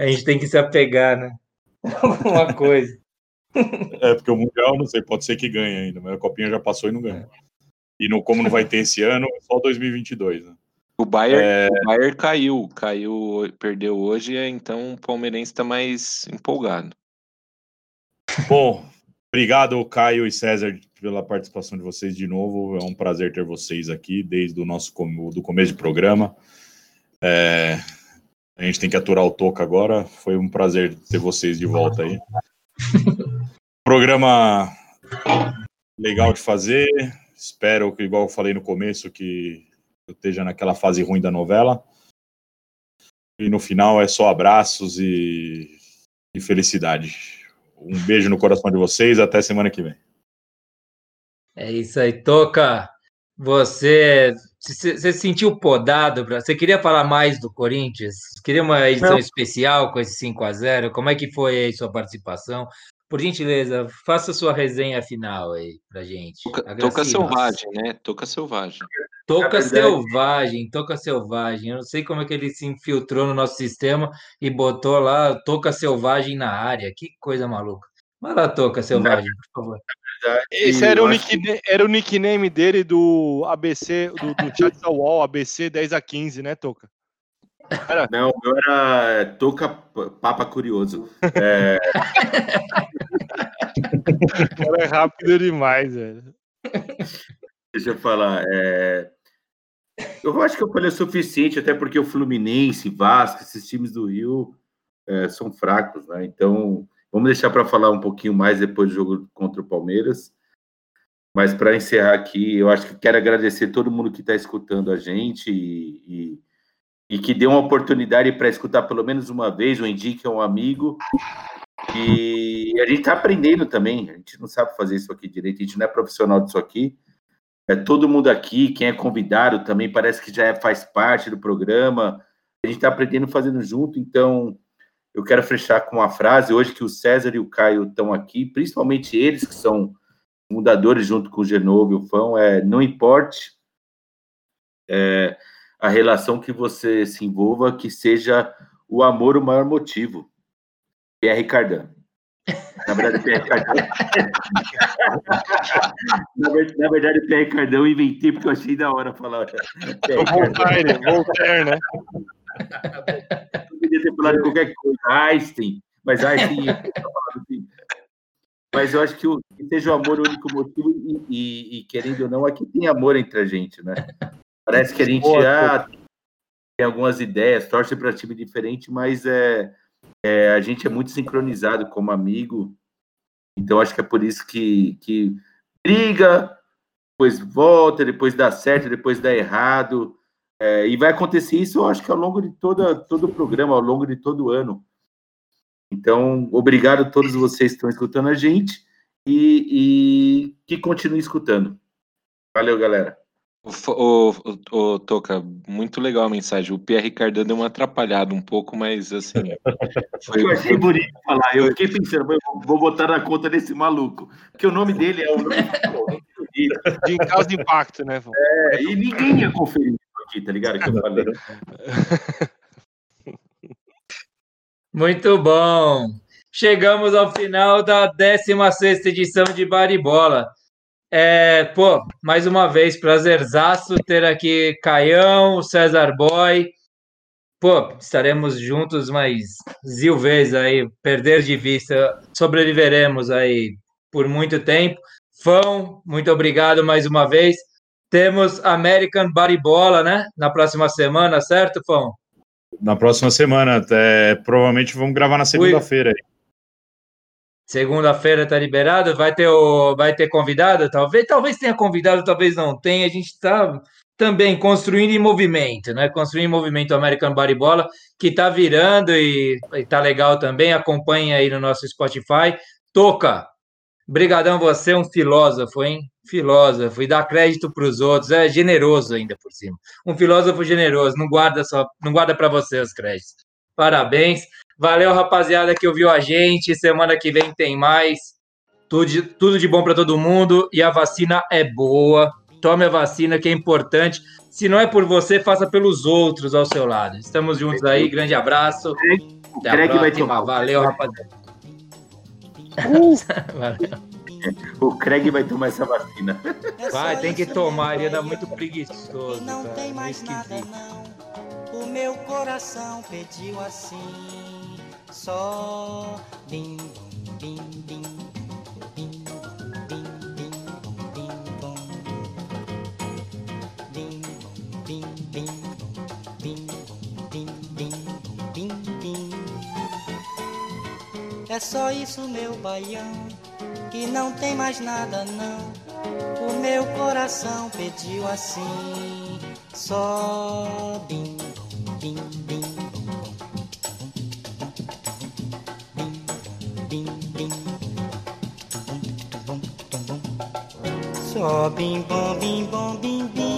[SPEAKER 1] *laughs* a gente tem que se apegar, né? *laughs* Alguma coisa.
[SPEAKER 5] É, porque o Mundial, não sei, pode ser que ganhe ainda, mas a Copinha já passou e não ganha. E no, como não vai ter esse ano, é só 2022, né?
[SPEAKER 2] O Bayern, é... o Bayern caiu, caiu, perdeu hoje, então o palmeirense está mais empolgado.
[SPEAKER 5] Bom, obrigado Caio e César pela participação de vocês de novo. É um prazer ter vocês aqui desde o nosso do começo do programa. É, a gente tem que aturar o Toca agora. Foi um prazer ter vocês de volta aí. *laughs* Programa legal de fazer. Espero que, igual eu falei no começo, que eu esteja naquela fase ruim da novela. E no final é só abraços e, e felicidade. Um beijo no coração de vocês. Até semana que vem.
[SPEAKER 1] É isso aí, Toca. Você você se sentiu podado? Você queria falar mais do Corinthians? Queria uma edição Não. especial com esse 5 a 0 Como é que foi aí sua participação? Por gentileza, faça sua resenha final aí pra gente.
[SPEAKER 2] Toca, toca selvagem, né? Toca selvagem.
[SPEAKER 1] Toca selvagem, toca selvagem. Eu não sei como é que ele se infiltrou no nosso sistema e botou lá toca selvagem na área. Que coisa maluca. Vai lá, toca selvagem, por favor.
[SPEAKER 3] Esse era o, nickname, era o nickname dele do ABC, do, do chat da UOL, ABC 10 a 15, né, Toca?
[SPEAKER 4] Era? Não, o meu era Toca Papa Curioso. É...
[SPEAKER 3] cara é rápido demais, velho.
[SPEAKER 4] Deixa eu falar. É... Eu acho que eu falei o suficiente, até porque o Fluminense, Vasco, esses times do Rio é, são fracos, né? Então, vamos deixar para falar um pouquinho mais depois do jogo contra o Palmeiras. Mas para encerrar aqui, eu acho que quero agradecer todo mundo que está escutando a gente e, e e que dê uma oportunidade para escutar pelo menos uma vez, ou indique a um amigo. E a gente está aprendendo também, a gente não sabe fazer isso aqui direito, a gente não é profissional disso aqui. É todo mundo aqui, quem é convidado também parece que já é, faz parte do programa. A gente está aprendendo fazendo junto, então eu quero fechar com uma frase hoje que o César e o Caio estão aqui, principalmente eles que são fundadores junto com o Genovo e o Fão, é não importe é, a relação que você se envolva, que seja o amor o maior motivo. Pierre Cardin. Na verdade, Pierre Cardin. *laughs* na, verdade, Pierre Cardin eu inventei porque eu achei da hora falar.
[SPEAKER 3] Voltaire, Voltaire, né?
[SPEAKER 4] Eu podia ter falado qualquer coisa, Einstein, mas Einstein. assim. Mas eu acho que, o, que seja o amor o único motivo, e, e, e, querendo ou não, aqui tem amor entre a gente, né? Parece que a gente já tem algumas ideias, torce para time diferente, mas é, é, a gente é muito sincronizado como amigo, então acho que é por isso que, que briga, depois volta, depois dá certo, depois dá errado. É, e vai acontecer isso, eu acho que ao longo de toda, todo o programa, ao longo de todo o ano. Então, obrigado a todos vocês que estão escutando a gente e, e que continuem escutando. Valeu, galera.
[SPEAKER 2] O, o, o, Toca, muito legal a mensagem. O Pierre Cardin deu uma atrapalhada um pouco, mas assim. *laughs*
[SPEAKER 4] Foi, eu achei bonito falar. Eu fiquei pensando, vou botar na conta desse maluco. Porque o nome dele é o nome
[SPEAKER 3] de causa de impacto, né?
[SPEAKER 4] É, e ninguém ia conferir isso aqui, tá ligado? Que eu falei. *laughs*
[SPEAKER 1] Muito bom. Chegamos ao final da 16 edição de Baribola. É, pô, mais uma vez, prazerzaço ter aqui Caião, César Boy. Pô, estaremos juntos mais zil vezes aí, perder de vista, sobreviveremos aí por muito tempo. Fão, muito obrigado mais uma vez. Temos American Baribola, né? Na próxima semana, certo, Fão?
[SPEAKER 5] Na próxima semana, é, provavelmente vamos gravar na segunda-feira aí.
[SPEAKER 1] Segunda-feira tá liberado, vai ter o, vai ter convidado, talvez, talvez tenha convidado, talvez não tenha. A gente está também construindo em movimento, né? Construindo em movimento American Bola, que está virando e, está legal também. Acompanhe aí no nosso Spotify. Toca. Brigadão, você é um filósofo, hein? Filósofo e dá crédito para os outros, é generoso ainda por cima. Um filósofo generoso, não guarda só, não guarda para você os créditos. Parabéns. Valeu, rapaziada, que ouviu a gente. Semana que vem tem mais. Tudo de, tudo de bom para todo mundo. E a vacina é boa. Tome a vacina, que é importante. Se não é por você, faça pelos outros ao seu lado. Estamos juntos aí. Grande abraço. Até a próxima. Valeu, rapaziada.
[SPEAKER 4] Uh. *laughs* Valeu. O Craig vai tomar essa vacina.
[SPEAKER 1] Vai, tem que tomar. Ele é muito preguiçoso.
[SPEAKER 8] Não cara. tem mais nada, não. O meu coração pediu assim só bim bom bim bim é só isso meu baião que não tem mais nada não o meu coração pediu assim só bim bim bim Oh, bing bong, bing bong, bing bing.